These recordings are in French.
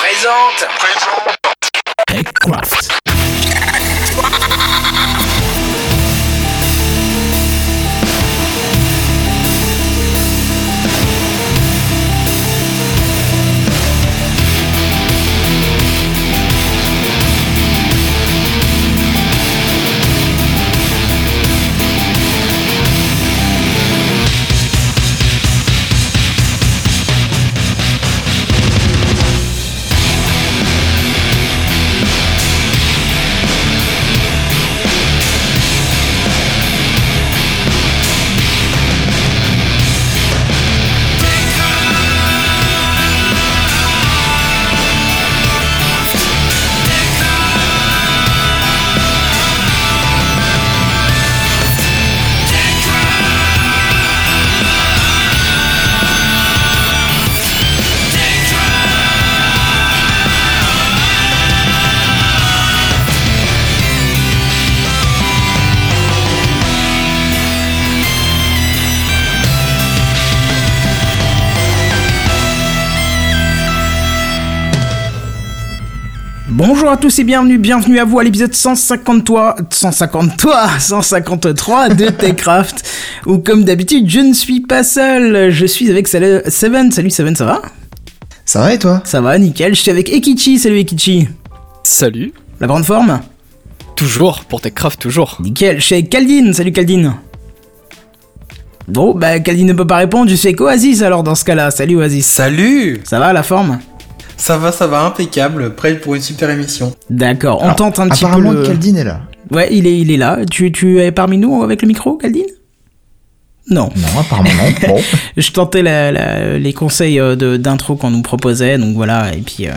Présente. Présente. TechCraft. Tous et bienvenue, bienvenue à vous à l'épisode 153, 153, 153 de Techcraft, où comme d'habitude je ne suis pas seul, je suis avec Seven, salut Seven, ça va? Ça va et toi? Ça va, nickel, je suis avec Ekichi, salut Ekichi. Salut. La grande forme? Toujours, pour Techcraft, toujours. Nickel, je suis avec Kaldin, salut Kaldin. Bon, bah Kaldin ne peut pas répondre, je suis avec Oasis alors dans ce cas-là, salut Oasis. Salut Ça va la forme? Ça va, ça va, impeccable, prêt pour une super émission. D'accord, on Alors, tente un petit peu Apparemment, le... Caldine est là. Ouais, il est, il est là. Tu, tu es parmi nous avec le micro, Kaldin? Non. Non, apparemment non. Bon. Je tentais la- la- les conseils euh, de- d'intro qu'on nous proposait, donc voilà, et puis... euh,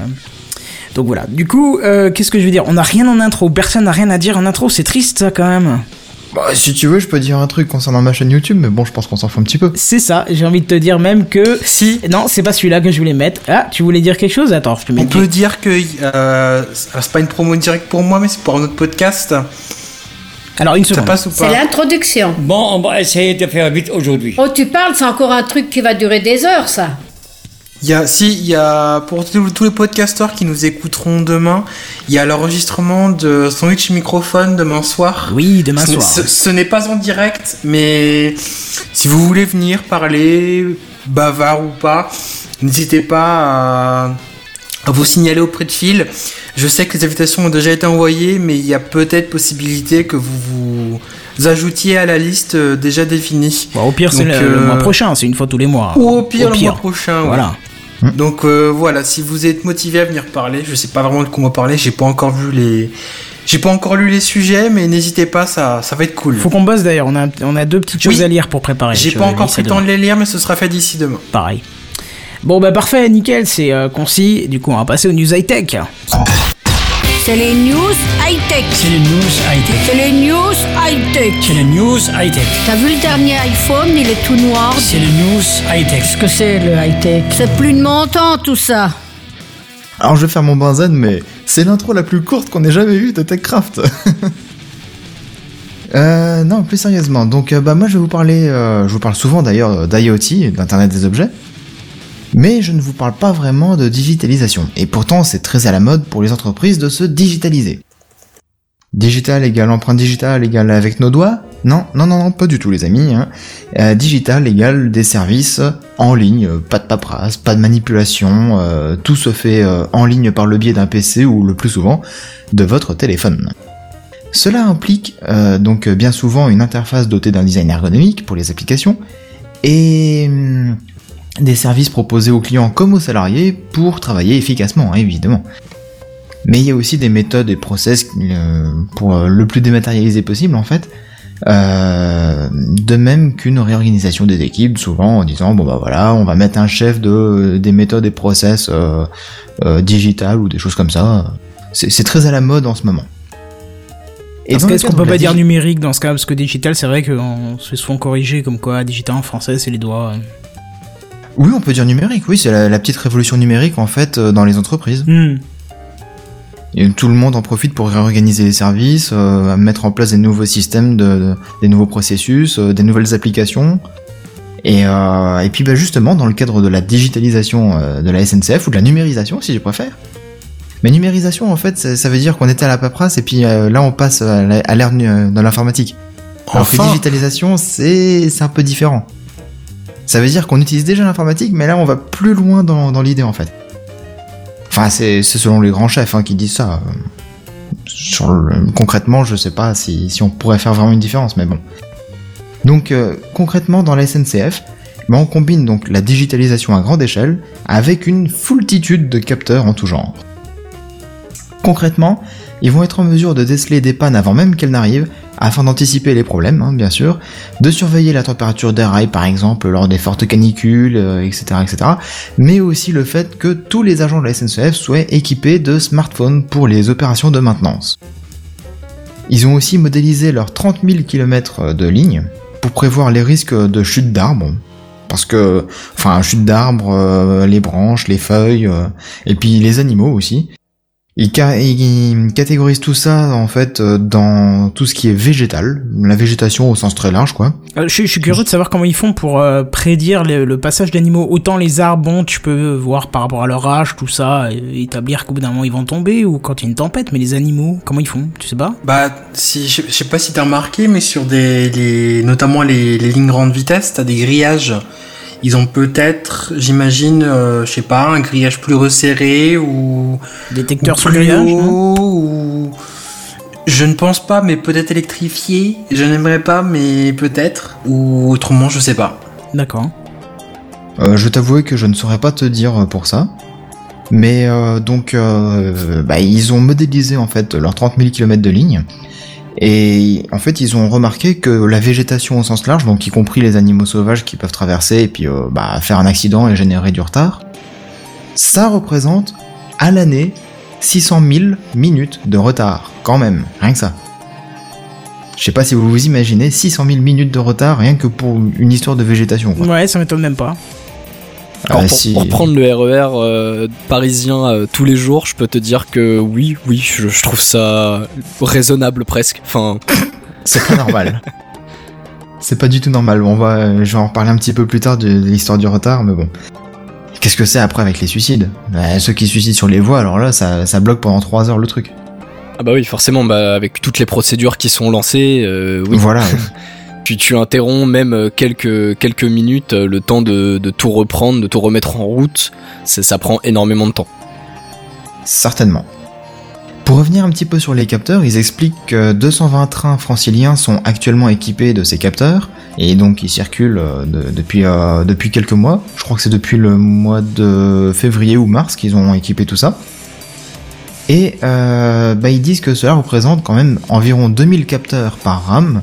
Donc voilà. Du coup, euh, qu'est-ce que je veux dire? On n'a rien en intro, personne n'a rien à dire en intro, c'est triste ça quand même. Bah, si tu veux, je peux dire un truc concernant ma chaîne YouTube, mais bon, je pense qu'on s'en fout un petit peu. C'est ça, j'ai envie de te dire même que... Si, Non, c'est pas celui-là que je voulais mettre. Ah, tu voulais dire quelque chose? Attends, je te mets... on peut dire que euh, c'est pas une promo directe pour moi, mais c'est pour un autre podcast. Alors une Ça seconde. passe ou C'est l'introduction. Bon, on va essayer de faire vite aujourd'hui. Oh, tu parles, c'est encore un truc qui va durer des heures, ça. Il y a, si, il y a pour tous les podcasteurs qui nous écouteront demain, il y a l'enregistrement de Sandwich Microphone demain soir. Oui, demain Ce, soir. ce- ce n'est pas en direct, mais si vous voulez venir parler, bavard ou pas, n'hésitez pas à, à vous signaler auprès de Phil. Je sais que les invitations ont déjà été envoyées, mais il y a peut-être possibilité que vous vous ajoutiez à la liste euh, déjà définie. Bon, au pire, c'est le, le euh, mois prochain, c'est une fois tous les mois. Ou au pire, le mois prochain. ouais. Voilà. Donc euh, voilà, si vous êtes motivé à venir parler, je sais pas vraiment de quoi on va parler, j'ai pas encore vu les, j'ai pas encore lu les sujets, mais n'hésitez pas, ça, ça va être cool. Faut qu'on bosse d'ailleurs, on a, on a deux petites choses Oui. à lire pour préparer. J'ai pas encore pris le temps de les lire, mais ce sera fait d'ici demain. Pareil. Bon bah parfait, nickel, c'est euh, concis. Du coup, on va passer aux news high tech. C'est les news high-tech. C'est les news high-tech. C'est les news high-tech. C'est les news high-tech. T'as vu le dernier iPhone, il est tout noir. C'est les news high-tech. Qu'est-ce que c'est, le high-tech? C'est plus de mon temps, tout ça. Alors, je vais faire mon benzène, mais c'est l'intro la plus courte qu'on ait jamais eue de TechCraft. euh, non, plus sérieusement. Donc, euh, bah, moi, je vais vous parler, euh, je vous parle souvent d'ailleurs d'IoT, d'Internet des objets. Mais je ne vous parle pas vraiment de digitalisation. Et pourtant, c'est très à la mode pour les entreprises de se digitaliser. Digital égale empreinte digitale égale avec nos doigts Non, non, non, non, pas du tout les amis. Hein. Euh, digital égale des services en ligne, euh, pas de paperasse, pas de manipulation, euh, tout se fait en ligne par le biais d'un PC ou le plus souvent de votre téléphone. Cela implique donc bien souvent une interface dotée d'un design ergonomique pour les applications et hum, des services proposés aux clients comme aux salariés pour travailler efficacement, hein, évidemment. Mais il y a aussi des méthodes et process euh, pour euh, le plus dématérialisé possible en fait. Euh, de même qu'une réorganisation des équipes, souvent en disant bon bah voilà, on va mettre un chef de des méthodes et process euh, euh, digitales ou des choses comme ça. C'est très à la mode en ce moment. Qu'est-ce qu'on cadre peut pas dire numérique dans ce cas? Parce que digital, c'est vrai qu'on se fait souvent corriger comme quoi digital en français, c'est les doigts. Oui, on peut dire numérique. Oui, c'est la, la petite révolution numérique en fait euh, dans les entreprises. Hmm. Et tout le monde en profite pour réorganiser les services, euh, mettre en place des nouveaux systèmes, de, de- des nouveaux processus, euh, des nouvelles applications. Et, euh, et puis bah, justement, dans le cadre de la digitalisation de la SNCF, ou de la numérisation si je préfère, Mais numérisation, en fait, ça, ça veut dire qu'on était à la paperasse et puis là, on passe à l'ère dans l'informatique. Alors que Enfin. digitalisation, c'est un peu différent. Ça veut dire qu'on utilise déjà l'informatique, mais là, on va plus loin dans, l'idée, en fait. Enfin, c'est selon les grands chefs hein, qui disent ça. Concrètement, je sais pas si, si on pourrait faire vraiment une différence, mais bon. Donc, euh, concrètement, dans la SNCF, ben, on combine donc la digitalisation à grande échelle avec une foultitude de capteurs en tout genre. Concrètement, ils vont être en mesure de déceler des pannes avant même qu'elles n'arrivent, afin d'anticiper les problèmes, hein, bien sûr, de surveiller la température des rails par exemple lors des fortes canicules, euh, etc., etc., mais aussi le fait que tous les agents de la SNCF soient équipés de smartphones pour les opérations de maintenance. Ils ont aussi modélisé leurs 30 000 km de ligne pour prévoir les risques de chute d'arbres, parce que, enfin, chute d'arbres, euh, les branches, les feuilles, euh, et puis les animaux aussi. Ils, ca- ils catégorisent tout ça en fait euh, dans tout ce qui est végétal, la végétation au sens très large quoi. Euh, je, suis- je suis curieux de savoir comment ils font pour euh, prédire le, le passage d'animaux. Autant les arbres, bon, tu peux voir par rapport à leur âge, tout ça, établir qu'au bout d'un moment ils vont tomber ou quand il y a une tempête. Mais les animaux, comment ils font? Tu sais pas? Bah, si, je, je sais pas si t'as remarqué, mais sur des, les, notamment les, les lignes grande vitesse, t'as des grillages. Ils ont peut-être, j'imagine, euh, je sais pas, un grillage plus resserré ou, Détecteur plus grillage, ou je ne pense pas, mais peut-être électrifié. Je n'aimerais pas, mais peut-être. Ou autrement, je sais pas. D'accord. Euh, je t'avoue que je ne saurais pas te dire pour ça. Mais euh, donc, euh, bah, ils ont modélisé en fait leurs 30 000 km de ligne. Et en fait, ils ont remarqué que la végétation au sens large, donc y compris les animaux sauvages qui peuvent traverser et puis euh, bah, faire un accident et générer du retard, ça représente à l'année 600 000 minutes de retard, quand même, rien que ça. Je sais pas si vous vous imaginez 600 000 minutes de retard rien que pour une histoire de végétation. Ouais, ça m'étonne même pas. Alors, Euh, pour, si- pour prendre le RER euh, parisien euh, tous les jours, je peux te dire que oui, oui, je, je trouve ça raisonnable presque. Enfin, C'est pas normal. c'est pas du tout normal. On va, je vais en reparler un petit peu plus tard de, de l'histoire du retard, mais bon. Qu'est-ce que c'est après avec les suicides? Bah, Ceux qui suicident sur les voies, alors là, ça, ça bloque pendant 3 heures le truc. ah bah oui, forcément, bah, avec toutes les procédures qui sont lancées, euh, oui, Voilà. tu, tu interromps même euh, quelques, minutes euh, le temps de, tout reprendre, de tout remettre en route. Ça, prend énormément de temps. Certainement. Pour revenir un petit peu sur les capteurs, ils expliquent que 220 trains franciliens sont actuellement équipés de ces capteurs, et donc ils circulent euh, de- depuis, quelques mois. Je crois que c'est depuis le mois de février ou mars qu'ils ont équipé tout ça. Et bah, ils disent que cela représente quand même environ 2000 capteurs par RAM,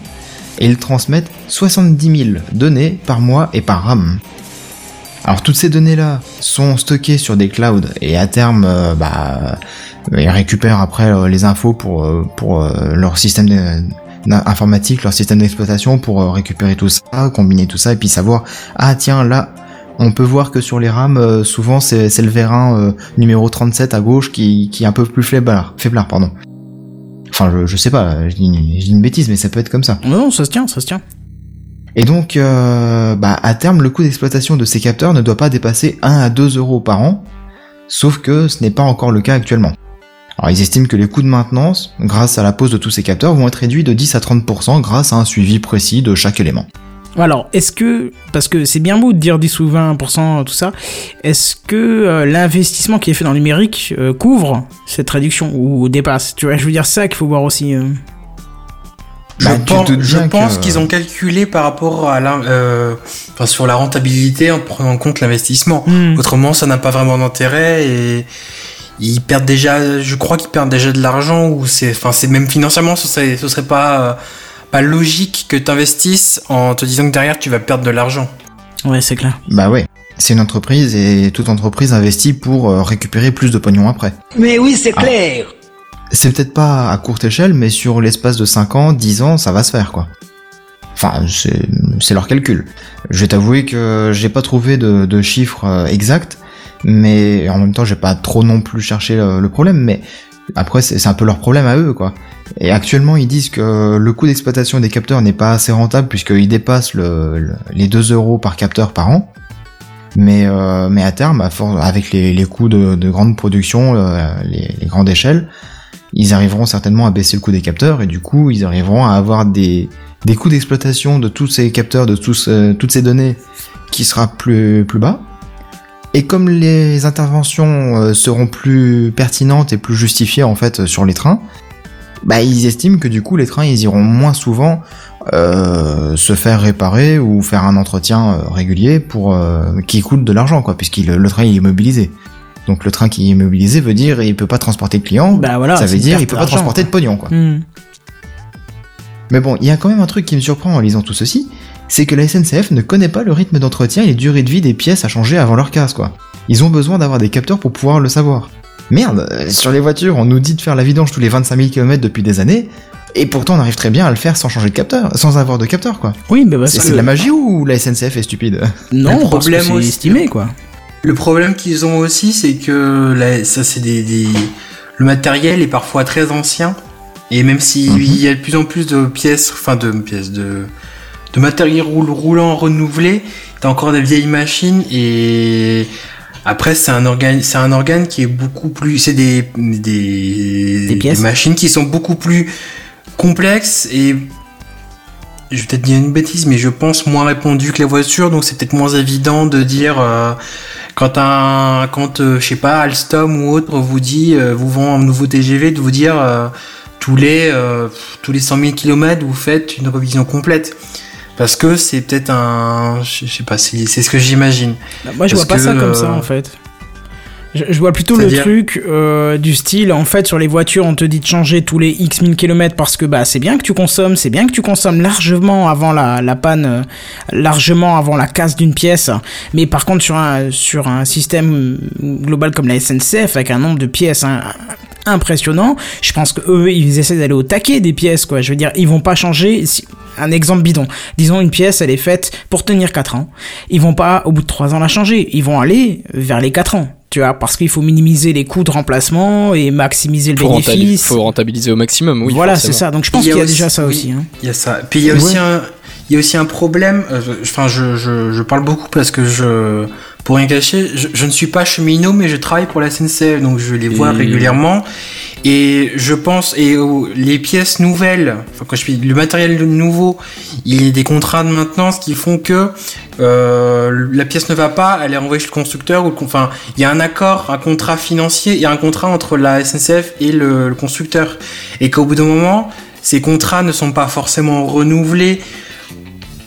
et ils transmettent 70 000 données par mois et par RAM. Alors toutes ces données-là sont stockées sur des clouds et à terme, euh, bah, ils récupèrent après euh, les infos pour euh, pour leur système informatique, leur système d'exploitation pour récupérer tout ça, combiner tout ça et puis savoir ah tiens là on peut voir que sur les rames souvent c'est le vérin numéro 37 à gauche qui qui est un peu plus faiblard, faiblard pardon. Enfin je, je sais pas, je dis, une, je dis une bêtise mais ça peut être comme ça. Non, non, ça se tient, ça se tient. Et donc, euh, bah, à terme, le coût d'exploitation de ces capteurs ne doit pas dépasser 1 à 2 euros par an, sauf que ce n'est pas encore le cas actuellement. Alors, ils estiment que les coûts de maintenance, grâce à la pose de tous ces capteurs, vont être réduits de 10 à 30% grâce à un suivi précis de chaque élément. Alors, est-ce que, parce que c'est bien beau de dire 10 ou 20%, tout ça, est-ce que euh, l'investissement qui est fait dans le numérique euh, couvre cette réduction ou dépasse? Tu vois, je veux dire ça qu'il faut voir aussi. euh. Je Bah, pense, je pense qu'ils ont calculé par rapport à la, euh, enfin, sur la rentabilité en prenant en compte l'investissement. Hmm. Autrement, ça n'a pas vraiment d'intérêt et ils perdent déjà, je crois qu'ils perdent déjà de l'argent ou c'est, enfin, c'est même financièrement, ce serait, ce serait pas, euh, pas logique que tu investisses en te disant que derrière tu vas perdre de l'argent. Ouais, c'est clair. Bah ouais, c'est une entreprise et toute entreprise investit pour euh, récupérer plus de pognon après. Mais oui, c'est Ah. clair. C'est peut-être pas à courte échelle, mais sur l'espace de 5 ans, 10 ans, ça va se faire, quoi. Enfin, c'est c'est leur calcul. Je vais t'avouer que j'ai pas trouvé de, de chiffres euh, exacts, mais en même temps, j'ai pas trop non plus cherché le, le problème, mais après, c'est un peu leur problème à eux, quoi. Et actuellement, ils disent que le coût d'exploitation des capteurs n'est pas assez rentable puisqu'ils dépassent le, le- les 2 euros par capteur par an. Mais, euh, mais à terme, avec les, les coûts de, de grande production, euh, les, les grandes échelles, ils arriveront certainement à baisser le coût des capteurs et du coup, ils arriveront à avoir des, des coûts d'exploitation de tous ces capteurs, de tous, euh, toutes ces données qui sera plus, plus bas. Et comme les interventions euh, seront plus pertinentes et plus justifiées en fait sur les trains, bah ils estiment que du coup les trains ils iront moins souvent euh, se faire réparer ou faire un entretien euh, régulier pour euh, qui coûte de l'argent quoi puisque le train il est immobilisé. Donc le train qui est immobilisé veut dire il peut pas transporter de clients. Bah voilà, ça veut dire il peut pas transporter quoi. de pognon quoi. Hmm. Mais bon, il y a quand même un truc qui me surprend en lisant tout ceci, c'est que la SNCF ne connaît pas le rythme d'entretien et les durées de vie des pièces à changer avant leur casse, quoi. Ils ont besoin d'avoir des capteurs pour pouvoir le savoir. Merde, euh, sur les voitures, on nous dit de faire la vidange tous les 25 000 km depuis des années, et pourtant on arrive très bien à le faire sans changer de capteur, sans avoir de capteur, quoi. Oui, mais bah, C'est de la magie ou la SNCF est stupide? Non, Le problème c'est aussi- estimé, quoi. Le problème qu'ils ont aussi, c'est que là, ça, c'est des, des- le matériel est parfois très ancien. Et même s'il Mhm. y a de plus en plus de pièces, enfin de pièces, de, de matériel roulant renouvelé, t'as encore des vieilles machines et après c'est un organe, c'est un organe qui est beaucoup plus, c'est des, des, Des machines qui sont beaucoup plus complexes et je vais peut-être dire une bêtise, mais je pense moins répandu que les voitures, donc c'est peut-être moins évident de dire euh, quand un, quand euh, je sais pas Alstom ou autre vous dit, euh, vous vend un nouveau TGV, de vous dire tous les tous les 100 000 km vous faites une révision complète, parce que c'est peut-être un, je sais pas, c'est c'est ce que j'imagine. Bah, Moi, je Parce vois pas ça comme ça, euh, en fait. Je, je vois plutôt le truc euh, du style, en fait, sur les voitures, on te dit de changer tous les X 1000 km parce que bah c'est bien que tu consommes, c'est bien que tu consommes largement avant la, la panne, euh, largement avant la casse d'une pièce. Mais par contre, sur un, sur un système global comme la SNCF, avec un nombre de pièces hein, impressionnant, je pense que eux, ils essaient d'aller au taquet des pièces, quoi. Je veux dire, ils vont pas changer. si- un exemple bidon. Disons une pièce, elle est faite pour tenir 4 ans. Ils vont pas au bout de 3 ans la changer. Ils vont aller vers les 4 ans. Tu vois, parce qu'il faut minimiser les coûts de remplacement et maximiser le Faut, bénéfice. faut rentabiliser au maximum, oui. voilà, c'est ça. Donc je pense Il y a qu'il y a aussi- déjà ça oui. aussi. Hein. Il y a ça. Puis il y a aussi un, il y a aussi un problème. euh, Enfin, je, je, je parle beaucoup parce que je, pour rien cacher, je, je ne suis pas cheminot, mais je travaille pour la SNCF, donc je les vois Et- régulièrement. Et je pense, et oh, les pièces nouvelles, enfin quand je dis le matériel nouveau, il y a des contrats de maintenance qui font que euh, la pièce ne va pas, elle est envoyée chez le constructeur ou le enfin il y a un accord, un contrat financier, il y a un contrat entre la SNCF et le, le constructeur, et qu'au bout d'un moment, ces contrats ne sont pas forcément renouvelés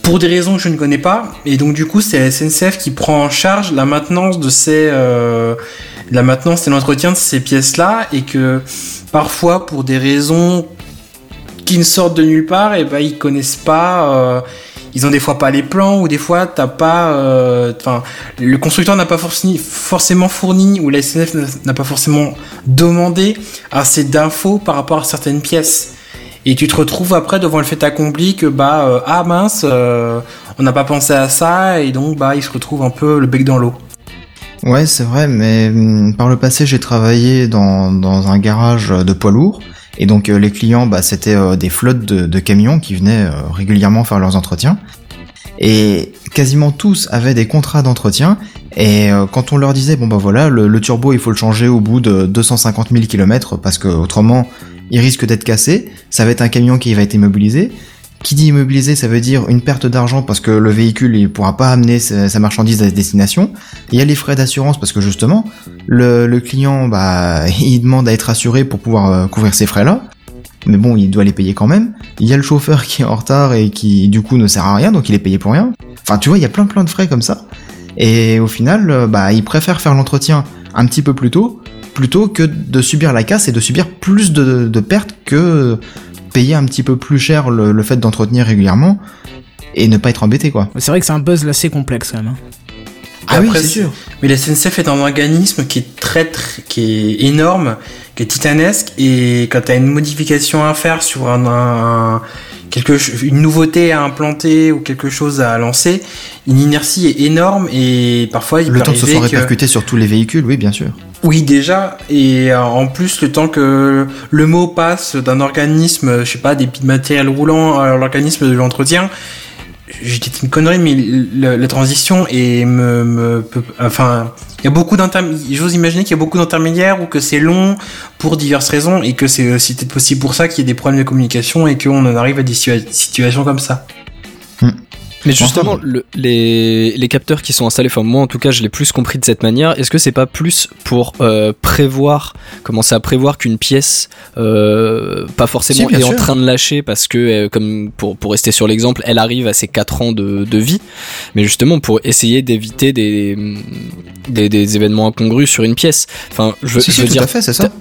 pour des raisons que je ne connais pas, et donc du coup c'est la SNCF qui prend en charge la maintenance de ces euh, la maintenance et l'entretien de ces pièces-là, et que parfois pour des raisons qui ne sortent de nulle part, et ben ils connaissent pas. euh, ils ont des fois pas les plans ou des fois t'as pas, euh, enfin le constructeur n'a pas forcément fourni ou la n'a- n'a pas forcément demandé assez d'infos par rapport à certaines pièces. Et tu te retrouves après devant le fait accompli que bah euh, ah mince, euh, on n'a pas pensé à ça et donc bah il se retrouve un peu le bec dans l'eau. Ouais, c'est vrai, mais hum, par le passé, j'ai travaillé dans, un garage de poids lourds. Et donc, euh, les clients, bah, c'était des flottes de, camions qui venaient régulièrement faire leurs entretiens. Et quasiment tous avaient des contrats d'entretien. Et quand on leur disait, bon bah voilà, le, le turbo, il faut le changer au bout de 250 000 km parce que autrement, il risque d'être cassé. Ça va être un camion qui va être immobilisé. Qui dit immobilisé, ça veut dire une perte d'argent parce que le véhicule, il pourra pas amener sa, marchandise à destination. Il y a les frais d'assurance parce que justement, le, le client, bah, il demande à être assuré pour pouvoir euh, couvrir ces frais-là. Mais bon, il doit les payer quand même. Il y a le chauffeur qui est en retard et qui, du coup, ne sert à rien, donc il est payé pour rien. Enfin, tu vois, il y a plein plein de frais comme ça. Et au final, euh, bah, il préfère faire l'entretien un petit peu plus tôt, plutôt que de subir la casse et de subir plus de, de pertes que payer un petit peu plus cher le, le fait d'entretenir régulièrement et ne pas être embêté, quoi. C'est vrai que c'est un buzz assez complexe quand même. hein. Ah oui, Après, c'est sûr. Mais la SNCF est un organisme qui est très, très qui est énorme, qui est titanesque, et quand tu as une modification à faire sur un, un- quelque une nouveauté à implanter ou quelque chose à lancer, une inertie est énorme et parfois il Le peut temps que ce arriver soit que- répercuté sur tous les véhicules, oui, bien sûr. Oui, déjà. Et euh, en plus, le temps que le mot passe d'un organisme, je sais pas, des petits matériels roulants à l'organisme de l'entretien, dit une connerie, mais la transition et me, enfin, il y a beaucoup d'intermédiaires. J'ose imaginer qu'il y a beaucoup d'intermédiaires ou que c'est long pour diverses raisons et que c'est aussi peut-être possible pour ça qu'il y ait des problèmes de communication et qu'on en arrive à des situa- situations comme ça. Mais justement, le- les, les capteurs qui sont installés, enfin moi en tout cas je l'ai plus compris de cette manière, est-ce que c'est pas plus pour euh, prévoir, commencer à prévoir qu'une pièce, euh, pas forcément Si, est en train de lâcher parce que, euh, comme pour, pour rester sur l'exemple, elle arrive à ses 4 ans de, de vie, mais justement pour essayer d'éviter des, des, des événements incongrus sur une pièce. Enfin, je, si, je si, veux tout dire, à fait, c'est ça.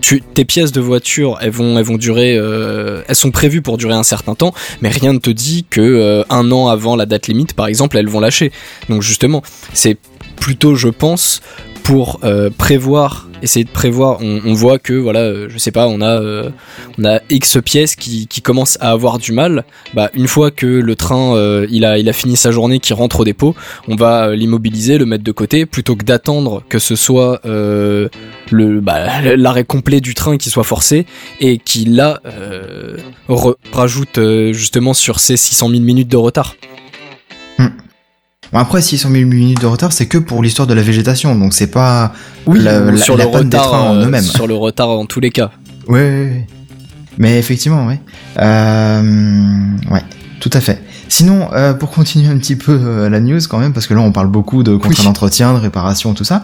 Tes pièces de voiture, elles vont, elles vont durer, euh, elles sont prévues pour durer un certain temps, mais rien ne te dit que euh, un an avant la date limite, par exemple, elles vont lâcher. Donc justement, c'est plutôt, je pense, pour euh, prévoir, essayer de prévoir. On, on voit que voilà, euh, je sais pas, on a, euh, on a X pièces qui, qui commencent à avoir du mal. Bah, une fois que le train, euh, il a, il a fini sa journée, qui rentre au dépôt, on va euh, l'immobiliser, le mettre de côté, plutôt que d'attendre que ce soit euh, le bah, l'arrêt complet du train qui soit forcé et qui là rajoute justement sur ces 600 000 minutes de retard. Bon, après, 600 000 minutes de retard, c'est que pour l'histoire de la végétation, donc c'est pas Oui, la, sur la le panne des retard, trains en euh, eux-mêmes. sur le retard en tous les cas. Ouais, ouais, ouais. Mais effectivement, ouais. Euh, ouais, tout à fait. Sinon, euh, pour continuer un petit peu euh, la news quand même, parce que là on parle beaucoup de contrats Oui. d'entretien, de réparation, tout ça.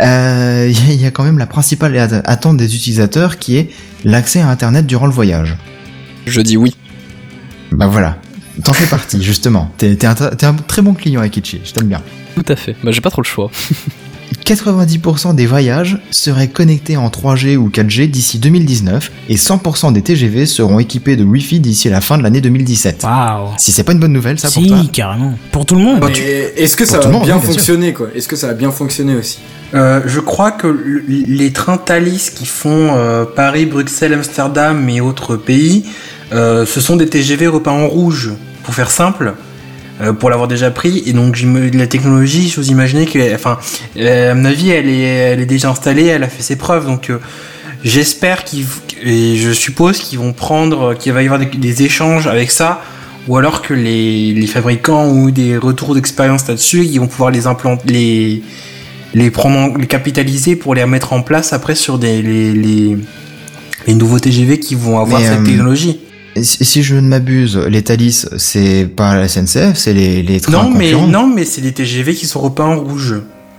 euh, Il y, y a quand même la principale at- attente des utilisateurs qui est l'accès à Internet durant le voyage. Je dis oui. Bah voilà, t'en fais partie justement. T'es un, très bon client Akichi, je t'aime bien. Tout à fait. Bah, j'ai pas trop le choix. 90% des voyages seraient connectés en 3G ou 4G d'ici 2019 et 100% des TGV seront équipés de Wi-Fi d'ici la fin de l'année 2017. Waouh. Si c'est pas une bonne nouvelle, ça pour Si, toi carrément. Pour tout le monde. Est-ce que ça Pour va monde, bien oui, bien sûr. fonctionner quoi? Est-ce que ça va bien fonctionner aussi? Euh, je crois que le- les trains Thalys qui font euh, Paris, Bruxelles, Amsterdam et autres pays, euh, ce sont des TGV repeints en rouge, pour faire simple, euh, pour l'avoir déjà pris. Et donc la technologie, je vous imaginez que, enfin, euh, à mon avis, elle est, elle est déjà installée, elle a fait ses preuves. Donc euh, j'espère qu'ils et je suppose qu'ils vont prendre, qu'il va y avoir des, des échanges avec ça. Ou alors que les, les fabricants ont eu des retours d'expérience là-dessus, ils vont pouvoir les implanter, les, les prendre, les capitaliser pour les mettre en place après sur des, les, les, les nouveaux TGV qui vont avoir Mais, cette euh, technologie. Si je ne m'abuse, les Thalys, c'est pas la SNCF, c'est les, les trains Non mais, concurrents. non, mais c'est des TGV qui sont repeints en rouge.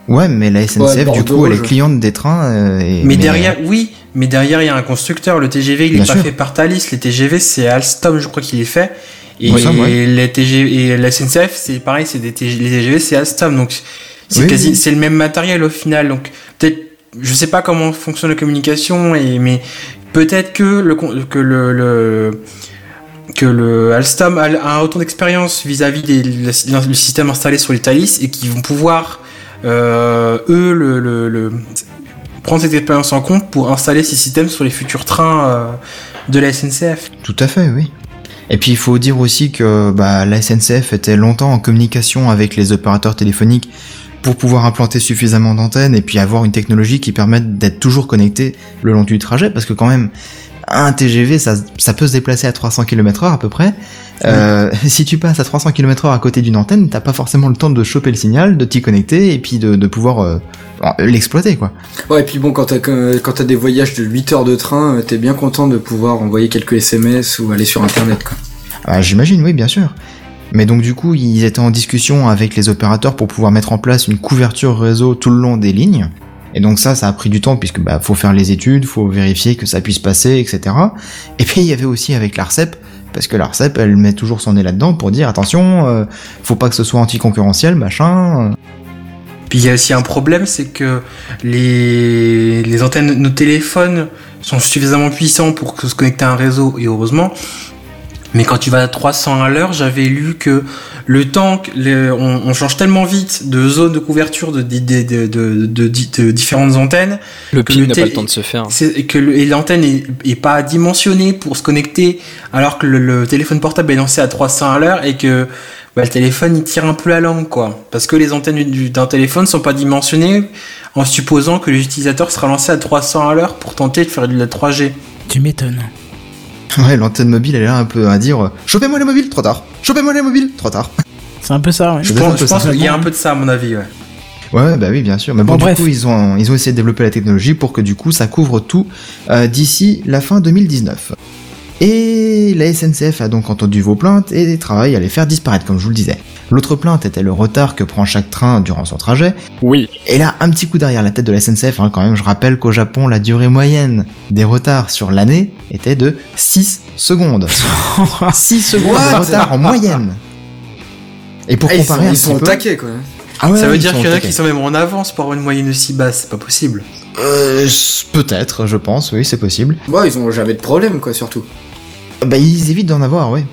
Ouais, mais la SNCF, du Bordeaux coup, elle est cliente des trains. euh, et- Mais, derrière, oui, mais derrière il y a un constructeur. Le TGV il est Bien pas sûr. fait par Thalys. Les TGV c'est Alstom, je crois qu'il est fait. Et, Oui, ça, ouais. et les TGV et la SNCF c'est pareil, c'est des TG les TGV c'est Alstom. Donc c'est Oui, quasi oui. c'est le même matériel au final. Donc peut-être je sais pas comment fonctionne la communication et mais peut-être que le que le, que le Alstom a un retour d'expérience vis-à-vis le système installé sur les Thalys et qui vont pouvoir euh, eux prendre cette expérience en compte pour installer ces systèmes sur les futurs trains euh, de la SNCF. Tout à fait, oui. Et puis il faut dire aussi que bah, la SNCF était longtemps en communication avec les opérateurs téléphoniques pour pouvoir implanter suffisamment d'antennes et puis avoir une technologie qui permette d'être toujours connecté le long du trajet parce que quand même un TGV ça, ça peut se déplacer à 300 km heure à peu près. Euh, si tu passes à 300 km heure à côté d'une antenne, t'as pas forcément le temps de choper le signal, de t'y connecter et puis de, de pouvoir euh, l'exploiter quoi. Ouais, et puis bon, quand t'as que- quand t'as des voyages de 8 heures de train, euh, t'es bien content de pouvoir envoyer quelques SMS ou aller sur internet quoi. Ah, J'imagine, oui, bien sûr. Mais donc du coup, ils étaient en discussion avec les opérateurs pour pouvoir mettre en place une couverture réseau tout le long des lignes. Et donc ça, ça a pris du temps puisque bah faut faire les études, faut vérifier que ça puisse passer, etc. Et puis il y avait aussi avec l'Arcep, parce que l'Arcep, elle met toujours son nez là-dedans pour dire attention, euh, faut pas que ce soit anticoncurrentiel, machin. Puis il y a aussi un problème, c'est que les, les antennes de nos téléphones sont suffisamment puissants pour se connecter à un réseau, et heureusement. Mais quand tu vas à 300 à l'heure, j'avais lu que le temps, les- on, on change tellement vite de zone de couverture de, de, de, de, de- de- de différentes antennes, Le le n'a pas le temps de se faire. que le- et l'antenne est, est pas dimensionnée pour se connecter, alors que le, le téléphone portable est lancé à 300 à l'heure et que bah, le téléphone il tire un peu la langue quoi, parce que les antennes du- d'un téléphone sont pas dimensionnées en supposant que l'utilisateur sera lancé à 300 à l'heure pour tenter de faire de la 3G. Tu m'étonnes. Ouais, l'antenne mobile, elle est là un peu à dire, euh, chopez-moi les mobiles, trop tard. Chopez-moi les mobiles, trop tard. C'est un peu ça, ouais. Je Je pense qu'il y a un peu de ça, à mon avis, ouais. Ouais, bah oui, bien sûr. Mais bon, Bon, du bref. coup, ils ont, ils ont essayé de développer la technologie pour que du coup, ça couvre tout euh, d'ici la fin 2019. Et la SNCF a donc entendu vos plaintes et travaille à les faire disparaître, comme je vous le disais. L'autre plainte était le retard que prend chaque train durant son trajet. Oui. Et là, un petit coup derrière la tête de la SNCF, hein, quand même, je rappelle qu'au Japon, la durée moyenne des retards sur l'année était de 6 secondes. 6 secondes de retard en moyenne. Et pour Ah, ils sont, comparer un ils sont peu- taquet, quoi. Ah ouais, ça veut dire qu'il y en a qui sont même en avance pour avoir une moyenne aussi basse, c'est pas possible. Euh, peut-être, je pense, oui, c'est possible. Ouais, ils ont jamais de problème, quoi, surtout. Bah, ils évitent d'en avoir, ouais.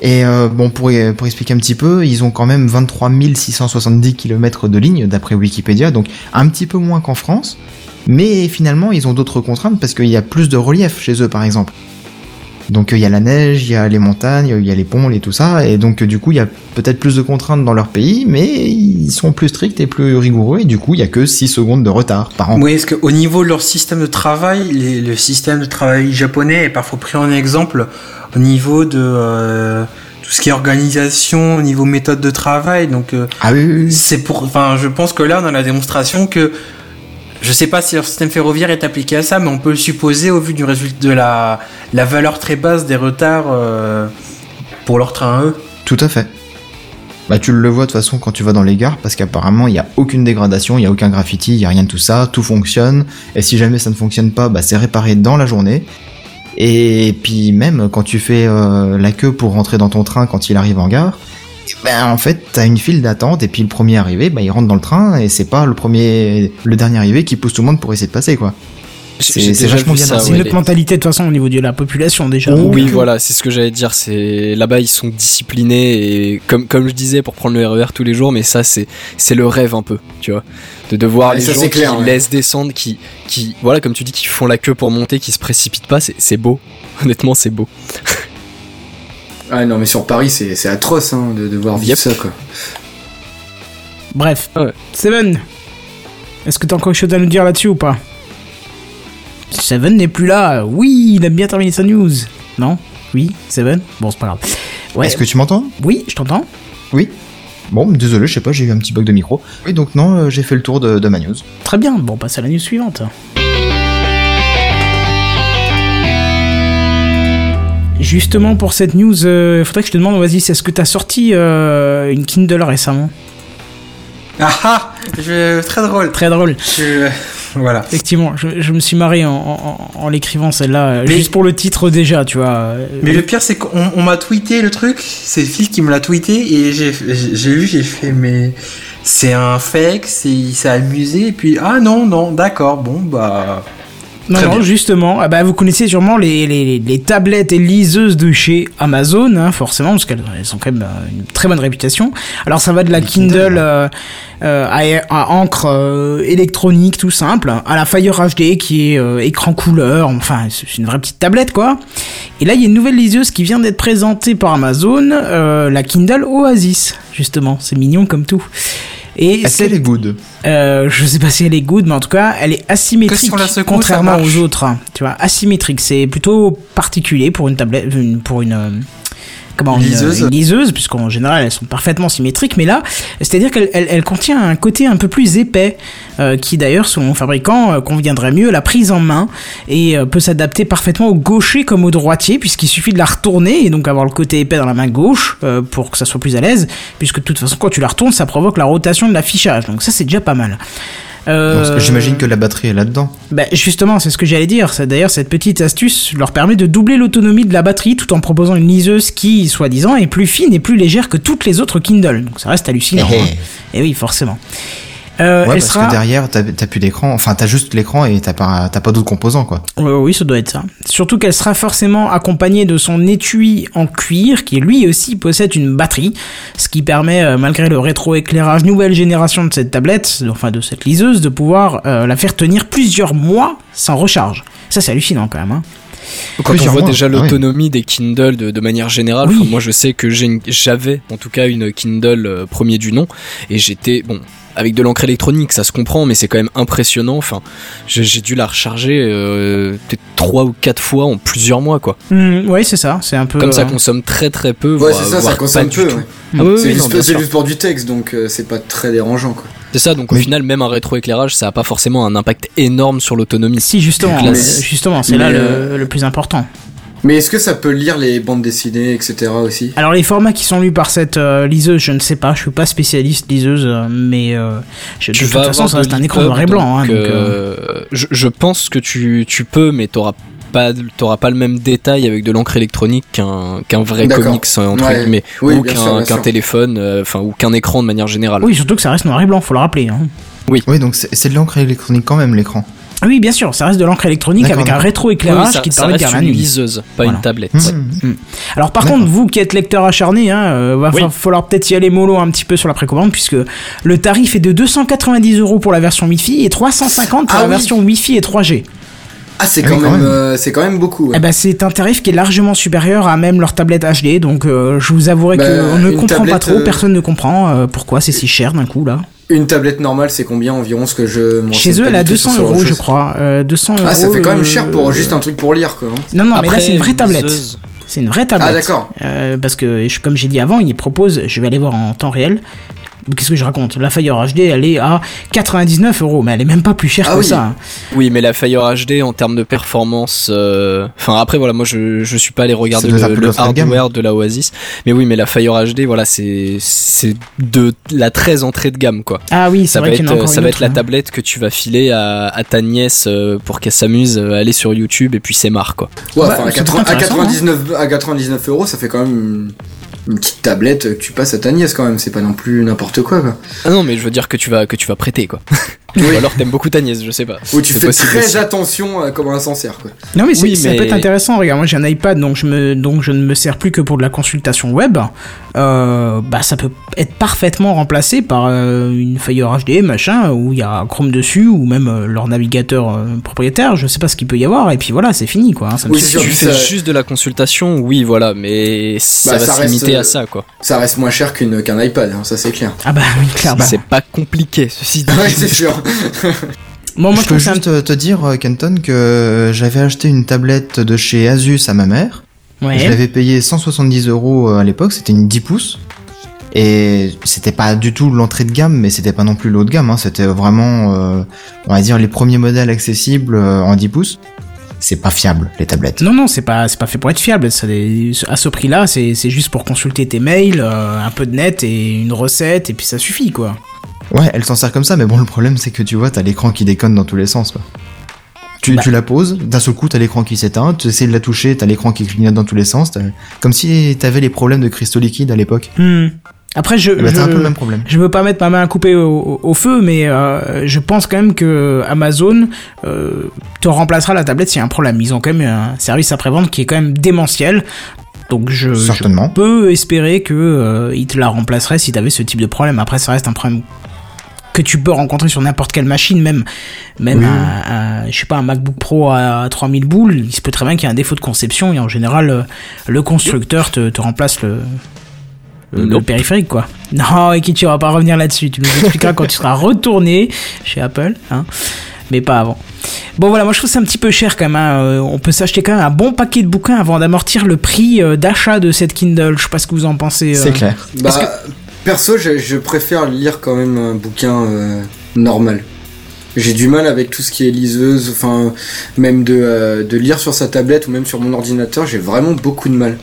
Et euh, bon, pour, pour expliquer un petit peu, ils ont quand même 23 670 km de ligne, d'après Wikipédia, donc un petit peu moins qu'en France. Mais finalement, ils ont d'autres contraintes parce qu'il y a plus de relief chez eux, par exemple. Donc euh, il y a la neige, il y a les montagnes, il y a les ponts et tout ça, et donc euh, du coup il y a peut-être plus de contraintes dans leur pays, mais ils sont plus stricts et plus rigoureux, et du coup il y a que 6 secondes de retard par an. Oui, est-ce qu'au niveau de leur système de travail, les- le système de travail japonais est parfois pris en exemple au niveau de euh, tout ce qui est organisation, au niveau méthode de travail? Donc, euh, Ah oui, oui, oui. c'est pour. Enfin, je pense que là, on a la démonstration que. Je sais pas si leur système ferroviaire est appliqué à ça, mais on peut le supposer au vu du résultat de la, valeur très basse des retards euh, pour leur train à eux. Tout à fait. Bah tu le vois de toute façon quand tu vas dans les gares parce qu'apparemment il n'y a aucune dégradation, il n'y a aucun graffiti, il n'y a rien de tout ça, tout fonctionne. Et si jamais ça ne fonctionne pas, bah c'est réparé dans la journée. Et puis même quand tu fais euh, la queue pour rentrer dans ton train quand il arrive en gare, ben en fait t'as une file d'attente et puis le premier arrivé, bah il rentre dans le train et c'est pas le premier, le dernier arrivé qui pousse tout le monde pour essayer de passer quoi. C'est- vachement bien. C'est une autre les- mentalité de toute façon au niveau de la population déjà. Oh, Oui, euh, voilà, c'est ce que j'allais dire. C'est là-bas, ils sont disciplinés et comme comme je disais pour prendre le RER tous les jours, mais ça c'est c'est le rêve un peu, tu vois, de devoir Ouais, les ça, gens c'est clair, qui ouais. laissent descendre, qui qui voilà comme tu dis, qui font la queue pour monter, qui se précipitent pas, c'est c'est beau. Honnêtement, c'est beau. Ah non, mais sur Paris, c'est c'est atroce hein, de devoir vivre Yep. ça, quoi. Bref. Ouais. Seven, est-ce que t'as encore quelque chose à nous dire là-dessus ou pas? Seven n'est plus là. Oui, il a bien terminé sa news. Non? Oui Seven? Bon, c'est pas grave. Ouais. Est-ce que tu m'entends? Oui, je t'entends. Oui. Bon, désolé, je sais pas, j'ai eu un petit bug de micro. Oui, donc non, euh, j'ai fait le tour de, de ma news. Très bien. Bon, on passe à la news suivante. Justement pour cette news, il faudrait que je te demande, vas-y, est-ce que t'as sorti euh, une Kindle récemment? Ah ah je, Très drôle. Très drôle. Je- voilà. Effectivement, je, je me suis marré en, en- en l'écrivant celle-là, euh, Mais- juste pour le titre déjà, tu vois. euh, Mais le pire, c'est qu'on on m'a tweeté le truc. C'est Phil qui me l'a tweeté et j'ai j'ai vu, j'ai fait, mais c'est un fake, c'est il s'est amusé. Et puis, ah non, non, d'accord, bon, bah. Non, Très non, bien. justement, ah bah, vous connaissez sûrement les, les, les tablettes et liseuses de chez Amazon, hein, forcément, parce qu'elles elles ont quand même euh, une très bonne réputation. Alors ça va de la Les Kindle euh, euh, à, à encre euh, électronique, tout simple, à la Fire HD qui est écran couleur, enfin c'est une vraie petite tablette quoi. Et là il y a une nouvelle liseuse qui vient d'être présentée par Amazon, la Kindle Oasis, justement, c'est mignon comme tout. Et Est-ce c'est qu'elle est good euh, je sais pas si elle est good, mais en tout cas, elle est asymétrique. Que si on la secoue, contrairement aux autres. hein. Tu vois, asymétrique. C'est plutôt particulier pour une tablette, pour une. Euh, Comment, une, Liseuse. une liseuse, puisqu'en général elles sont parfaitement symétriques, mais là, c'est-à-dire qu'elle elle, elle contient un côté un peu plus épais, euh, qui d'ailleurs, selon fabricant, euh, conviendrait mieux à la prise en main et euh, peut s'adapter parfaitement au gaucher comme au droitier, puisqu'il suffit de la retourner et donc avoir le côté épais dans la main gauche euh, pour que ça soit plus à l'aise, puisque de toute façon, quand tu la retournes, ça provoque la rotation de l'affichage, donc ça c'est déjà pas mal. Euh, Parce que J'imagine que la batterie est là-dedans. bah, justement, c'est ce que j'allais dire. C'est- D'ailleurs, cette petite astuce leur permet de doubler l'autonomie de la batterie tout en proposant une liseuse qui, soi-disant, est plus fine et plus légère que toutes les autres Kindle. Donc ça reste hallucinant. Eh, eh. hein. Et oui, forcément. Euh, Ouais, parce que derrière, t'as plus d'écran. Enfin, t'as juste l'écran et t'as pas, d'autres composants, quoi. Ouais, oui, ça doit être ça. Surtout qu'elle sera forcément accompagnée de son étui en cuir, qui lui aussi possède une batterie, ce qui permet, euh, malgré le rétroéclairage nouvelle génération de cette tablette, enfin de cette liseuse, de pouvoir euh, la faire tenir plusieurs mois sans recharge. Ça, c'est hallucinant quand même. Hein. Quand on voit mois. déjà Ah oui. l'autonomie des Kindle de, de manière générale, Oui. enfin, moi je sais que j'avais en tout cas une Kindle euh, premier du nom et j'étais bon avec de l'encre électronique ça se comprend mais c'est quand même impressionnant enfin j'ai dû la recharger euh, peut-être trois ou quatre fois en plusieurs mois quoi Hmm, ouais, c'est ça. C'est un peu. comme ça euh, consomme très très peu Ouais, c'est ça, ça consomme peu. ouais. Ah oui, oui, c'est juste pour du texte, donc euh, c'est pas très dérangeant. Quoi. C'est ça donc au Mais- final même un rétroéclairage ça a pas forcément un impact énorme sur l'autonomie Si, justement. Mais- justement, c'est là le, euh, le plus important. Mais est-ce que ça peut lire les bandes dessinées, etc. aussi? Alors les formats qui sont lus par cette euh, liseuse, je ne sais pas, je suis pas spécialiste liseuse, euh, mais euh, je, de tu toute vas façon avoir ça reste un écran noir et blanc. hein, donc, euh, je, je pense que tu, tu peux, mais t'auras pas, t'auras pas le même détail avec de l'encre électronique qu'un qu'un vrai comics entre Ouais. guillemets, Oui, ou qu'un téléphone, euh, enfin ou qu'un écran de manière générale. Oui, surtout que ça reste noir et blanc, faut le rappeler. hein. Oui, donc c'est de l'encre électronique quand même l'écran. Ah Oui, bien sûr, ça reste de l'encre électronique avec un. Oui, rétroéclairage ça, qui te permet de la une liseuse, pas Voilà. une tablette. Mmh. Alors par contre, vous qui êtes lecteur acharné, hein, euh, va Oui. fa- falloir peut-être y aller mollo un petit peu sur la précommande puisque le tarif est de 290 euros pour la version Wi-Fi et 350 pour Ah la oui. version Wi-Fi et 3G. Ah, c'est Ah quand, oui, quand même, même. euh, c'est quand même beaucoup. ouais. Eh ben, c'est un tarif qui est largement supérieur à même leur tablette HD, donc euh, je vous avouerai Bah, qu'on ne une comprend pas tablette, trop, euh, personne ne comprend euh, pourquoi c'est si cher d'un coup là. Une tablette normale, c'est combien environ ce que je Chez eux, elle a du tout sur 200 ce genre de euros, je crois. Euh, 200 euros. Ah, ça fait quand même euh, cher pour juste un truc pour lire, quoi. hein. Non, non, mais là Après, c'est une vraie tablette. C'est une vraie tablette. Ah, d'accord. Euh, parce que, comme j'ai dit avant, ils proposent, je vais aller voir en temps réel. Qu'est-ce que je raconte? La Fire HD, elle est à 99 euros, mais elle est même pas plus chère Ah que oui. ça. hein. Oui, mais la Fire HD en termes de performance, euh, enfin après voilà, moi je je suis pas allé regarder le, hardware de la Oasis, mais oui, mais la Fire HD, voilà, c'est c'est de la très entrée de gamme quoi. Ah oui, c'est Ça va vrai qu'il y en a être encore ça une va autre, être la hein. tablette que tu vas filer à, à ta nièce euh, pour qu'elle s'amuse à aller sur YouTube et puis c'est marre quoi. Ouais, Bah, enfin, à, c'est 80 à intéressant, 99, à 99 euros, ça fait quand même une, petite tablette que tu passes à ta nièce quand même. C'est pas non plus n'importe quoi, quoi. Ah non, mais je veux dire que tu vas que tu vas prêter quoi. Ou alors t'aimes beaucoup ta nièce, je sais pas. Où tu fais possible très aussi. attention à comment elle s'en sert, quoi. Non mais, c'est- Oui, ça peut être intéressant. Regarde, moi j'ai un iPad, donc je me, donc je ne me sers plus que pour de la consultation web. Euh, bah ça peut être parfaitement remplacé par euh, une Fire HD, machin, où il y a Chrome dessus, ou même euh, leur navigateur euh, propriétaire. Je sais pas ce qu'il peut y avoir, et puis voilà, c'est fini quoi. hein, ça Oui, Si tu fais ça- juste de la consultation, oui, voilà, mais ça Bah, va ça se reste, limiter euh, à ça quoi. Ça reste moins cher qu'une qu'un iPad, hein, ça c'est clair. Ah bah oui, clairement. C'est pas compliqué, ceci dit. Ouais, c'est sûr. Bon, moi je je peux un juste te dire, Kenton, que j'avais acheté une tablette de chez Asus à ma mère. Ouais. Je l'avais payé 170 euros à l'époque, c'était une 10 pouces. Et c'était pas du tout l'entrée de gamme, mais c'était pas non plus de gamme. hein. C'était vraiment, euh, on va dire, les premiers modèles accessibles euh, en 10 pouces. C'est pas fiable, les tablettes. Non, non, c'est pas, c'est pas fait pour être fiable. Ça, à ce prix-là, c'est, c'est juste pour consulter tes mails, euh, un peu de net et une recette, et puis ça suffit, quoi. Ouais, elle s'en sert comme ça, mais bon, le problème c'est que tu vois, t'as l'écran qui déconne dans tous les sens, quoi. Tu, Bah. tu la poses, d'un seul coup, t'as l'écran qui s'éteint, tu essaies de la toucher, t'as l'écran qui clignote dans tous les sens, comme si t'avais les problèmes de cristaux liquides à l'époque. Hmm. Après, je, Eh ben, je, t'as un peu le même problème. je veux pas mettre ma main à couper au, feu, mais euh, je pense quand même que Amazon euh, te remplacera la tablette s'il y a un problème. Ils ont quand même un service après-vente qui est quand même démentiel. Donc je, peux espérer que euh, ils te la remplaceraient si t'avais ce type de problème. Après, ça reste un problème que tu peux rencontrer sur n'importe quelle machine, même même Oui. un, un- je sais pas un MacBook Pro à 3000 boules, il se peut très bien qu'il y ait un défaut de conception et en général euh, le constructeur te, te remplace le le, le Nope. périphérique quoi. Non, Ekichi, on va pas revenir là-dessus. Tu nous expliqueras quand tu seras retourné chez Apple, hein, mais pas avant. Bon voilà, moi je trouve ça un petit peu cher quand même. hein. Euh, On peut s'acheter quand même un bon paquet de bouquins avant d'amortir le prix euh, d'achat de cette Kindle. Je sais pas ce que vous en pensez. euh. C'est clair. Bah, perso, je, je préfère lire quand même un bouquin euh, normal. J'ai du mal avec tout ce qui est liseuse, enfin, même de, euh, de lire sur sa tablette ou même sur mon ordinateur, j'ai vraiment beaucoup de mal.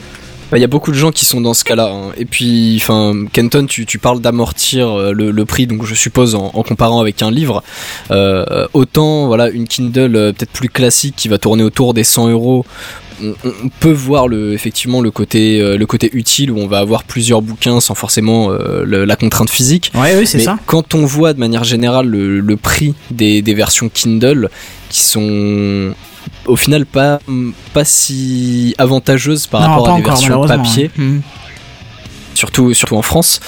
Bah, Il y a beaucoup de gens qui sont dans ce cas-là. hein. Et puis, enfin, Kenton, tu, tu parles d'amortir euh, le, le prix, donc je suppose en, en comparant avec un livre. Euh, autant, voilà, une Kindle euh, peut-être plus classique qui va tourner autour des 100 euros. On, peut voir le, effectivement le côté, euh, le côté utile où on va avoir plusieurs bouquins sans forcément euh, le- la contrainte physique. Ouais, oui, c'est ça. quand on voit de manière générale le, le prix des, des versions Kindle qui sont au final pas, pas si avantageuses par non, rapport à des encore, versions papier, hein. Hmm. surtout, surtout en France.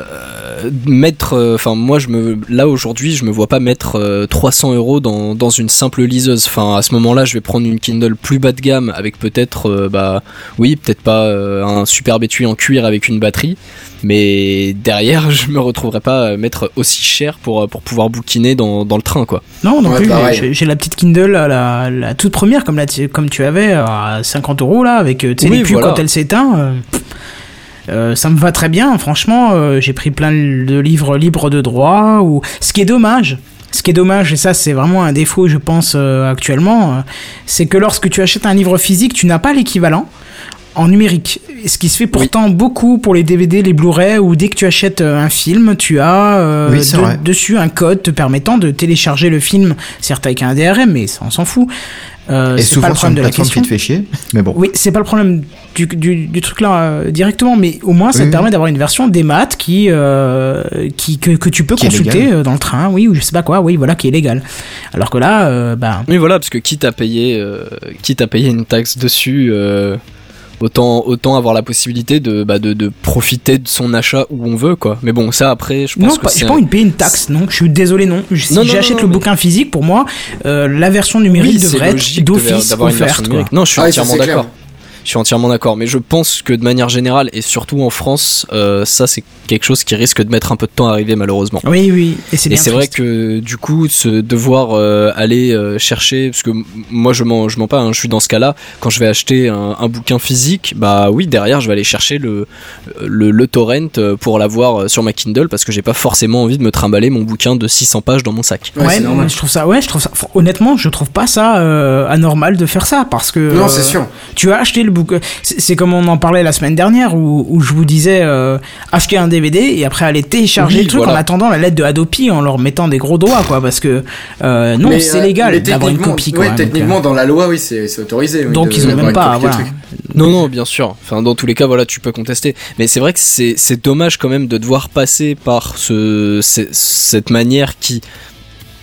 Euh, mettre, euh, enfin moi je me, là aujourd'hui je me vois pas mettre euh, 300 euros dans, dans une simple liseuse. Enfin à ce moment-là je vais prendre une Kindle plus bas de gamme avec peut-être, euh, bah oui peut-être pas euh, un superbe étui en cuir avec une batterie, mais derrière je me retrouverai pas à mettre aussi cher pour euh, pour pouvoir bouquiner dans, dans le train quoi. Non, non Ouais, plus. pareil. J'ai la petite Kindle, la, la toute première, comme, la, comme tu avais, à 50 euros, là, avec euh, tu sais, Oui, les pubs voilà. quand elle s'éteint. euh, euh, ça me va très bien, franchement. euh, J'ai pris plein de livres libres de droit. Ou... Ce qui est dommage, ce qui est dommage, et ça c'est vraiment un défaut, je pense, euh, actuellement, c'est que lorsque tu achètes un livre physique, tu n'as pas l'équivalent en numérique. Ce qui se fait pourtant beaucoup pour les DVD, les Blu-ray, ou dès que tu achètes un film, tu as euh, Oui, de- dessus un code te permettant de télécharger le film, certes avec un DRM, mais ça on s'en fout. Euh, Et c'est souvent pas le sur une problème de la plateforme qui question. te fait chier. Mais bon. Oui, c'est pas le problème du, du, du truc là euh, directement, mais au moins ça Oui, te oui. permet d'avoir une version des maths qui, euh, qui que, que tu peux Qui consulter euh, dans le train, oui, ou je sais pas quoi, oui, voilà, qui est légal. Alors que là, euh, bah, Oui voilà parce que quitte à payer, euh, quitte à payer une taxe dessus. Autant, autant avoir la possibilité de, bah, de, de profiter de son achat où on veut quoi. Mais bon ça après je pense non, que pas- c'est j'ai pas envie de payer une taxe, non, je suis désolé, non. Je- Si Non, non, j'achète non, le mais- bouquin physique, pour moi, euh, la version numérique Oui, devrait être d'office d'avoir une version offerte. quoi. Non, je suis Ah entièrement d'accord. Je suis entièrement d'accord, mais je pense que de manière générale et surtout en France, euh, ça c'est quelque chose qui risque de mettre un peu de temps à arriver malheureusement. Oui, oui, et c'est Et bien c'est vrai que du coup, se devoir euh, aller euh, chercher, parce que moi je mens, je mens pas, hein, je suis dans ce cas-là. Quand je vais acheter un, un bouquin physique, bah oui, derrière je vais aller chercher le le, le torrent pour l'avoir sur ma Kindle, parce que j'ai pas forcément envie de me trimballer mon bouquin de 600 pages dans mon sac. Ouais, Ouais, c'est normal. je trouve ça, ouais, je trouve ça, honnêtement, je trouve pas ça euh, anormal de faire ça parce que. Non, euh, c'est sûr. Tu as acheté le bouquin. C'est comme on en parlait la semaine dernière où, où je vous disais euh, acheter un DVD et après aller télécharger Oui, le truc voilà. en attendant la lettre de Adopi en leur mettant des gros doigts quoi parce que euh, non c'est euh, légal mais d'avoir une techniquement- copie ouais, donc, dans la loi, oui, c'est c'est autorisé. oui, Donc, de- ils ont même pas, voilà. Non, non, bien sûr. Enfin, dans tous les cas, voilà, tu peux contester. Mais c'est vrai que c'est c'est dommage quand même de devoir passer par ce, ce- cette manière qui,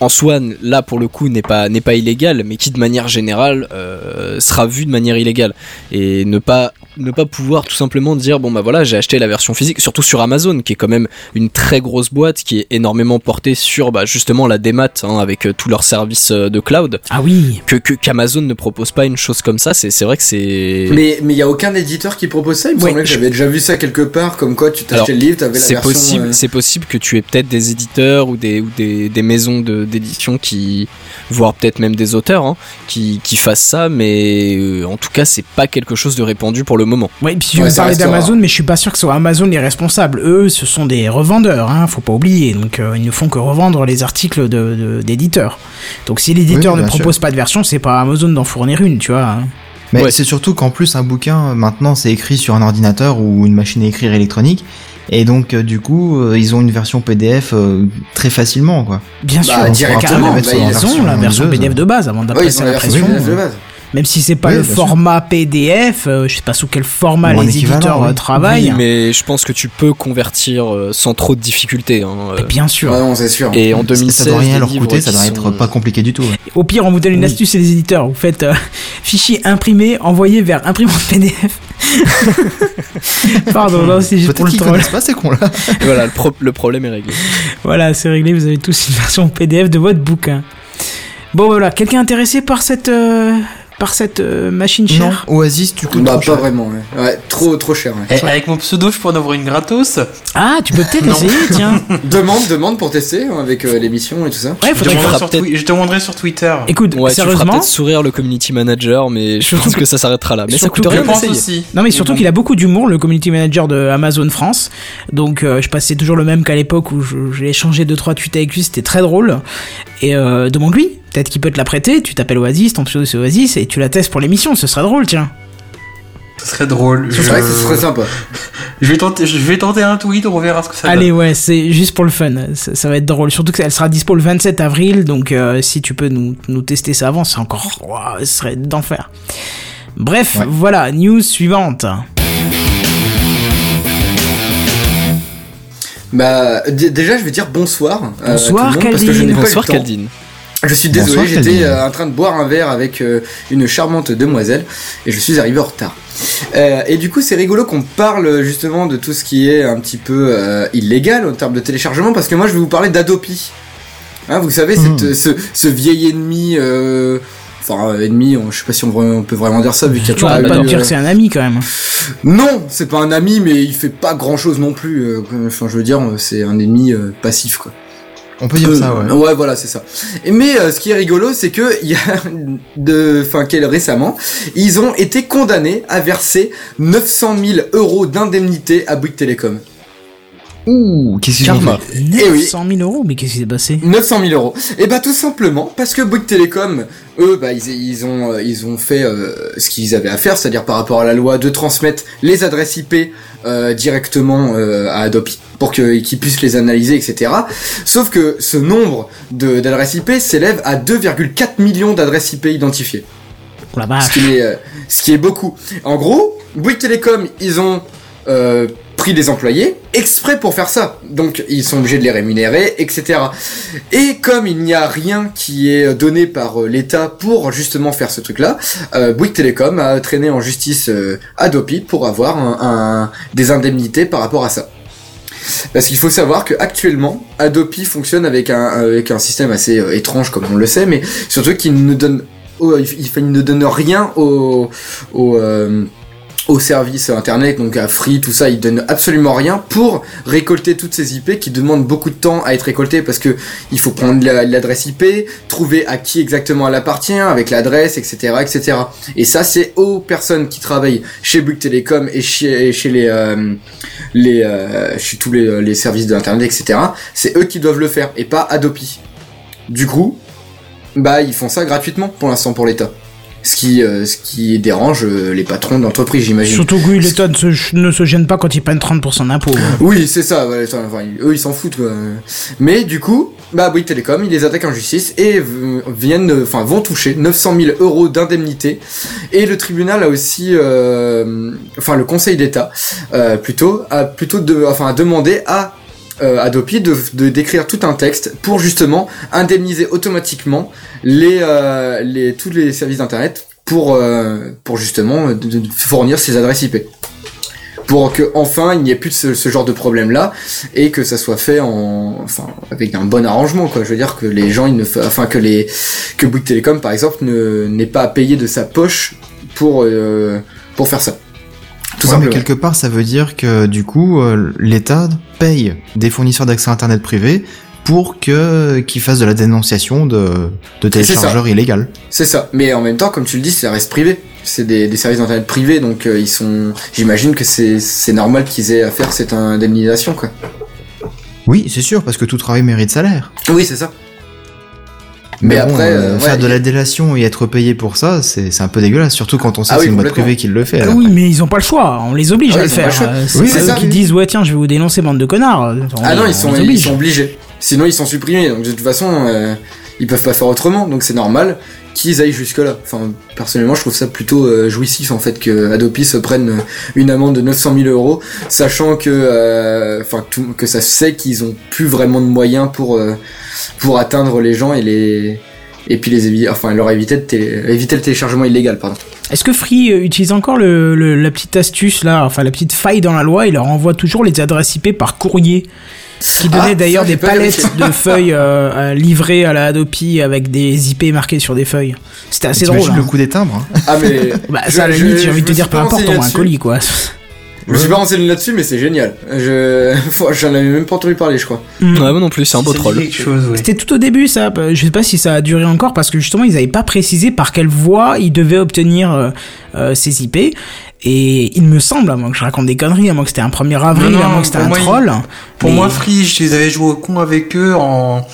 en soi, là pour le coup, n'est pas n'est pas illégale, mais qui de manière générale euh, sera vue de manière illégale. Et ne pas ne pas pouvoir tout simplement dire bon bah voilà j'ai acheté la version physique surtout sur Amazon qui est quand même une très grosse boîte qui est énormément portée sur bah, justement la démat hein, avec euh, tous leurs services euh, de cloud ah oui que que- qu'Amazon ne propose pas une chose comme ça c'est c'est vrai que c'est Mais mais il y a aucun éditeur qui propose ça. Il me Oui, semblait que je- j'avais déjà vu ça quelque part, comme quoi tu t'achetais le livre, t'avais la c'est version. possible, euh, c'est possible que tu aies peut-être des éditeurs ou des ou des, des maisons de- d'édition qui, voire peut-être même des auteurs, hein, qui, qui fassent ça, mais euh, en tout cas c'est pas quelque chose de répandu pour le moment. Ouais, puis tu Ouais, parler d'Amazon, mais je suis pas sûr que ce soit Amazon les responsables. Eux, ce sont des revendeurs, hein, faut pas oublier. Donc, euh, ils ne font que revendre les articles de- de- d'éditeurs. Donc, si l'éditeur Oui, ne sûr. propose pas de version, c'est pas à Amazon d'en fournir une, tu vois. hein. Mais Ouais. c'est surtout qu'en plus un bouquin maintenant c'est écrit sur un ordinateur ou une machine à écrire électronique et donc euh, du coup euh, ils ont une version PDF euh, très facilement quoi. Bien Bah, sûr, directement, bah, Ils ont version la version. PDF de base avant Ouais, d'appresser ont la version l'impression. Même si c'est pas Oui, le sûr. format PDF, euh, je sais pas sous quel format les éditeurs oui. euh, travaillent. Oui, mais je pense que tu peux convertir euh, sans trop de difficultés. hein, euh. Et Bien sûr. Ouais, non, c'est sûr. Et en Ça- 2016, ça doit rien des leur coûter, ça doit être sont- pas compliqué du tout. ouais. Au pire, on vous donne une Oui. astuce, c'est les éditeurs. Vous faites euh, fichier imprimé, envoyé vers imprimante PDF. Pardon, non, c'est juste pour Peut-être le qu'ils troll. pas ces cons là. voilà, le, pro- le problème est réglé. Voilà, c'est réglé, vous avez tous une version PDF de votre bouquin. Bon, voilà, quelqu'un intéressé par cette, euh, par cette euh, machine Non, chère Oasis tu coûtes Bah, trop pas cher. vraiment, ouais. Ouais, trop, trop cher, ouais. Et avec mon pseudo, je pourrais en avoir une gratos. Ah, tu peux peut-être essayer, tiens. Demande, demande pour tester, hein, avec euh, l'émission et tout ça. Ouais, Je faudrait te que... demanderai feras sur, Twi- je te demanderai sur Twitter. Écoute, Ouais, tu feras sérieusement, peut-être sourire le community manager, mais je pense que- ça s'arrêtera là. Mais ça coûte rien je pense aussi. Non mais surtout bon. qu'il a beaucoup d'humour, le community manager de Amazon France. Donc euh, je passais toujours le même qu'à l'époque où je- j'ai échangé deux trois tweets avec lui, c'était très drôle. Et euh, demande-lui, peut-être qu'il peut te la prêter. Tu t'appelles Oasis, ton pseudo c'est Oasis et tu la testes pour l'émission, ce serait drôle, tiens. Ce serait drôle. C'est Je... vrai que ce serait sympa. je vais tenter, je vais tenter un tweet, on verra ce que ça Allez donne. ouais, c'est juste pour le fun, ça, ça va être drôle. Surtout qu'elle sera dispo le 27 avril, donc euh, si tu peux nous, nous tester ça avant, c'est encore, Ouah, ce serait d'enfer. Bref, Ouais. voilà, news suivante. Bah, déjà, je vais dire bonsoir. euh, Bonsoir, Caldine. Bonsoir. Caldine. Je suis désolé, j'étais euh, en train de boire un verre avec euh, une charmante demoiselle et je suis arrivé en retard. Euh, et du coup, c'est rigolo qu'on parle justement de tout ce qui est un petit peu euh, illégal en termes de téléchargement parce que moi, je vais vous parler d'Adopi. Hein, vous savez, cette- ce, ce vieil ennemi. euh, Enfin, euh, ennemi, on- je sais pas si on, on peut vraiment dire ça vu qu'il y a Tu vas toujours pas eu, me dire que c'est un ami quand même. Non, c'est pas un ami, mais il fait pas grand chose non plus. euh, Enfin, je veux dire, c'est un ennemi euh, passif, quoi. On peut dire ça, ouais. Ouais, voilà, c'est ça. Mais euh, ce qui est rigolo, c'est que il y a de, enfin, quel récemment, ils ont été condamnés à verser 900 000 euros d'indemnité à Bouygues Télécom. Ouh, qu'est-ce qu'ils ont Karma. fait Eh oui. 900 000 euros, mais qu'est-ce qui s'est passé 900 000 euros. Et bah tout simplement parce que Bouygues Télécom, eux, bah ils, ils ont euh, ils ont fait euh, ce qu'ils avaient à faire, c'est-à-dire par rapport à la loi de transmettre les adresses IP euh, directement euh, à Adopi pour que- qu'ils puissent les analyser, etc. Sauf que ce nombre de- d'adresses IP s'élève à 2,4 millions d'adresses IP identifiées. Oh la ce vache. qui est, ce qui est beaucoup. En gros, Bouygues Télécom, ils ont pris des employés exprès pour faire ça. Donc, ils sont obligés de les rémunérer, etc. Et comme il n'y a rien qui est donné par euh, l'État pour justement faire ce truc-là, euh, Bouygues Télécom a traîné en justice euh, Adopi pour avoir un, des indemnités par rapport à ça. Parce qu'il faut savoir que actuellement, Adopi fonctionne avec un, avec un système assez euh, étrange, comme on le sait, mais surtout qu'il ne donne, oh, il, ne donne rien au, au, euh, au service internet, donc à Free, tout ça, il donne absolument rien pour récolter toutes ces IP qui demandent beaucoup de temps à être récoltées parce que il faut prendre la- l'adresse IP, trouver à qui exactement elle appartient, avec l'adresse, etc., etc. Et ça, c'est aux personnes qui travaillent chez Bouygues Télécom et chez, chez les, euh, les, euh, chez tous les, les services de internet, etc. C'est eux qui doivent le faire et pas Adopi. Du coup, bah ils font ça gratuitement pour l'instant pour l'État. Ce qui, euh, ce qui dérange euh, les patrons d'entreprise, j'imagine. Surtout que oui, l'État ne se, ne se gêne pas quand ils prennent 30% d'impôts. Oui, c'est ça. ouais, enfin, enfin, eux, ils s'en foutent. Quoi. Mais du coup, bah Bouygues Télécom, ils les attaquent en justice et viennent, enfin, vont toucher 900 000 euros d'indemnité. Et le tribunal a aussi, euh, enfin, le Conseil d'État, plutôt, a plutôt de, enfin, a demandé à euh, de, de d'écrire tout un texte pour justement indemniser automatiquement les, euh, tous les services d'internet pour euh, pour justement de fournir ces adresses IP pour que enfin il n'y ait plus de ce, genre de problème là et que ça soit fait en enfin avec un bon arrangement quoi. Je veux dire que les gens ils ne enfin que les que Bouygues Télécom par exemple ne n'ait pas à payer de sa poche pour euh, pour faire ça tout Ouais, mais quelque part, ça veut dire que du coup, euh, l'État paye des fournisseurs d'accès Internet privés pour que qu'ils fassent de la dénonciation de, de téléchargeurs illégaux. c'est ça. Mais en même temps comme tu le dis ça reste privé. C'est des, des services d'internet privés donc euh, ils sont j'imagine que c'est c'est normal qu'ils aient à faire cette indemnisation quoi. Oui, c'est sûr, parce que tout travail mérite salaire. oui c'est ça Mais, Mais bon, après, euh, euh, faire ouais, de la délation et être payé pour ça, c'est c'est un peu dégueulasse, surtout quand on sait Ah que oui, c'est une boîte privée qui le fait. alors. Oui, mais ils ont pas le choix. On les oblige Ah, à le faire. Euh, C'est Oui, eux ça. qui disent ouais tiens je vais vous dénoncer bande de connards. On Ah non, on ils sont, ils obligés. Sinon, ils sont supprimés. Donc, de toute façon, euh, ils peuvent pas faire autrement. Donc, c'est normal qu'ils aillent jusque-là. Personnellement, je trouve ça plutôt euh, jouissif, en fait, que Adopi se prenne euh, une amende de 900 000 euros, sachant que, euh, enfin, ça sait qu'ils ont plus vraiment de moyens pour, atteindre les gens et les, leur éviter, de le téléchargement illégal, pardon. Est-ce que Free utilise encore le, le- la petite astuce là, enfin la petite faille dans la loi, il leur envoie toujours les adresses IP par courrier? Qui donnait Ah, d'ailleurs des palettes de feuilles euh, à livrer à la Adopi avec des IP marqués sur des feuilles. C'était assez drôle. T'imagines le hein. coût des timbres hein Ah, mais. Bah ça à la limite, j'ai envie de te dire peu pas importe, on un colis quoi. Je me suis pas renseigné là-dessus, mais c'est génial. Je, j'en avais même pas entendu parler, je crois. Mm. Ouais, moi non plus, c'est un beau troll. ouais. C'était tout au début ça, je sais pas si ça a duré encore parce que justement ils avaient pas précisé par quelle voie ils devaient obtenir euh, euh, ces IP et il me semble, à moins que je raconte des conneries, à moins que c'était un 1er avril, Non, à moins que c'était un moi, troll. Pour mais- moi, Free, je les avais joués au con avec eux en,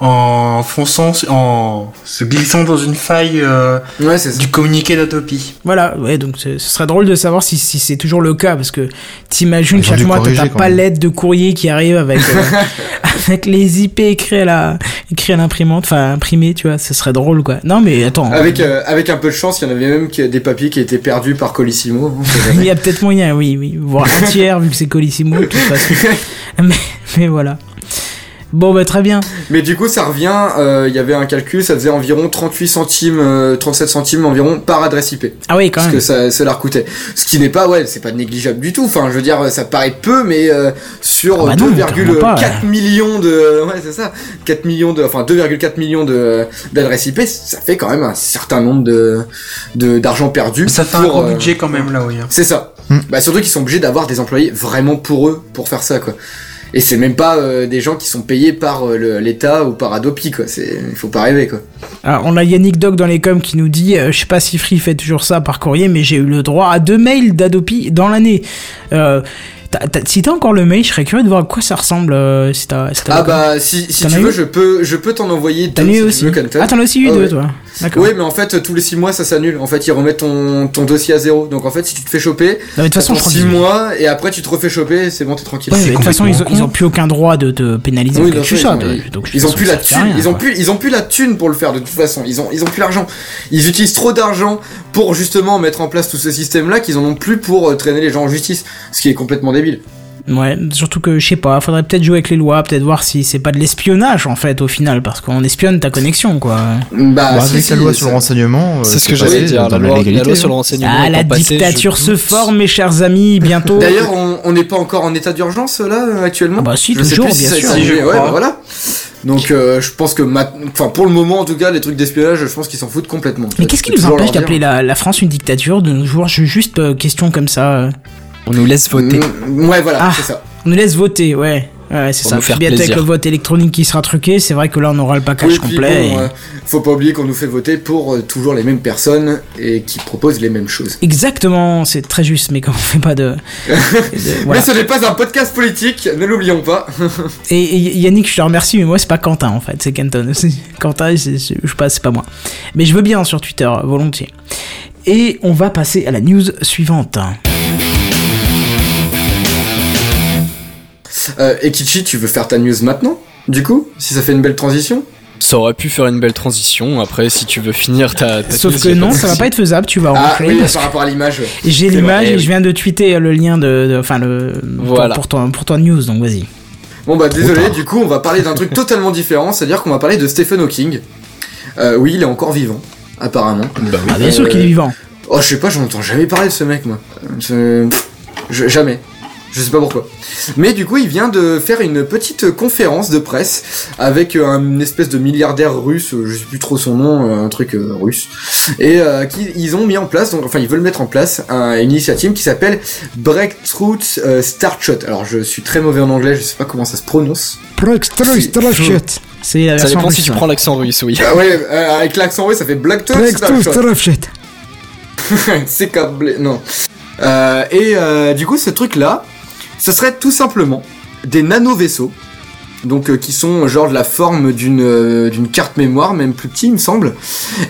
en fonçant, en se glissant dans une faille euh, Ouais, du communiqué d'Adopi. Voilà, ouais, donc ce serait drôle de savoir si, si c'est toujours le cas, parce que t'imagines chaque mois t'as ta palette de courrier qui arrive avec, euh, avec les IP écrits à la, écrits à l'imprimante, enfin imprimés, tu vois, ce serait drôle quoi. Non mais attends, Avec, euh, avec un peu de chance, il y en avait même qui- des papiers qui étaient perdus par Colissimo. jamais. il y a peut-être moyen, oui, oui, voire un tiers vu que c'est Colissimo de toute façon. mais, mais voilà. Bon, bah très bien. Mais du coup, ça revient, euh, il y avait un calcul, ça faisait environ 38 centimes, euh, 37 centimes environ par adresse IP. Ah oui, quand Parce même. que ça, ça leur coûtait. Ce qui n'est pas, ouais, c'est pas négligeable du tout. Enfin, je veux dire, ça paraît peu, mais euh, sur Ah bah non, 2,4 clairement pas, ouais. millions de, ouais, c'est ça, 4 millions de, enfin 2,4 millions de d'adresses IP, ça fait quand même un certain nombre de de d'argent perdu. Ça fait un pour, gros euh, budget quand même là, oui. hein. C'est ça. Hmm. Bah surtout qu'ils sont obligés d'avoir des employés vraiment pour eux pour faire ça quoi. Et c'est même pas euh, des gens qui sont payés par euh, l'État ou par Adopi quoi. C'est il faut pas rêver quoi. Alors, on a Yannick Dog dans les coms qui nous dit, euh, je sais pas si Free fait toujours ça par courrier, mais j'ai eu le droit à deux mails d'Adopi dans l'année. Si t'as encore le mail, je serais curieux de voir à quoi ça ressemble. si si Ah bah si, si T'en tu as veux eu je peux je peux t'en envoyer deux eu si tu aussi veux. Ah, t'en as aussi eu Ah deux, ouais. toi. Oui mais en fait tous les 6 mois ça s'annule. En fait ils remettent ton, ton dossier à zéro. Donc en fait si tu te fais choper, Non, mais de toute façon, je crois 6 qu'ils- motoute et après tu te refais choper, c'est bon t'es tranquille. Ouais, mais C'est de toute façon, ils ont, ils plus aucun droit de te pénaliser Oui, ou chose. ils ont- de- donc, de ils toute ont façon, plus la thune, rien, ils ont plus, ils ont plus la thune pour le faire de toute façon. Ils ont, ils ont plus l'argent. Ils utilisent trop d'argent pour justement mettre en place tout ce système-là qu'ils en ont plus pour euh, traîner les gens en justice, ce qui est complètement débile. Ouais, surtout que je sais pas, faudrait peut-être jouer avec les lois, peut-être voir si c'est pas de l'espionnage en fait au final, parce qu'on espionne ta connexion quoi. Bah, Bah, si, avec si, la loi sur le renseignement, euh, C'est ce que j'allais dire. dans La loi, la légalité, loi sur le hein. renseignement. Ah, la dictature se forme, mes chers amis, bientôt. D'ailleurs, on n'est pas encore en état d'urgence là euh, actuellement? Ah bah si, Je sais toujours, plus bien sûr. ça- Si, je ouais, bah voilà. Donc euh, je pense que ma- enfin pour le moment en tout cas les trucs d'espionnage je pense qu'ils s'en foutent complètement. Mais qu'est-ce qui nous toujours empêche d'appeler la, la France une dictature de nos jours? Juste euh, question comme ça. Euh. On nous laisse voter. Mm, Ouais voilà Ah. c'est ça. On nous laisse voter, ouais. Ouais, c'est Pour ça. nous faire Bientôt avec plaisir. le vote électronique qui sera truqué, c'est vrai que là on aura le package Oui, puis complet. bon, et- euh, faut pas oublier qu'on nous fait voter pour euh, toujours les mêmes personnes et qui proposent les mêmes choses. Exactement, c'est très juste, mais comme on fait pas de. de- voilà. Mais ce n'est pas un podcast politique, ne l'oublions pas. Et, et Yannick, je te remercie, mais moi c'est pas Quentin en fait, c'est Kenton aussi. Quentin, c'est- c'est- je sais pas, c'est pas moi. Mais je veux bien sur Twitter, volontiers. Et on va passer à la news suivante. Euh, et Kichi, tu veux faire ta news maintenant Du coup, si ça fait une belle transition? Ça aurait pu faire une belle transition. Après, si tu veux finir ta. ta Sauf news, que non, ça va pas être faisable, tu vas Ah rentrer. oui, parce par rapport à l'image. J'ai l'image et oui. je viens de tweeter le lien de. Enfin, le. pour- Voilà. Pour, ton, pour ton news, donc vas-y. Bon bah désolé, du coup on va parler d'un truc totalement différent, c'est-à-dire qu'on va parler de Stephen Hawking. Euh, oui, il est encore vivant, apparemment. Bah oui. Ah, bien sûr Euh, qu'il est vivant. Oh, je sais pas, j'en entends jamais parler de ce mec, moi. Je- je- jamais. Je sais pas pourquoi. Mais du coup, il vient de faire une petite conférence de presse avec euh, un espèce de milliardaire russe, euh, je sais plus trop son nom, euh, un truc euh, russe, et euh, qui ils ont mis en place, donc enfin ils veulent mettre en place un- une initiative qui s'appelle Breakthrough euh, Starshot. Alors je suis très mauvais en anglais, je sais pas comment ça se prononce. C'est la Ça dépend si russe, tu ouais. prends l'accent russe, oui. Ah ouais, euh, avec l'accent russe, ça fait Breakthrough Starshot. c'est câblé, non. Euh, et euh, du coup, ce truc-là, ce serait tout simplement des nano-vaisseaux. Donc, euh, qui sont genre de la forme d'une euh, d'une carte mémoire, même plus petit, il me semble,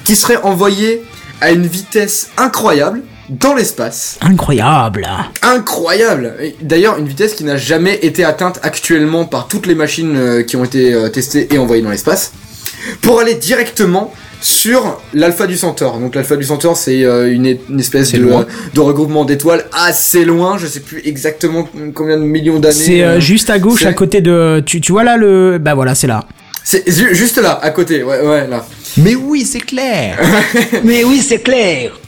qui seraient envoyés à une vitesse incroyable dans l'espace. Incroyable. Incroyable D'ailleurs, une vitesse qui n'a jamais été atteinte actuellement par toutes les machines euh, qui ont été euh, testées et envoyées dans l'espace, pour aller directement sur l'alpha du Centaure. Donc l'alpha du Centaure, c'est euh, une, une espèce de, euh, de regroupement d'étoiles assez loin, je sais plus exactement combien de millions d'années. C'est euh, euh, juste à gauche, à côté de. Tu, tu vois là le. Bah voilà, c'est là. C'est ju- juste là, à côté, ouais, ouais, là. Mais oui, c'est clair Mais oui, c'est clair.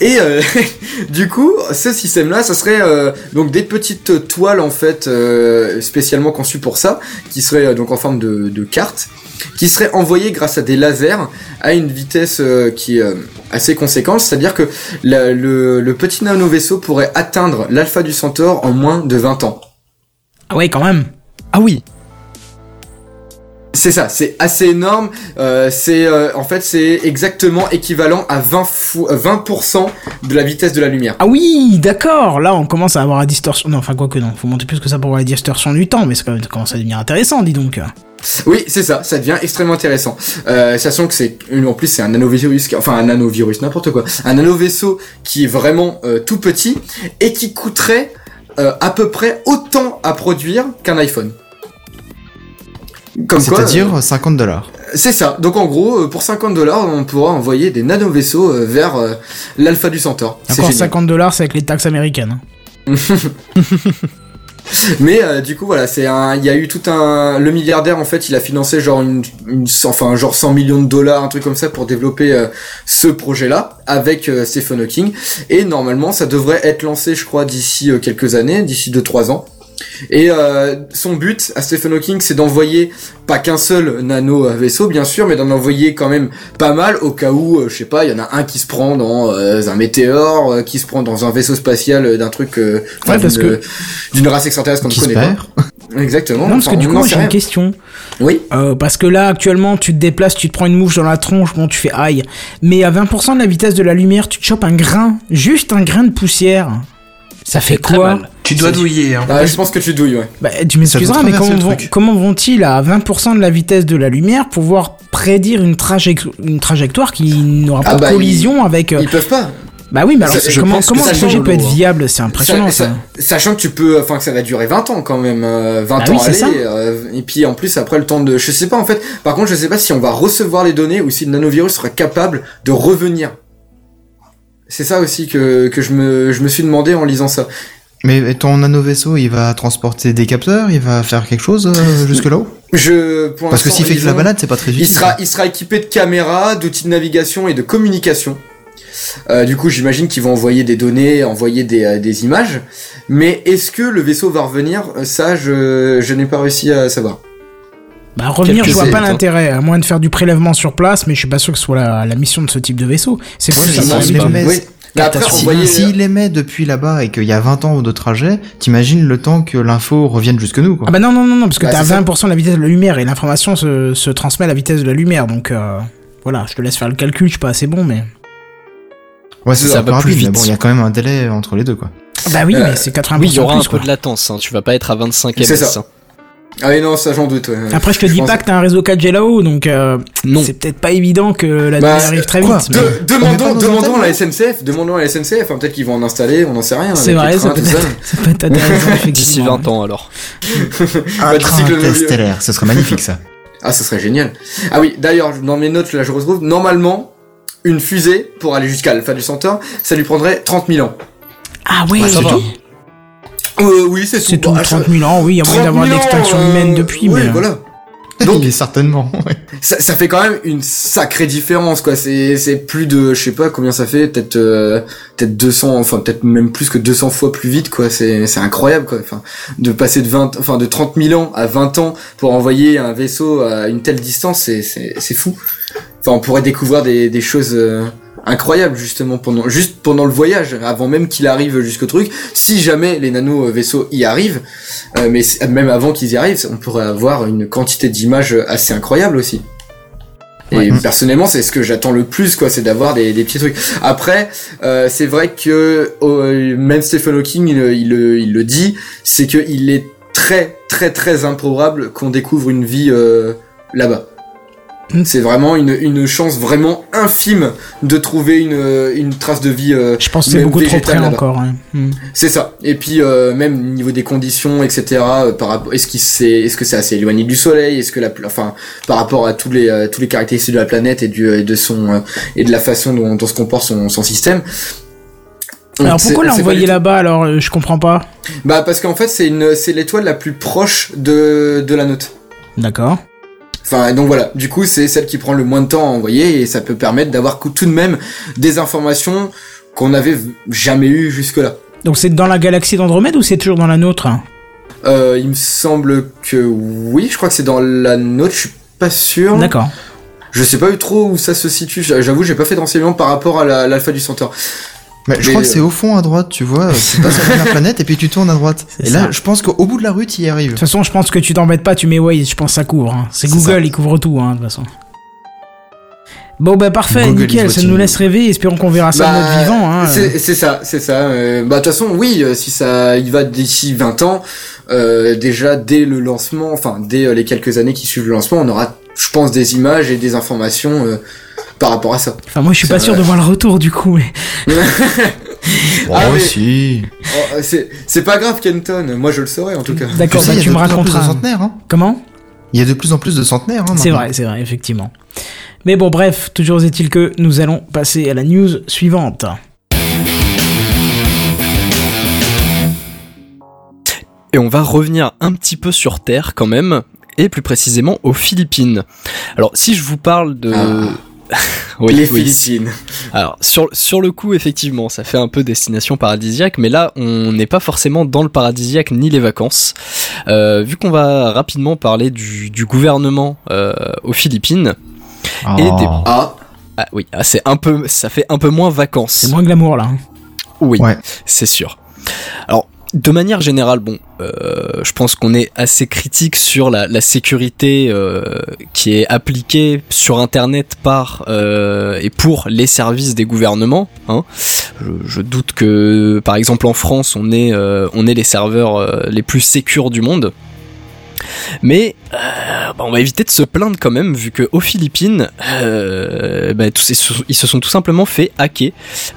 Et euh, du coup, ce système-là, ça serait euh, donc des petites toiles en fait euh, spécialement conçues pour ça, qui seraient euh, donc en forme de, de cartes, qui seraient envoyées grâce à des lasers à une vitesse euh, qui est euh, assez conséquente, c'est-à-dire que la- le, le petit nano vaisseau pourrait atteindre l'alpha du Centaure en moins de 20 ans. Ah ouais, quand même. Ah oui. C'est ça, c'est assez énorme. euh, c'est en fait c'est exactement équivalent à 20 fou- euh, 20% de la vitesse de la lumière. Ah oui, d'accord. Là, on commence à avoir la distorsion. Non, enfin, quoi que non. Faut monter plus que ça pour avoir la distorsion du temps, mais ça commence à devenir intéressant, dis donc. Oui, c'est ça, ça devient extrêmement intéressant. Euh, sachant que c'est, en plus, c'est un nanovirus, qui- enfin un nanovirus, n'importe quoi, un nanovaisseau qui est vraiment euh, tout petit et qui coûterait euh, à peu près autant à produire qu'un iPhone. Comme quoi, C'est-à-dire 50 dollars. c'est ça. Donc en gros, pour 50 dollars, on pourra envoyer des nanovaisseaux euh, vers euh, l'alpha du Centaure. Génial. 50 dollars, c'est avec les taxes américaines. Mais euh, du coup voilà, c'est un, il y a eu tout un, le milliardaire en fait, il a financé genre une, une enfin genre 100 millions de dollars, un truc comme ça pour développer euh, ce projet-là avec euh, Stephen Hawking. Et normalement, ça devrait être lancé, je crois, d'ici euh, quelques années, d'ici 2-3 ans. Et euh, son but à Stephen Hawking, c'est d'envoyer pas qu'un seul nano euh, vaisseau, bien sûr, mais d'en envoyer quand même pas mal au cas où, euh, je sais pas, il y en a un qui se prend dans euh, un météore, euh, qui se prend dans un vaisseau spatial euh, d'un truc, euh, enfin, Ouais, parce d'une- d'une race extraterrestre qu'on ne connaît perd. pas. Exactement. Non, parce que du coup, j'ai une question. Oui. Euh, parce que là, actuellement, tu te déplaces, tu te prends une mouche dans la tronche, bon, tu fais aïe. Mais à 20% de la vitesse de la lumière, tu te chopes un grain, juste un grain de poussière. Ça fait quoi mal. Tu dois douiller. Hein. Ah, je pense que tu douilles, ouais. Bah, tu m'excuseras, mais comment, vont, vont-ils à 20% de la vitesse de la lumière pouvoir prédire une, trajec- une trajectoire qui n'aura Ah pas bah, de collision avec... euh, Ils peuvent pas. Bah oui, mais alors je comment, comment le projet peut être viable? C'est impressionnant ça. sa- sachant que tu peux, enfin que ça va durer 20 ans quand même, euh, 20 Bah ans oui, c'est aller, ça. euh, et puis en plus après le temps de, je sais pas en fait. Par contre, je sais pas si on va recevoir les données ou si le nanovirus sera capable de revenir. C'est ça aussi que que je me je me suis demandé en lisant ça. Mais ton nano-vaisseau, il va transporter des capteurs, il va faire quelque chose euh, jusque là-haut Je pour Parce que s'il fait que la balade, c'est pas très utile. Il sera, il sera équipé de caméras, d'outils de navigation et de communication. Euh, du coup, j'imagine qu'ils vont envoyer des données, envoyer des, euh, des images. Mais est-ce que le vaisseau va revenir? Ça, je, je n'ai pas réussi à savoir. Bah revenir, je vois pas l'intérêt, à moins de faire du prélèvement sur place, mais je suis pas sûr que ce soit la, la mission de ce type de vaisseau. C'est Ouais, ça, les après. S'il met depuis là-bas et qu'il y a 20 ans de trajet, t'imagines le temps que l'info revienne jusque nous, quoi. Ah bah non, non, non, non, parce que Bah, t'as c'est ça. 20% de la vitesse de la lumière et l'information se, se transmet à la vitesse de la lumière, donc euh, voilà, je te laisse faire le calcul, je suis pas assez bon, mais... ouais, c'est ça un va peu plus rapide, mais vite. bon, il y a quand même un délai entre les deux, quoi. Bah oui, Euh, mais c'est 80% Oui, il y aura plus, un peu de latence, hein. tu vas pas être à 25 ms. Hein. Ah oui, non, ça j'en doute. ouais. Après, je te dis pense- pas que t'as un réseau 4G là-haut, donc euh, Non. c'est peut-être pas évident que la Bah, donnée arrive très quoi vite. De- mais- demandons, demandons à la SNCF, demandons à la SNCF, hein, peut-être qu'ils vont en installer, on n'en sait rien. C'est avec vrai, ça peut, ça. être, ça peut être intéressant, effectivement. D'ici 20 ans alors. Un Bah, train le- interstellaire, ce serait magnifique, ça. Ah, ça serait génial. Ah oui, d'ailleurs, dans mes notes, là, je retrouve, normalement, une fusée, pour aller jusqu'à Alpha du Centaure, ça lui prendrait 30 000 ans. Ah ouais, Ouais, ça c'est tout. Euh, oui, c'est C'est tout. tout, Bah, 30 000 ans, oui, il y a moyen 30 d'avoir 000 l'extinction ans, euh, humaine depuis, ouais, mais... euh, voilà. Donc, certainement, ouais. Ça, ça fait quand même une sacrée différence, quoi. C'est, c'est plus de, je sais pas combien ça fait, peut-être, euh, peut-être 200, enfin, peut-être même plus que 200 fois plus vite, quoi. C'est, c'est incroyable, quoi. Enfin, de passer de 20, enfin, de 30 000 ans à 20 ans pour envoyer un vaisseau à une telle distance, c'est, c'est, c'est fou. Enfin, on pourrait découvrir des, des choses, euh, incroyables, justement, pendant, juste pendant le voyage, avant même qu'il arrive jusqu'au truc. Si jamais les nano vaisseaux y arrivent, euh, mais même avant qu'ils y arrivent, on pourrait avoir une quantité d'images assez incroyable aussi. Et Ouais. personnellement, c'est ce que j'attends le plus, quoi, c'est d'avoir des, des petits trucs. Après, euh, c'est vrai que euh, même Stephen Hawking, il, il le- il le dit, c'est que il est très, très, très improbable qu'on découvre une vie euh, là-bas. C'est vraiment une, une chance vraiment infime de trouver une, une trace de vie. euh, Je pense que c'est beaucoup trop près encore. hein. C'est ça. Et puis euh, même au niveau des conditions, etc. euh, par rapport, est-ce qu'il c'est, est-ce que c'est assez éloigné du Soleil, est-ce que la, enfin, par rapport à tous les euh, tous les caractéristiques de la planète et du et de son euh, et de la façon dont, dont se comporte son, son système? Alors C'est- pourquoi l'a envoyé là-bas alors euh, Je comprends pas. Bah parce qu'en fait c'est une c'est l'étoile la plus proche de de la nôtre. D'accord. Enfin donc voilà. Du coup c'est celle qui prend le moins de temps à envoyer et ça peut permettre d'avoir tout de même des informations qu'on n'avait jamais eues jusque là. Donc c'est dans la galaxie d'Andromède ou c'est toujours dans la nôtre? Euh, il me semble que oui, je crois que c'est dans la nôtre, je suis pas sûr. D'accord. Je sais pas eu trop où ça se situe, j'a- j'avoue, j'ai pas fait de renseignements par rapport à la- l'alpha du centaure. Mais je Mais, crois que euh, c'est au fond à droite, tu vois. C'est pas sur la planète et puis tu tournes à droite. C'est Et là, ça. je pense qu'au bout de la rue, tu y arrives. De toute façon, je pense que tu t'embêtes pas, tu mets Waze, je pense que ça couvre. hein. C'est Google, ça. il couvre tout, hein, de toute façon. Bon bah parfait, Google nickel, ça nous laisse rêver, espérons qu'on verra ça de notre vivant. Hein. c'est ça, c'est ça. euh, bah de toute façon, oui, euh, si ça il va d'ici 20 ans, euh, déjà dès le lancement, enfin dès euh, les quelques années qui suivent le lancement, on aura, je pense, des images et des informations euh, par rapport à ça. Enfin moi je suis pas sûr de voir le retour du coup, mais... Oh, Ah, mais- si. Oh, c'est c'est pas grave, Kenton. Moi, je le saurais en tout cas. D'accord, Tu sais, bah il y tu a me de plus en plus de raconteras. centenaires, hein. Comment? Il y a de plus en plus de centenaires, hein. C'est vrai, c'est vrai, effectivement. Mais bon bref, toujours est-il que nous allons passer à la news suivante. Et on va revenir un petit peu sur Terre quand même, et plus précisément aux Philippines. Alors si je vous parle de... Ah. Oui, les oui, Philippines. Alors sur sur le coup effectivement ça fait un peu destination paradisiaque mais là on n'est pas forcément dans le paradisiaque ni les vacances Euh, vu qu'on va rapidement parler du, du gouvernement euh, aux Philippines Et des- Oh. Ah, ah oui ah, c'est un peu ça fait un peu moins vacances C'est moins glamour là. hein. oui Ouais. c'est sûr alors de manière générale, bon, euh, je pense qu'on est assez critique sur la, la sécurité euh, qui est appliquée sur Internet par euh, et pour les services des gouvernements. Hein. Je, je doute que, par exemple, en France, on est euh, on est les serveurs euh, les plus sécures du monde. Mais euh, bah, on va éviter de se plaindre quand même, vu que aux Philippines, euh, bah, ils se sont tout simplement fait hacker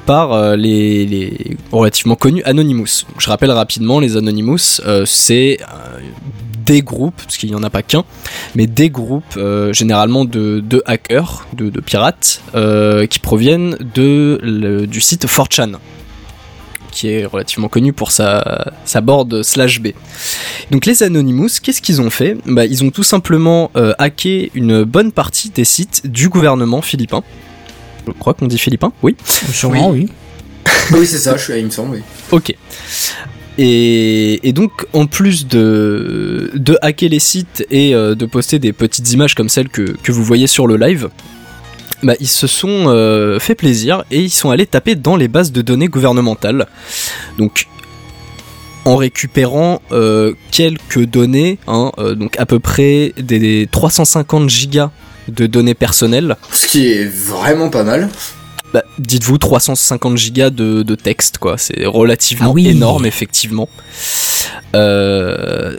par euh, les, relativement connus Anonymous. Je rappelle rapidement, les Anonymous, c'est des groupes, parce qu'il n'y en a pas qu'un, mais des groupes généralement de, hackers, de, pirates, qui proviennent de, du site 4chan qui est relativement connu pour sa, sa board slash B. Donc les Anonymous, qu'est-ce qu'ils ont fait? Bah, Ils ont tout simplement euh, hacké une bonne partie des sites du gouvernement philippin. Je crois qu'on dit philippin, oui. Sûrement, oui. oui, c'est ça, je suis, il me semble, oui. Ok. Et, et donc, en plus de, de hacker les sites et euh, de poster des petites images comme celles que, que vous voyez sur le live, bah, ils se sont euh, fait plaisir et ils sont allés taper dans les bases de données gouvernementales. Donc, en récupérant euh, quelques données, hein, euh, donc à peu près des, des 350 gigas de données personnelles. Ce qui est vraiment pas mal. Bah, dites-vous 350 gigas de, de texte, quoi. C'est relativement Ah oui. énorme, effectivement. Euh,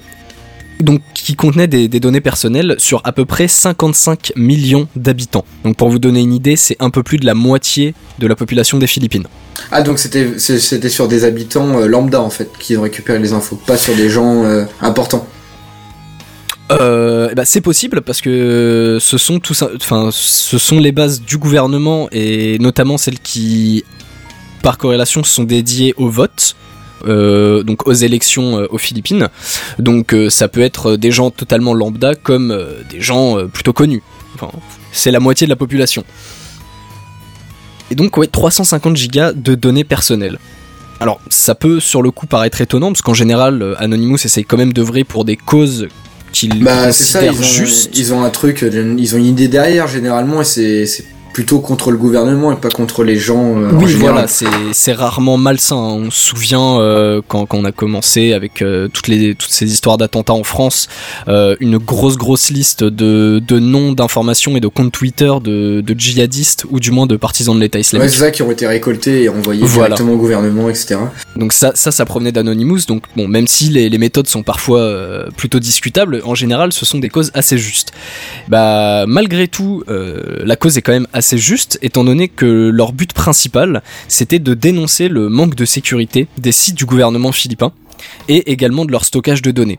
donc, qui contenait des, des données personnelles sur à peu près 55 millions d'habitants. Donc, pour vous donner une idée, c'est un peu plus de la moitié de la population des Philippines. Ah, donc c'était sur des habitants euh, lambda en fait qui ont récupéré les infos, pas sur des gens euh, importants. Euh, ben, c'est possible parce que ce sont tous, enfin, ce sont les bases du gouvernement et notamment celles qui, par corrélation, sont dédiées au vote. Euh, donc aux élections euh, aux Philippines. Donc euh, ça peut être des gens totalement lambda comme des gens plutôt connus. Enfin, c'est la moitié de la population. Et donc ouais, 350 gigas de données personnelles. Alors ça peut sur le coup paraître étonnant parce qu'en général Anonymous essaye quand même d'œuvrer pour des causes qu'ils Bah c'est ça, ils considèrent ont, justes. ils ont un truc, ils ont une idée derrière généralement et c'est plutôt contre le gouvernement et pas contre les gens. euh, Oui, voilà, c'est rarement malsain. On se souvient euh, quand, quand on a commencé avec euh, toutes les toutes ces histoires d'attentats en France, une grosse grosse liste de, de noms d'informations et de comptes Twitter de, de djihadistes ou du moins de partisans de l'État Ouais, islamique. c'est ça qui ont été récoltés et envoyés Voilà. directement au gouvernement, etc. Donc ça, ça, ça provenait d'Anonymous. Donc bon, même si les, les méthodes sont parfois plutôt discutables, en général, ce sont des causes assez justes. Bah, malgré tout, la cause est quand même assez juste, étant donné que leur but principal, c'était de dénoncer le manque de sécurité des sites du gouvernement philippin et également de leur stockage de données.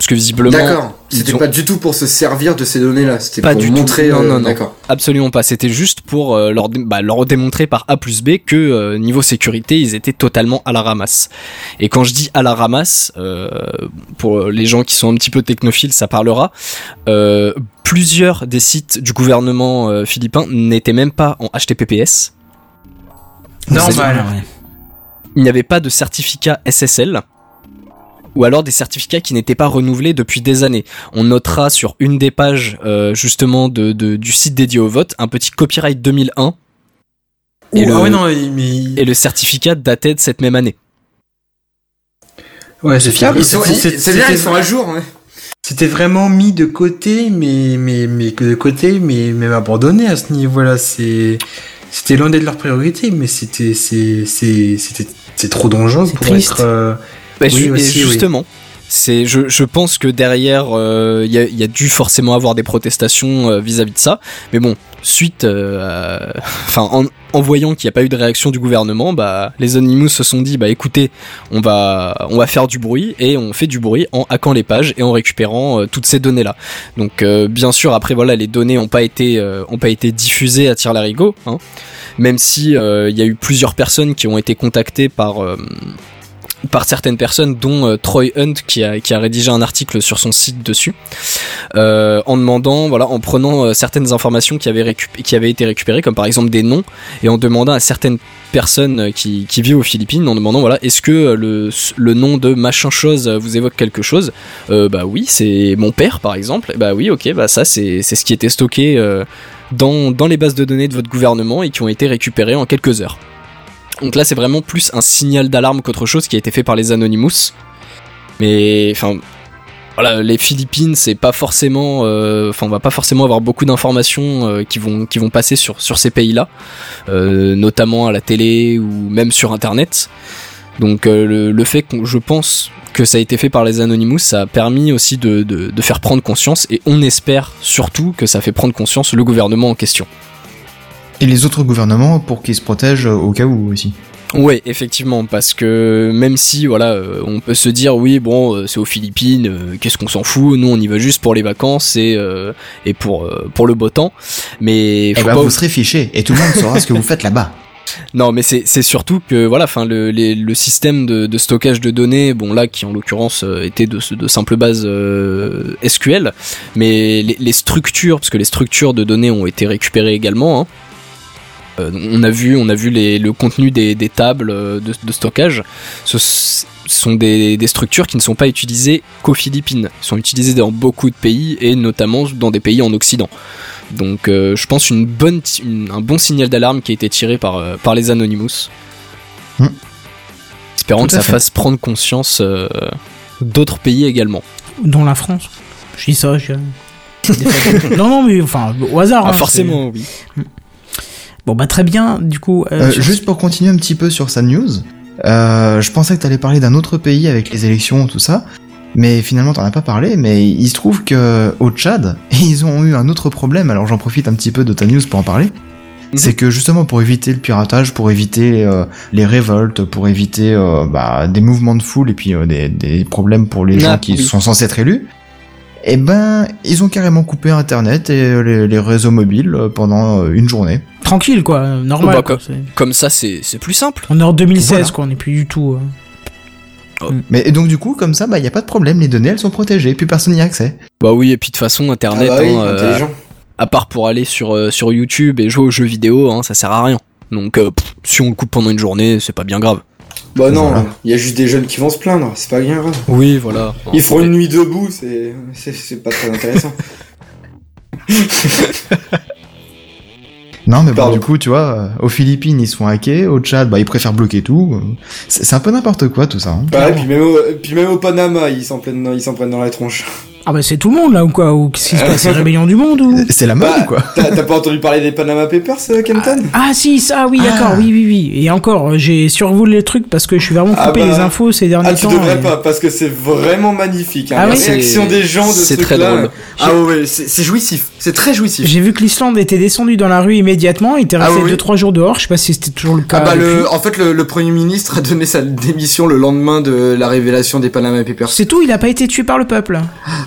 Parce que visiblement, D'accord. C'était ont- pas du tout pour se servir de ces données-là. C'était Pas pour du tout. montrer. Non, euh, non, non. D'accord. Absolument pas. C'était juste pour euh, leur, bah, leur démontrer par A plus B que euh, niveau sécurité, ils étaient totalement à la ramasse. Et quand je dis à la ramasse, euh, pour les gens qui sont un petit peu technophiles, ça parlera. euh, plusieurs des sites du gouvernement euh, philippin n'étaient même pas en HTTPS. Normal. Il n'y avait pas de certificat SSL. Ou alors des certificats qui n'étaient pas renouvelés depuis des années. On notera sur une des pages euh, justement de, de- du site dédié au vote un petit copyright 2001 Et le- Ah ouais, non, mais. et le certificat datait de cette même année. Ouais, c'est fiable. C'est- bien, c'était- ils sont à jour. Ouais. C'était vraiment mis de côté, mais, mais, mais de côté, mais même abandonné à ce niveau-là. C'est, c'était loin d'être leur priorité, mais c'était, c'est, c'est, c'était, c'est trop dangereux pour triste. être. euh, Bah, Oui, oui. justement, c'est, je, je pense que derrière, euh, il y, a, il y a dû forcément avoir des protestations euh, vis-à-vis de ça. Mais bon, suite, euh, enfin, en, en voyant qu'il n'y a pas eu de réaction du gouvernement, bah, les Anonymous se sont dit, bah, écoutez, on va, on va faire du bruit et on fait du bruit en hackant les pages et en récupérant euh, toutes ces données-là. Donc, euh, bien sûr, après, voilà, les données n'ont pas été, euh, ont pas été diffusées à tir larigot, hein, même si euh, il y a eu plusieurs personnes qui ont été contactées par euh, par certaines personnes, dont euh, Troy Hunt qui a, qui a rédigé un article sur son site dessus, euh, en demandant, voilà, en prenant euh, certaines informations qui avaient, été récupérées, comme par exemple des noms, et en demandant à certaines personnes qui, vivent aux Philippines, en demandant, voilà, est-ce que le, nom de machin chose vous évoque quelque chose? Bah oui, c'est mon père par exemple. Bah oui, ok, bah ça c'est ce qui était stocké dans, dans les bases de données de votre gouvernement et qui ont été récupérés en quelques heures. Donc là, c'est vraiment plus un signal d'alarme qu'autre chose qui a été fait par les Anonymous. Mais enfin, voilà, les Philippines, c'est pas forcément, euh, enfin, on va pas forcément avoir beaucoup d'informations euh, qui vont passer sur ces pays-là, euh, notamment à la télé ou même sur Internet. Donc le, fait que je pense que ça a été fait par les Anonymous, ça a permis aussi de faire prendre conscience et on espère surtout que ça fait prendre conscience le gouvernement en question. Et les autres gouvernements pour qu'ils se protègent au cas où aussi. Ouais, effectivement, parce que même si voilà, euh, on peut se dire oui, bon, euh, c'est aux Philippines, euh, qu'est-ce qu'on s'en fout Nous, on y va juste pour les vacances et euh, et pour euh, pour le beau temps. Mais Eh faut ben, pas vous serez fichés et tout le monde saura ce que vous faites là-bas. non, mais c'est surtout que voilà, enfin le les- le système de, de stockage de données, bon là qui en l'occurrence euh, était de de simple base euh, SQL, mais les, les structures, parce que les structures de données ont été récupérées également. hein. Euh, on a vu, on a vu les, le contenu des, des tables euh, de, de stockage. Ce sont des, des structures qui ne sont pas utilisées qu'aux Philippines. Elles sont utilisées dans beaucoup de pays et notamment dans des pays en Occident. Donc euh, je pense une bonne, une- un bon signal d'alarme qui a été tiré par, euh, par les Anonymous. Hmm. Espérons Tout que ça fait. fasse prendre conscience euh, d'autres pays également. Dont la France. Je dis ça, je... non, non, mais enfin, au hasard. Ah, hein, forcément, oui. Bon, bah très bien, du coup. euh, Euh, juste pour continuer un petit peu sur sa news, euh, je pensais que t'allais parler d'un autre pays avec les élections, tout ça, mais finalement t'en as pas parlé, mais il se trouve que au Tchad, ils ont eu un autre problème, alors j'en profite un petit peu de ta news pour en parler. C'est que justement pour éviter le piratage, pour éviter euh, les révoltes, pour éviter euh, bah, des mouvements de foule et puis euh, des, des problèmes pour les Ah, gens qui oui. sont censés être élus, eh ben ils ont carrément coupé Internet et euh, les, les réseaux mobiles euh, pendant euh, une journée. Tranquille, quoi, normal. Bah, quoi, Comme ça, c'est c'est plus simple. On est en 2016, Voilà. quoi, on est plus du tout. euh, Mais et donc du coup, comme ça, bah y a pas de problème, les données elles sont protégées, plus personne n'y a accès. Bah oui, et puis de toute façon, Ah Internet, bah oui, hein, euh, à part pour aller sur, euh, sur YouTube et jouer aux jeux vidéo, hein, ça sert à rien. Donc euh, pff, si on le coupe pendant une journée, c'est pas bien grave. Bah non, Voilà. il y a juste des jeunes qui vont se plaindre, c'est pas bien grave. Oui, voilà. Ils feront une nuit debout, c'est c'est- c'est pas très intéressant. Non, mais bon, du coup, tu vois, euh, aux Philippines ils se font hacker, au Tchad, bah ils préfèrent bloquer tout. C'est un peu n'importe quoi tout ça. hein. Ouais, puis même, au, puis même au Panama, ils s'en prennent, dans- ils s'en prennent dans la tronche. Ah, bah c'est tout le monde, là, ou quoi Ou qu'est-ce qui se passe? C'est la rébellion du monde, ou? C'est la mode Bah, ou quoi T'as pas entendu parler des Panama Papers, euh, Kenton? Ah si, ça, oui, Ah. d'accord, oui, oui, oui. Et encore, euh, j'ai survolé le truc parce que je suis vraiment Ah coupé bah. les infos ces derniers Ah, tu temps. devrais et- pas, parce que c'est vraiment magnifique. Hein. Ah la oui réaction C'est- des gens de ce c'est très truc-là. drôle. Ah ouais, c'est jouissif. C'est très jouissif. J'ai vu que l'Islande était descendu dans la rue immédiatement, il était Ah resté oui, oui. 2-3 jours dehors, je sais pas si c'était toujours le cas. Ah bah le, en fait le, le premier ministre a donné sa démission le lendemain de la révélation des Panama Papers. C'est tout, il a pas été tué par le peuple.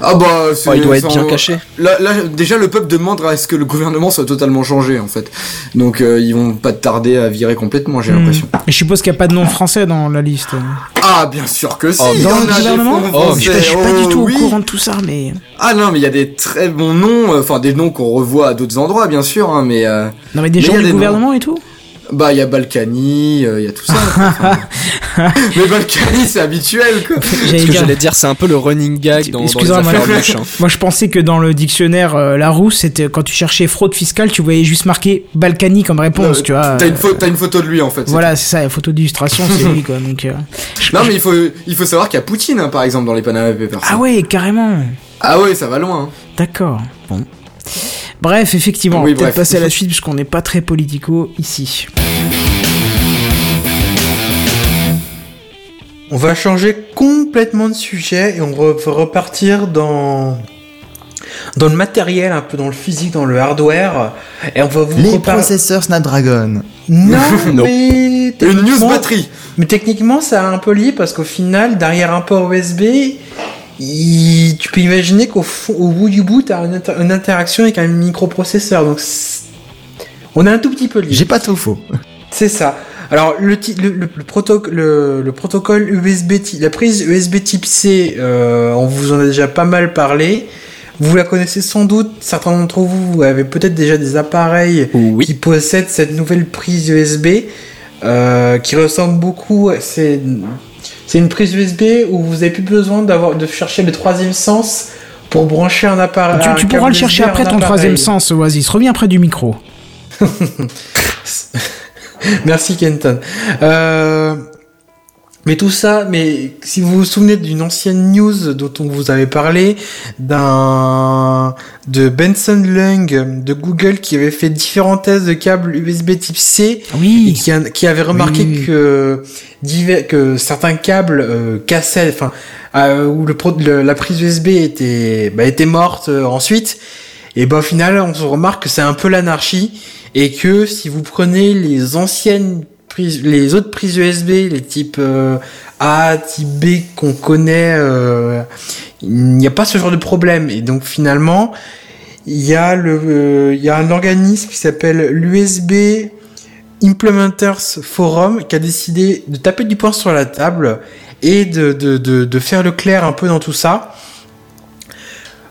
Ah bah c'est- Oh, il doit être bien en- caché. Là, là déjà le peuple demande à ce que le gouvernement soit totalement changé en fait. Donc euh, ils vont pas tarder à virer complètement j'ai Hmm. l'impression. Et je suppose qu'il n'y a pas de nom français dans la liste. Ah bien sûr que si. Oh, il y dans le a des gouvernement Oh, je, suis pas du tout oui. au courant de tout ça, mais. Ah non mais il y a des très bons noms, euh, enfin des noms qu'on revoit à d'autres endroits bien sûr, hein, mais euh, Non, mais des Mais gens il y a du des gouvernement et tout bah il y a Balkany, euh, il y a tout ça. enfin. mais Balkany c'est habituel quoi. J'allais Ce que dire- j'allais dire, c'est un peu le running gag dans, dans les Excusez-moi, affaires moi- louches. hein. Moi, je pensais que dans le dictionnaire euh, Larousse, c'était quand tu cherchais fraude fiscale, tu voyais juste marqué Balkany comme réponse, Euh, tu vois. T'as une, euh, une photo de lui en fait. Voilà, c'est ça, la photo d'illustration, c'est lui, quoi. Donc, euh, je- Non mais il faut, il faut savoir qu'il y a Poutine hein, par exemple dans les Panama Papers. Ah ouais, carrément. Ah ouais, ça va loin. hein. D'accord. Bon. Bref, effectivement, on va peut-être passer à la suite puisqu'on n'est pas très politico ici. On va changer complètement de sujet et on va repartir dans dans le matériel, un peu dans le physique, dans le hardware. Et on va vous Les processeurs Snapdragon. Non, Non. mais Une news batterie. Mais techniquement, ça a un peu lié parce qu'au final, derrière un port USB, il- tu peux imaginer qu'au fond- au bout du bout, tu as une, inter- une interaction avec un microprocesseur. Donc, on est un tout petit peu. J'ai pas tout faux. C'est ça. Alors le, ti- le, le, le protoc- le- le protocole USB, la prise USB Type C, euh, on vous en a déjà pas mal parlé. Vous la connaissez sans doute. Certains d'entre vous avez peut-être déjà des appareils Oui. qui possèdent cette nouvelle prise USB euh, qui ressemble beaucoup. C'est c'est une prise USB où vous avez plus besoin d'avoir de chercher le troisième sens pour brancher un appareil. Tu, pourras le chercher après ton troisième sens, Oasis. Reviens près du micro. Merci Kenton. Euh, mais tout ça, mais si vous vous souvenez d'une ancienne news dont on vous avait parlé, d'un de Benson Lung de Google qui avait fait différents tests de câbles USB Type C et Oui. qui, a- qui avait remarqué Oui, que divers, que certains câbles euh, cassaient, enfin euh, où le, le- la prise USB était bah, était morte euh, ensuite. Et ben au final, on se remarque que c'est un peu l'anarchie et que si vous prenez les anciennes les autres prises USB, les types euh, A, type B qu'on connaît, euh, il n'y a pas ce genre de problème. Et donc finalement, il y a euh, un organisme qui s'appelle l'USB Implementers Forum qui a décidé de taper du poing sur la table et de, faire le clair un peu dans tout ça.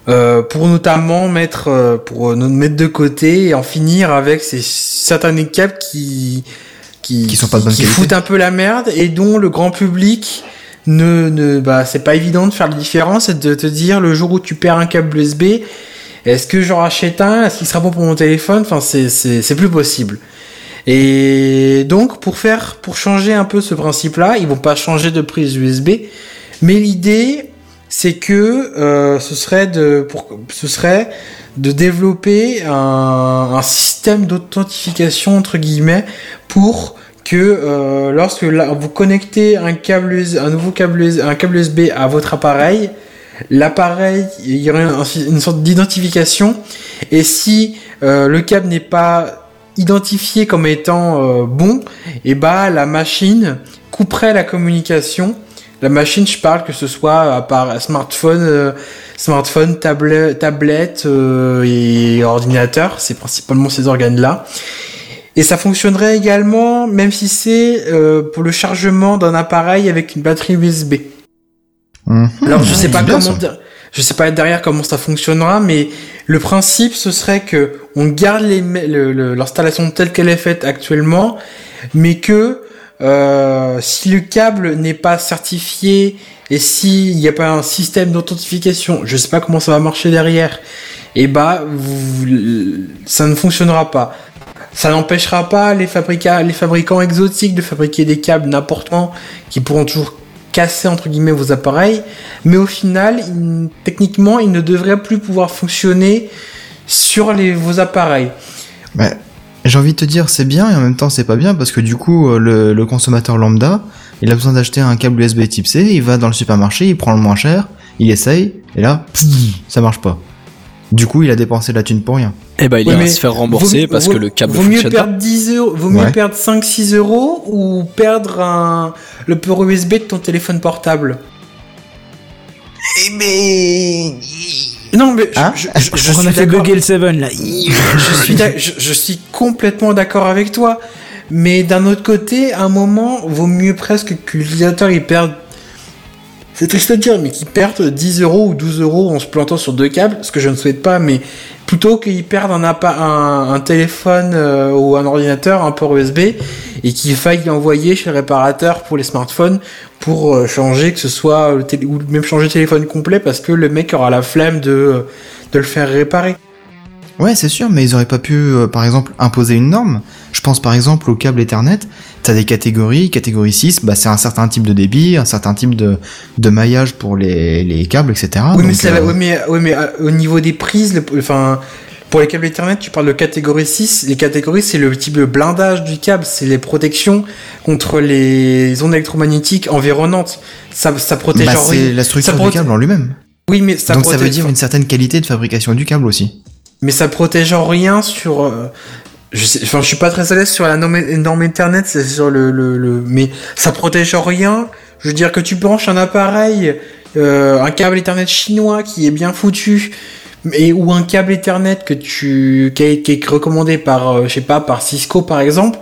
Pour notamment mettre de côté et en finir avec ces certains câbles qui qui, Qui sont pas de bonne qui qualité. foutent un peu la merde et dont le grand public ne ne bah c'est pas évident de faire la différence et de te dire le jour où tu perds un câble USB est-ce que j'en rachète un? Est-ce qu'il sera bon pour mon téléphone? Enfin c'est c'est c'est plus possible. Et donc pour faire pour changer un peu ce principe là ils vont pas changer de prise USB mais l'idée c'est que euh, ce serait de pour ce serait de développer un, système d'authentification entre guillemets pour que euh, lorsque vous connectez un câble un nouveau câble un câble USB à votre appareil l'appareil il y aurait un- une sorte d'identification. Et si euh, le câble n'est pas identifié comme étant euh, bon et bah la machine couperait la communication. La machine, je parle que ce soit à part smartphone, smartphone, tablette, tablette euh, et ordinateur, c'est principalement ces organes-là. Et ça fonctionnerait également, même si c'est euh, pour le chargement d'un appareil avec une batterie USB. Mhm. Alors je sais pas comment, ça. je sais pas derrière comment ça fonctionnera, mais le principe ce serait que on garde le- le- l'installation telle qu'elle est faite actuellement, mais que euh, si le câble n'est pas certifié et s'il n'y a pas un système d'authentification, je sais pas comment ça va marcher derrière, et bah vous, ça ne fonctionnera pas. Ça n'empêchera pas les fabricants, exotiques de fabriquer des câbles n'importe quand qui pourront toujours casser entre guillemets vos appareils, mais au final, techniquement, ils ne devraient plus pouvoir fonctionner sur les, vos appareils. J'ai envie de te dire c'est bien et en même temps c'est pas bien parce que du coup euh, le, le consommateur lambda il a besoin d'acheter un câble USB type C, il va dans le supermarché, il prend le moins cher, il essaye et là pff, ça marche pas. Du coup il a dépensé de la thune pour rien. Eh ben, il mais se faire rembourser vaut- parce vaut- que le câble Vaut mieux perdre 10 euros, vaut mieux Ouais. perdre 5-6 euros ou perdre un, le port USB de ton téléphone portable. Eh mais... Non, mais je- Hein je, je- je on suis a fait bugger le 7 là. je suis, je suis complètement d'accord avec toi. Mais d'un autre côté, à un moment, vaut mieux presque que l'utilisateur il perde. C'est triste de dire, mais qu'il perde 10 euros ou 12 euros en se plantant sur deux câbles, ce que je ne souhaite pas, mais plutôt qu'il perde un, un, téléphone euh, ou un ordinateur, un port USB, et qu'il faille l'envoyer chez le réparateur pour les smartphones pour euh, changer, que ce soit le ou même changer le téléphone complet parce que le mec aura la flemme de, de le faire réparer. Ouais c'est sûr mais ils auraient pas pu euh, par exemple imposer une norme. Je pense par exemple au câble Ethernet, t'as des catégories, catégorie 6 bah c'est un certain type de débit, un certain type de, de maillage pour les, les câbles etc. Oui, mais, Donc, euh, oui, mais, oui, mais euh, au niveau des prises, le- enfin, pour les câbles Ethernet, tu parles de catégorie 6. Les catégories, c'est le type de blindage du câble, c'est les protections contre les ondes électromagnétiques environnantes. Ça, ça protège bah, c'est la structure du câble en lui-même. Oui, mais ça Donc ça veut dire une certaine qualité de fabrication du câble aussi. Mais ça protège en rien sur. euh, je sais, enfin, je suis pas très à l'aise sur la norme, norme Ethernet, c'est sur le, le, le, mais ça protège en rien. Je veux dire que tu branches un appareil, euh, un câble Ethernet chinois qui est bien foutu, et ou un câble Ethernet que tu qui est, qui est recommandé par, euh, je sais pas, par Cisco par exemple.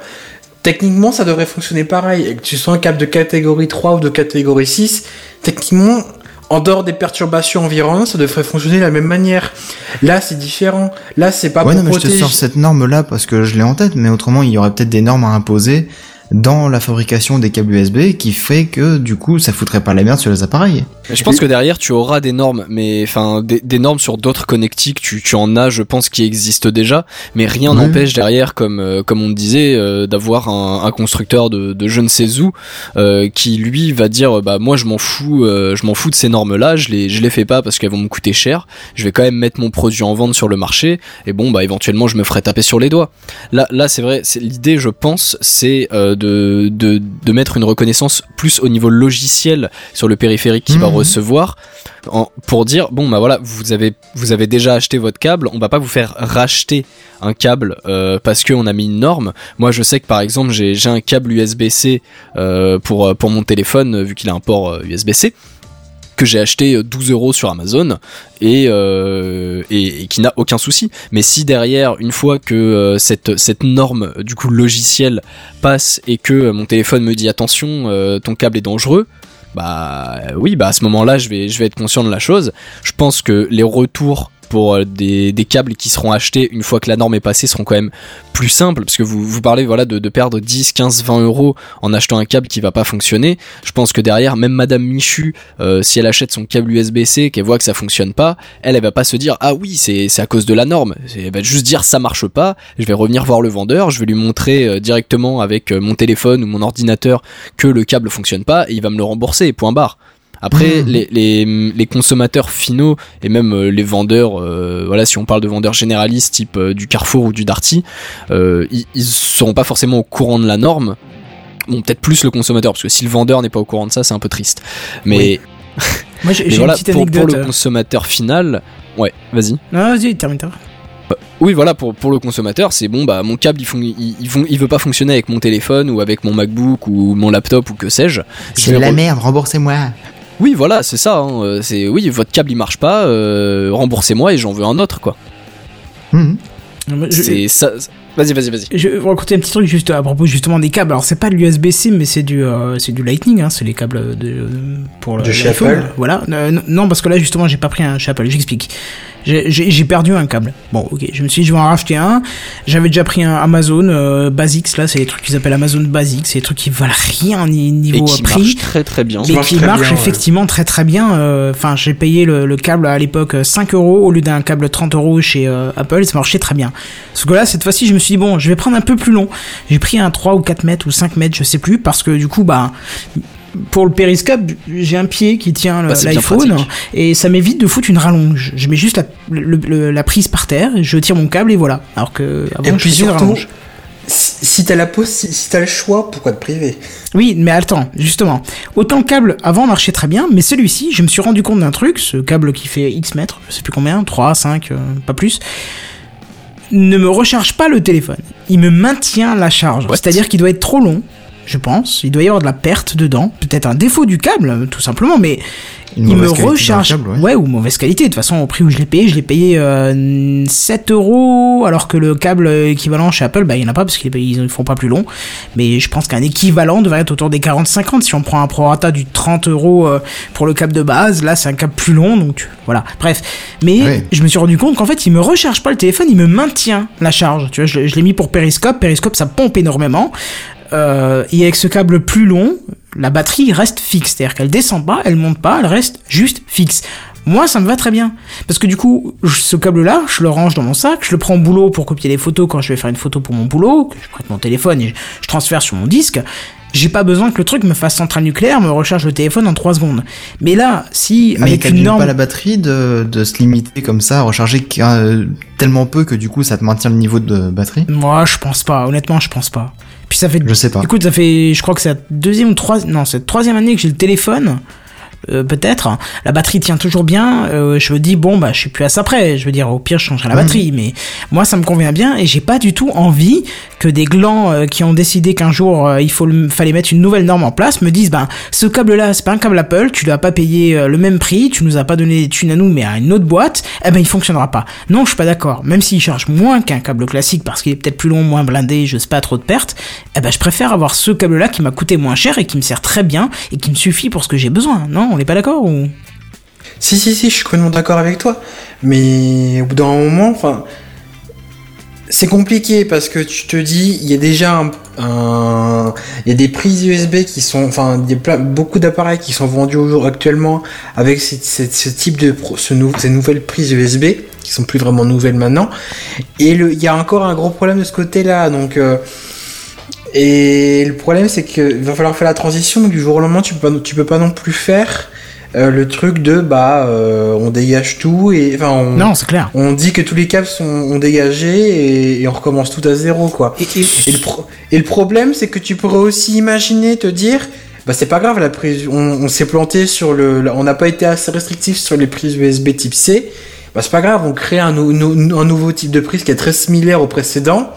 techniquement, ça devrait fonctionner pareil. Et que tu sois un câble de catégorie 3 ou de catégorie 6, techniquement, en dehors des perturbations environnantes, ça devrait fonctionner de la même manière. Là, c'est différent. Là, c'est pas ouais, pour non, mais je te protéger. sors cette norme-là parce que je l'ai en tête, mais autrement, il y aurait peut-être des normes à imposer dans la fabrication des câbles USB qui fait que, du coup, ça foutrait pas la merde sur les appareils. Je pense que derrière tu auras des normes, mais enfin des, des normes sur d'autres connectiques, tu, tu en as, je pense, qui existent déjà, mais rien Ouais. n'empêche derrière, comme euh, comme on disait, euh, d'avoir un, un constructeur de, de je ne sais où euh, qui lui va dire bah moi je m'en fous, euh, je m'en fous de ces normes là, je les je les fais pas parce qu'elles vont me coûter cher, je vais quand même mettre mon produit en vente sur le marché et bon bah éventuellement je me ferai taper sur les doigts. Là là c'est vrai, c'est l'idée je pense c'est euh, de, de de mettre une reconnaissance plus au niveau logiciel sur le périphérique qui va Mhm. recevoir en- pour dire bon bah voilà vous avez vous avez déjà acheté votre câble on va pas vous faire racheter un câble euh, parce qu'on a mis une norme moi je sais que par exemple j'ai un câble USB-C euh, pour euh, pour mon téléphone euh, vu qu'il a un port euh, USB-C j'ai acheté euh, 12 euros sur Amazon et, euh, et, qui n'a aucun souci. Mais si derrière, une fois que euh, cette, norme du coup logiciel passe et que euh, mon téléphone me dit attention, euh, ton câble est dangereux, bah euh, oui, bah à ce moment-là, je vais être conscient de la chose. Je pense que les retours pour euh, des, câbles qui seront achetés une fois que la norme est passée seront quand même plus simples parce que vous, parlez voilà de, perdre 10, 15, 20 euros en achetant un câble qui va pas fonctionner. Je pense que derrière, même Madame Michu, euh, si elle achète son câble USB-C, qu'elle voit que ça fonctionne pas, elle, elle va pas se dire ah oui c'est à cause de la norme. Elle va juste dire ça marche pas. Je vais revenir voir le vendeur, je vais lui montrer euh, directement avec mon téléphone ou mon ordinateur que le câble fonctionne pas et il va me le rembourser. Point barre. Après, Mhm. les, les, les consommateurs finaux et même euh, les vendeurs, euh, voilà, si on parle de vendeurs généralistes type euh, du Carrefour ou du Darty, euh, ils, ils seront pas forcément au courant de la norme. Bon, peut-être plus le consommateur, parce que si le vendeur n'est pas au courant de ça, c'est un peu triste. Mais, Oui. Moi, j'ai mais j'ai voilà, une petite pour, pour anecdote. le euh. consommateur final, ouais, vas-y. Non, vas-y, termine. termine. Oui, voilà, pour, pour le consommateur, c'est bon, bah mon câble, il, fon- il, il, fon- il veut pas fonctionner avec mon téléphone ou avec mon MacBook ou mon laptop ou que sais-je. Je C'est de la re- merde, remboursez-moi. Oui, voilà, c'est ça. hein, euh, C'est oui, votre câble il marche pas, euh, remboursez-moi et j'en veux un autre, quoi. Mhm. Je- C'est ça. Vas-y, vas-y, vas-y. Je vais vous raconter un petit truc juste à propos justement des câbles. Alors c'est pas de l'USB-C mais c'est du euh, c'est du Lightning, hein, c'est les câbles de pour le De chez. Apple Voilà. Euh, non parce que là justement j'ai pas pris un chez Apple. J'explique. J'ai- perdu un câble. Bon ok, je me suis dit je vais en racheter un. J'avais déjà pris un Amazon euh, Basics là, c'est les trucs qu'ils appellent Amazon Basics, c'est les trucs qui valent rien ni Et niveau qui euh, prix. marche très très bien. mais qui très marche bien, ouais. effectivement très très bien. Euh, Enfin, j'ai payé le, le câble à l'époque euh, 5 euros au lieu d'un câble 30 euros chez euh, Apple, ça marchait très bien. Parce que là, cette fois-ci, je me suis dit, bon, je vais prendre un peu plus long. J'ai pris un 3 ou 4 mètres ou 5 mètres, je sais plus, parce que du coup, bah. Pour le périscope, j'ai un pied qui tient Bah, l'iPhone et ça m'évite de foutre une rallonge. Je mets juste la, le- le- la prise par terre, je tire mon câble et voilà. Alors que avant, Et je puis faisais une surtout, rallonge. si, t'as la possi- si t'as le choix, pourquoi te priver Oui, mais attends, justement. Autant le câble avant marchait très bien, mais celui-ci, je me suis rendu compte d'un truc, ce câble qui fait X mètres, je sais plus combien, 3, 5, euh, pas plus, ne me recharge pas le téléphone. Il me maintient la charge. C'est-à-dire qu'il doit être trop long, je pense. Il doit y avoir de la perte dedans. Peut-être un défaut du câble, tout simplement, mais il me recharge. câble, ouais. ouais. ou mauvaise qualité. De toute façon, au prix où je l'ai payé, je l'ai payé euh, 7 euros, alors que le câble équivalent chez Apple, bah, il n'y en a pas parce qu'ils ils font pas plus long. Mais je pense qu'un équivalent devrait être autour des 40-50. Si on prend un prorata du 30 euros euh, pour le câble de base, là, c'est un câble plus long, donc voilà. Bref. Mais Ouais. je me suis rendu compte qu'en fait, il me recharge pas le téléphone, il me maintient la charge. Tu vois, je, je l'ai mis pour Periscope. Periscope, ça pompe énormément. Euh, et avec ce câble plus long, la batterie reste fixe. C'est-à-dire qu'elle descend pas, elle monte pas, elle reste juste fixe. Moi, ça me va très bien. Parce que du coup, ce câble-là, je le range dans mon sac, je le prends au boulot pour copier les photos quand je vais faire une photo pour mon boulot, que je prête mon téléphone et je, transfère sur mon disque. J'ai pas besoin que le truc me fasse centrale nucléaire, me recharge le téléphone en 3 secondes. Mais là, si Mais avec une norme... pas la batterie de, de se limiter comme ça, à recharger euh, tellement peu que du coup ça te maintient le niveau de batterie? Moi, je pense pas. Honnêtement, je pense pas. Puis ça fait Je sais pas. Écoute, ça fait, je crois que c'est la deuxième ou troisième, non, c'est la troisième année que j'ai le téléphone. Euh, peut-être. La batterie tient toujours bien. euh, je me dis bon bah je suis plus à ça près. Je veux dire au pire je changerai la batterie, mais moi ça me convient bien et j'ai pas du tout envie que des glands euh, qui ont décidé qu'un jour euh, il faut le- fallait mettre une nouvelle norme en place me disent ben ce câble là c'est pas un câble Apple, tu l'as pas payé euh, le même prix, tu nous as pas donné des thunes à nous mais à une autre boîte, eh ben il fonctionnera pas. Non, je suis pas d'accord. Même s'il charge moins qu'un câble classique parce qu'il est peut-être plus long, moins blindé, je sais pas trop de pertes, eh ben je préfère avoir ce câble là qui m'a coûté moins cher et qui me sert très bien et qui me suffit pour ce que j'ai besoin. Non, on n'est pas d'accord ou? Si, si, si, je suis complètement d'accord avec toi. Mais au bout d'un moment. C'est compliqué parce que tu te dis, il y a déjà un. il y a des prises USB qui sont. Enfin, beaucoup d'appareils qui sont vendus aujourd'hui actuellement avec ce type de. ces nouvelles prises USB qui sont plus vraiment nouvelles maintenant. Et il y a encore un gros problème de ce côté-là. Donc. euh, et le problème, c'est qu'il va falloir faire la transition. Donc, du jour au lendemain, tu peux pas, tu peux pas non plus faire euh, le truc de bah euh, on dégage tout et enfin on, Non, c'est clair. on dit que tous les câbles sont ont dégagé et, et on recommence tout à zéro quoi. Et, le, pro- et le problème, c'est que tu pourrais aussi imaginer te dire. Bah c'est pas grave, la prise, on, on s'est planté sur le, on n'a pas été assez restrictif sur les prises USB type C. Bah c'est pas grave, on crée un, nou- nou- un nouveau type de prise qui est très similaire au précédent,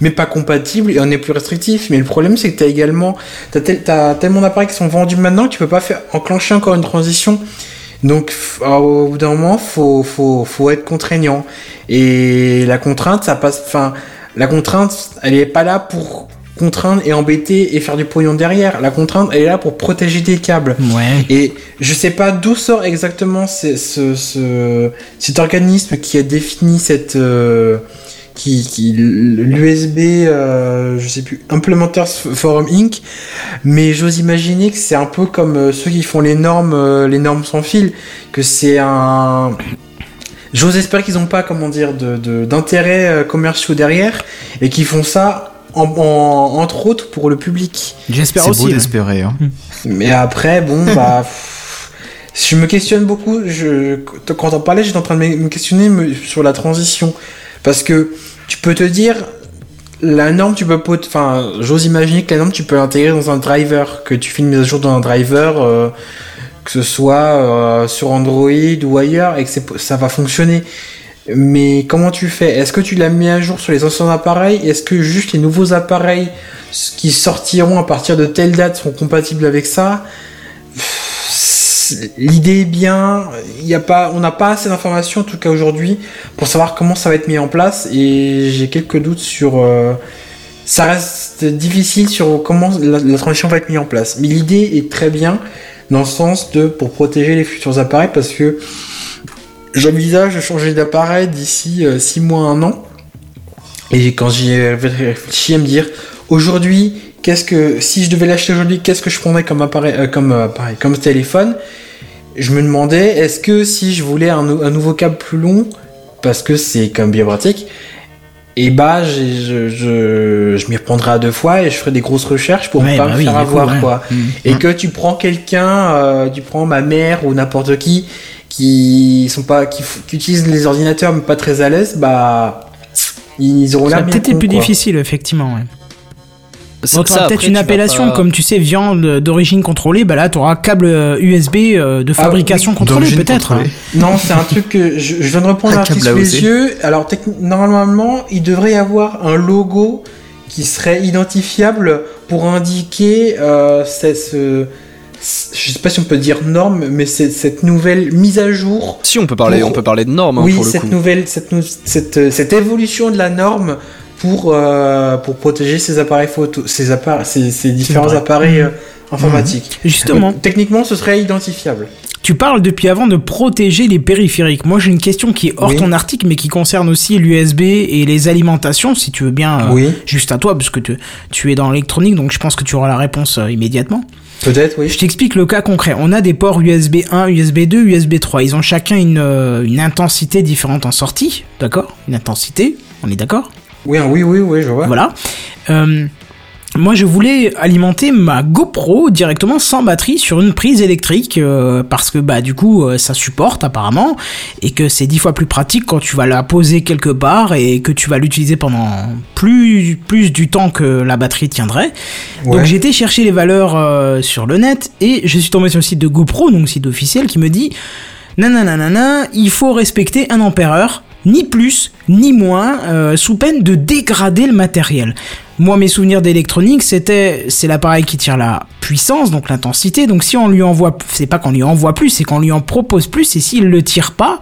mais pas compatible et on est plus restrictif. Mais le problème c'est que t'as également, t'as, tel- t'as tellement d'appareils qui sont vendus maintenant que tu peux pas faire enclencher encore une transition. Donc alors, au bout d'un moment, faut, faut, faut être contraignant. Et la contrainte, ça passe. Enfin, la contrainte, elle est pas là pour contraindre et embêter et faire du pognon derrière. La contrainte, elle est là pour protéger tes câbles. Ouais. Et je sais pas d'où sort exactement ce, ce, ce- cet organisme qui a défini cette. euh, qui, qui l'USB, euh, je sais plus, Implementers Forum Inc. Mais j'ose imaginer que c'est un peu comme euh, ceux qui font les normes, euh, les normes sans fil, que c'est un. J'ose espérer qu'ils n'ont pas, comment dire, de, de- d'intérêts euh, commerciaux derrière et qu'ils font ça en, en- entre autres pour le public. J'espère C'est aussi. beau ouais. d'espérer. Hein. Mais après, bon, bah. pff, Je me questionne beaucoup. Je, quand on parlait, j'étais en train de me questionner sur la transition. Parce que tu peux te dire, la norme, tu peux. Enfin, j'ose imaginer que la norme, tu peux l'intégrer dans un driver, que tu une mise à jour dans un driver, euh, que ce soit euh, sur Android ou ailleurs, et que ça va fonctionner. Mais comment tu fais? Est-ce que tu l'as mis à jour sur les anciens appareils? Est-ce que juste les nouveaux appareils qui sortiront à partir de telle date seront compatibles avec ça? L'idée est bien, y a pas, on n'a pas assez d'informations en tout cas aujourd'hui pour savoir comment ça va être mis en place et j'ai quelques doutes sur. euh, ça reste difficile sur comment la, transition va être mise en place. Mais l'idée est très bien dans le sens de pour protéger les futurs appareils parce que j'envisage de changer d'appareil d'ici 6 mois, 1 an. Et quand j'y réfléchi à me dire aujourd'hui, qu'est-ce que si je devais l'acheter aujourd'hui, qu'est-ce que je prendrais comme appareil, euh, comme euh, appareil, comme téléphone? Je me demandais est-ce que si je voulais un, nou- un nouveau câble plus long, parce que c'est quand même bien pratique, et bah j'ai- je, je, je m'y reprendrai à deux fois et je ferai des grosses recherches pour Ouais, pas bah me oui, faire avoir quoi. Mm. Et que tu prends quelqu'un, euh, tu prends ma mère ou n'importe qui qui sont pas qui, utilisent les ordinateurs mais pas très à l'aise, bah ils auront l'air peut-être plus difficile, effectivement. Ouais. Bon, t'auras ça, peut-être une tu appellation pas- comme tu sais viande d'origine contrôlée, bah là t'auras câble euh, USB euh, de Ah, fabrication oui, contrôlée peut-être. contrôlée. Non, c'est un truc que je, je viens de reprendre câble sous les yeux. Alors normalement, il devrait y avoir un logo qui serait identifiable pour indiquer euh, c'est ce, je sais pas si on peut dire norme, mais c'est cette nouvelle mise à jour Si on peut parler, Pour- on peut parler de normes hein, oui, pour le coup. nouvelle, cette, cette, euh, cette évolution de la norme pour, euh, pour protéger ces appareils photo, ces, appareils, ces, ces différents appareils euh, informatiques. Justement, Donc, techniquement, ce serait identifiable. tu parles depuis avant de protéger les périphériques. Moi j'ai une question qui est hors Oui. ton article mais qui concerne aussi l'USB et les alimentations si tu veux bien. euh, Oui. Juste à toi parce que tu, tu es dans l'électronique donc je pense que tu auras la réponse euh, immédiatement. Peut-être, oui. Je t'explique le cas concret. On a des ports USB 1, USB 2, USB 3. Ils ont chacun une, euh, une intensité différente en sortie, d'accord? Une intensité, on est d'accord? Oui, hein, oui, oui, oui, je vois. Voilà. Euh, moi je voulais alimenter ma GoPro directement sans batterie sur une prise électrique euh, parce que bah du coup euh, ça supporte apparemment et que c'est dix fois plus pratique quand tu vas la poser quelque part et que tu vas l'utiliser pendant plus plus du temps que la batterie tiendrait. Donc Ouais. j'ai été chercher les valeurs euh, sur le net et je suis tombé sur le site de GoPro donc site officiel qui me dit nananana, il faut respecter un ampère heure, ni plus ni moins, euh, sous peine de dégrader le matériel. Moi, mes souvenirs d'électronique, c'était, c'est l'appareil qui tire la puissance, donc l'intensité. Donc, si on lui envoie, c'est pas qu'on lui envoie plus, c'est qu'on lui en propose plus. Et s'il le tire pas,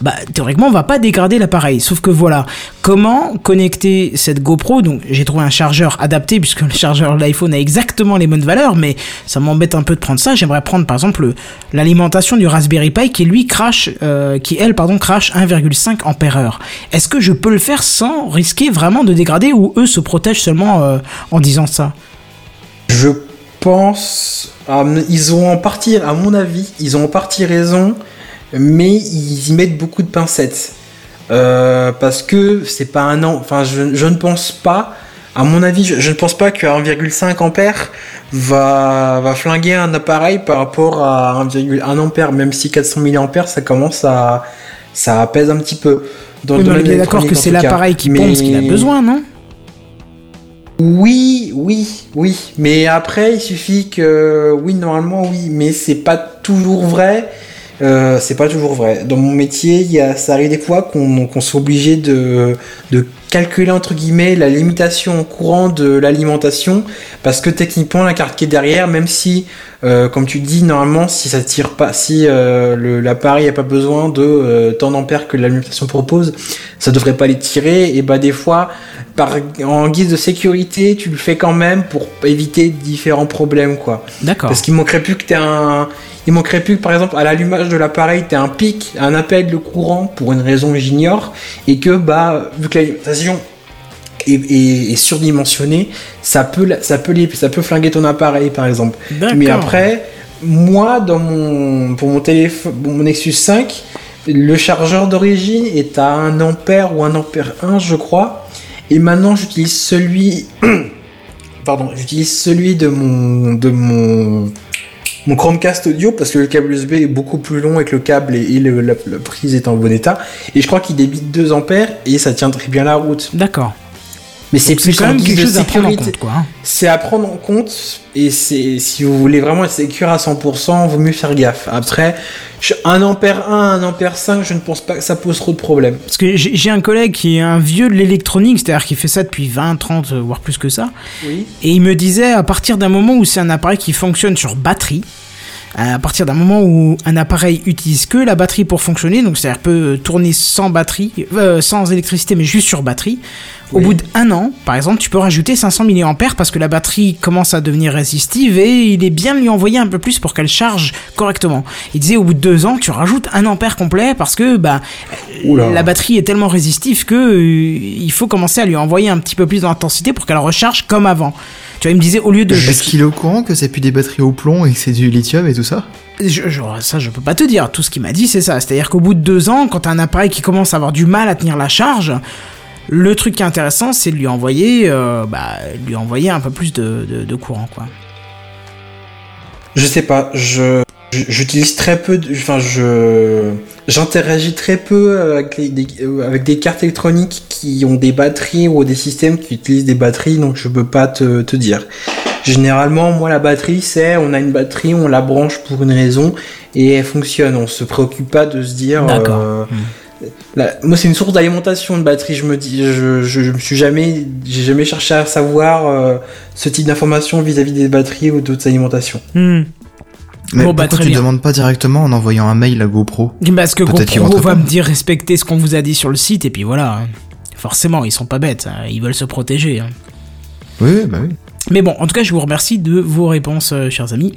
bah, théoriquement, on va pas dégrader l'appareil. Sauf que voilà, comment connecter cette GoPro? Donc, j'ai trouvé un chargeur adapté puisque le chargeur de l'iPhone a exactement les bonnes valeurs, mais ça m'embête un peu de prendre ça. J'aimerais prendre, par exemple, le- l'alimentation du Raspberry Pi qui lui crache, euh, qui elle, pardon, crache 1,5 ampère. Est-ce que je peux le faire sans risquer vraiment de dégrader ou eux se protègent seulement euh, en disant ça? Je pense. ah, ils ont en partie, à mon avis, ils ont en partie raison, mais ils y mettent beaucoup de pincettes. Euh, parce que c'est pas un an. Enfin, je, je ne pense pas. À mon avis, je, je ne pense pas que 1,5 ampère va, va flinguer un appareil par rapport à 1,1 ampère, même si 400 mAh ça commence à. ça pèse un petit peu. Dans Oui, le d'accord que c'est l'appareil qui Mais- pompe ce qu'il a besoin, non? Oui, oui, oui. Mais après, il suffit que. Oui, normalement, oui. Mais c'est pas toujours vrai. Euh, c'est pas toujours vrai. Dans mon métier, y a, ça arrive des fois qu'on soit obligé de, de calculer entre guillemets la limitation en courant de l'alimentation parce que techniquement la carte qui est derrière, même si, euh, comme tu dis, normalement, si ça tire pas, si euh, l'appareil n'a pas besoin de tant d'ampères que l'alimentation propose, ça devrait pas les tirer. Et bah des fois, par, en guise de sécurité, tu le fais quand même pour éviter différents problèmes, quoi. D'accord. Parce qu'il manquerait plus que t'aies un, il manquerait plus que par exemple à l'allumage de l'appareil t'aies un pic, un appel de courant pour une raison que j'ignore, et que bah vu que l'alimentation est, est- est surdimensionnée, ça peut, ça peut, ça peut flinguer ton appareil par exemple. Mais après, moi, dans mon, pour mon téléphone, mon Nexus 5, le chargeur d'origine est à 1 ampère ou 1 ampère 1, je crois. Et maintenant, j'utilise celui, pardon, j'utilise celui de mon, de mon, mon Chromecast audio parce que le câble USB est beaucoup plus long et que le câble et, le- la, la prise est en bon état. Et je crois qu'il débite 2 ampères et ça tient très bien la route. D'accord. Mais c'est plus quand même quelque chose à prendre en compte, quoi. hein. C'est à prendre en compte et c'est si vous voulez vraiment être sécure à 100%, vaut mieux faire gaffe. Après, je- 1 ampère 1, 1 ampère 5, je ne pense pas que ça pose trop de problèmes. Parce que j'ai un collègue qui est un vieux de l'électronique, c'est-à-dire qui fait ça depuis 20, 30, euh, voire plus que ça. Oui. Et il me disait, à partir d'un moment où c'est un appareil qui fonctionne sur batterie, à partir d'un moment où un appareil utilise que la batterie pour fonctionner, donc c'est-à-dire peut tourner sans batterie, euh, sans électricité, mais juste sur batterie, au bout d'un an, par exemple, tu peux rajouter 500 mAh parce que la batterie commence à devenir résistive et il est bien de lui envoyer un peu plus pour qu'elle charge correctement. Il disait au bout de deux ans, tu rajoutes un ampère complet parce que bah, Oula. la batterie est tellement résistive que euh, il faut commencer à lui envoyer un petit peu plus d'intensité pour qu'elle recharge comme avant. Tu vois, il me disait au lieu de Est-ce qu'il est au courant que c'est plus des batteries au plomb et que c'est du lithium et tout ça? Je- je- ça, je peux pas te dire. Tout ce qu'il m'a dit, c'est ça. C'est-à-dire qu'au bout de deux ans, quand t'as un appareil qui commence à avoir du mal à tenir la charge, le truc qui est intéressant, c'est de lui envoyer, euh, bah, lui envoyer un peu plus de, de- de courant, quoi. Je sais pas, je je- j'utilise très peu, de- enfin je j'interagis très peu avec, les- des, euh, avec des cartes électroniques qui ont des batteries ou des systèmes qui utilisent des batteries, donc je peux pas te, te dire. Généralement, moi la batterie, c'est on a une batterie, on la branche pour une raison et elle fonctionne. On se préoccupe pas de se dire. D'accord. euh, la- moi, c'est une source d'alimentation de batterie. Je me dis, je, je, je me suis jamais, j'ai jamais cherché à savoir euh, ce type d'information vis-à-vis des batteries ou d'autres alimentations. Hmm. Mais Bon, bah, pourquoi tu demandes pas directement en envoyant un mail à GoPro Parce que GoPro va me dire respectez ce qu'on vous a dit sur le site, et puis voilà. hein. Forcément, ils sont pas bêtes. hein. Ils veulent se protéger. hein. Oui, oui, bah oui. Mais bon, en tout cas, je vous remercie de vos réponses, euh, chers amis.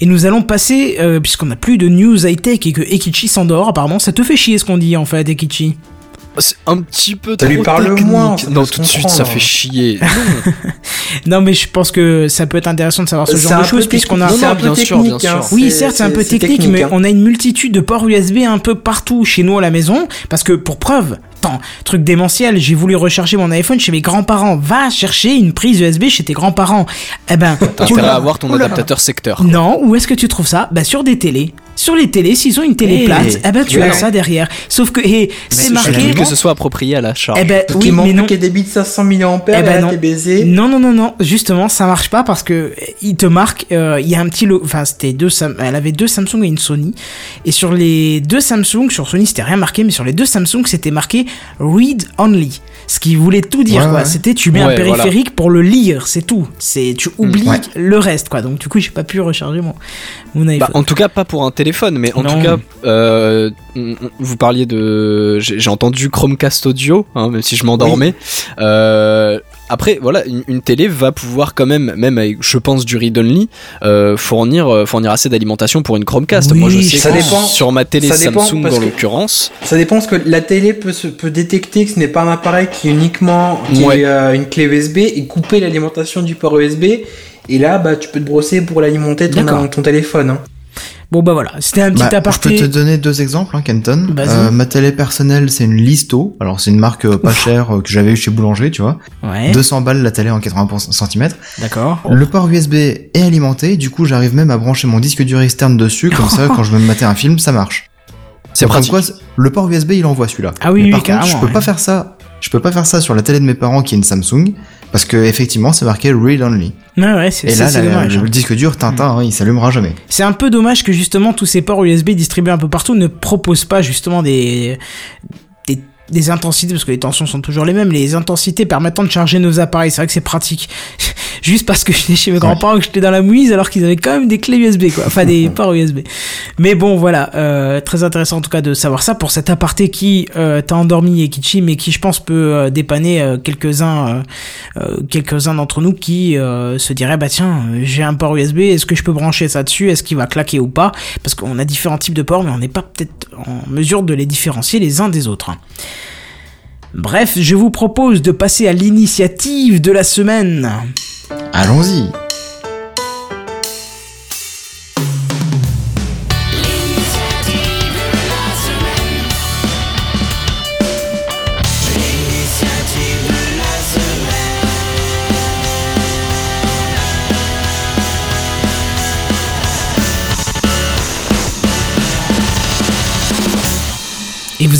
Et nous allons passer, euh, puisqu'on n'a plus de news high-tech et que Ekichi s'endort, apparemment, ça te fait chier ce qu'on dit en fait, Ekichi. C'est un petit peu Ça trop lui parle technique. moins, non, tout de suite, ça fait chier. Non, mais je pense que ça peut être intéressant de savoir ce genre de choses, puisqu'on a. c'est un peu bien sûr, technique, bien hein, sûr. Oui, certes, c'est un peu technique, mais hein. on a une multitude de ports USB un peu partout chez nous à la maison, parce que pour preuve, attends, truc démentiel, j'ai voulu recharger mon iPhone chez mes grands-parents. Va chercher une prise USB chez tes grands-parents. Eh ben, tu à avoir ton adaptateur secteur. non, où est-ce que tu trouves ça? Bah sur des télés. Sur les télés, s'ils ont une télé Eh, plate, eh ben tu as ça derrière. Sauf que et c'est Je marqué. que ce soit approprié à la charge. Eh ben oui, mais non. des bits 500 mAh, Eh et ben non. baisé. Non, non, non, non. Justement, ça marche pas parce que euh, il te marque. euh, Il y a un petit. lo- Enfin, c'était deux. Sam- Elle avait deux Samsung et une Sony. Et sur les deux Samsung, sur Sony, c'était rien marqué, mais sur les deux Samsung, c'était marqué Read Only. Ce qui voulait tout dire, Ouais, quoi. ouais. C'était tu mets un voilà. périphérique pour le lire, c'est tout. C'est tu oublies Ouais. le reste, quoi. Donc du coup, j'ai pas pu recharger mon, mon iPhone. Bah, en tout cas, pas pour un téléphone, mais en Non. tout cas, euh, vous parliez de. J'ai entendu Chromecast audio, hein, même si je m'endormais. Euh, après, voilà, une, une télé va pouvoir quand même, même avec, je pense, du read-only, euh, fournir, fournir assez d'alimentation pour une Chromecast. Oui, Moi, je sais ça que dépend. sur ma télé Samsung, en l'occurrence, Ça dépend parce que la télé peut, se, peut détecter que ce n'est pas un appareil qui est uniquement qui Ouais. est, euh, une clé USB et couper l'alimentation du port USB. Et là, bah, tu peux te brosser pour l'alimenter ton, ton téléphone. hein. Bon bah voilà, c'était un petit Bah, je aparté. peux te donner deux exemples, hein, Kenton. Euh, ma télé personnelle, c'est une Listo. Alors, c'est une marque euh, pas chère euh, que j'avais eu chez Boulanger, tu vois. Ouais. 200 balles la télé en 80 cm. D'accord. Le port USB est alimenté. Du coup, j'arrive même à brancher mon disque dur externe dessus. Comme ça, quand je veux me mater un film, ça marche. c'est comme pratique. quoi, le port USB, il envoie celui-là. Ah oui, Mais oui, par contre, je peux ouais. pas faire ça. Je peux pas faire ça sur la télé de mes parents qui est une Samsung. Parce que, effectivement, c'est marqué read only. Ouais ouais, c'est Et ça, là, c'est la- dommage. hein. le disque dur Tintin, hein, il s'allumera jamais. C'est un peu dommage que justement tous ces ports USB distribués un peu partout ne proposent pas justement des, des, intensités, parce que les tensions sont toujours les mêmes, les intensités permettant de charger nos appareils. C'est vrai que c'est pratique. Juste parce que j'étais chez mes grands-parents que j'étais dans la mouise alors qu'ils avaient quand même des clés USB, quoi. Enfin, des ports USB. Mais bon, voilà. Euh, très intéressant en tout cas de savoir ça pour cet aparté qui euh, t'a endormi et qui chie, mais qui je pense peut euh, dépanner euh, quelques-uns euh, euh, quelques-uns d'entre nous qui euh, se diraient bah tiens j'ai un port USB est-ce que je peux brancher ça dessus? Est-ce qu'il va claquer ou pas? Parce qu'on a différents types de ports mais on n'est pas peut-être en mesure de les différencier les uns des autres bref je vous propose de passer à l'initiative de la semaine Allons-y.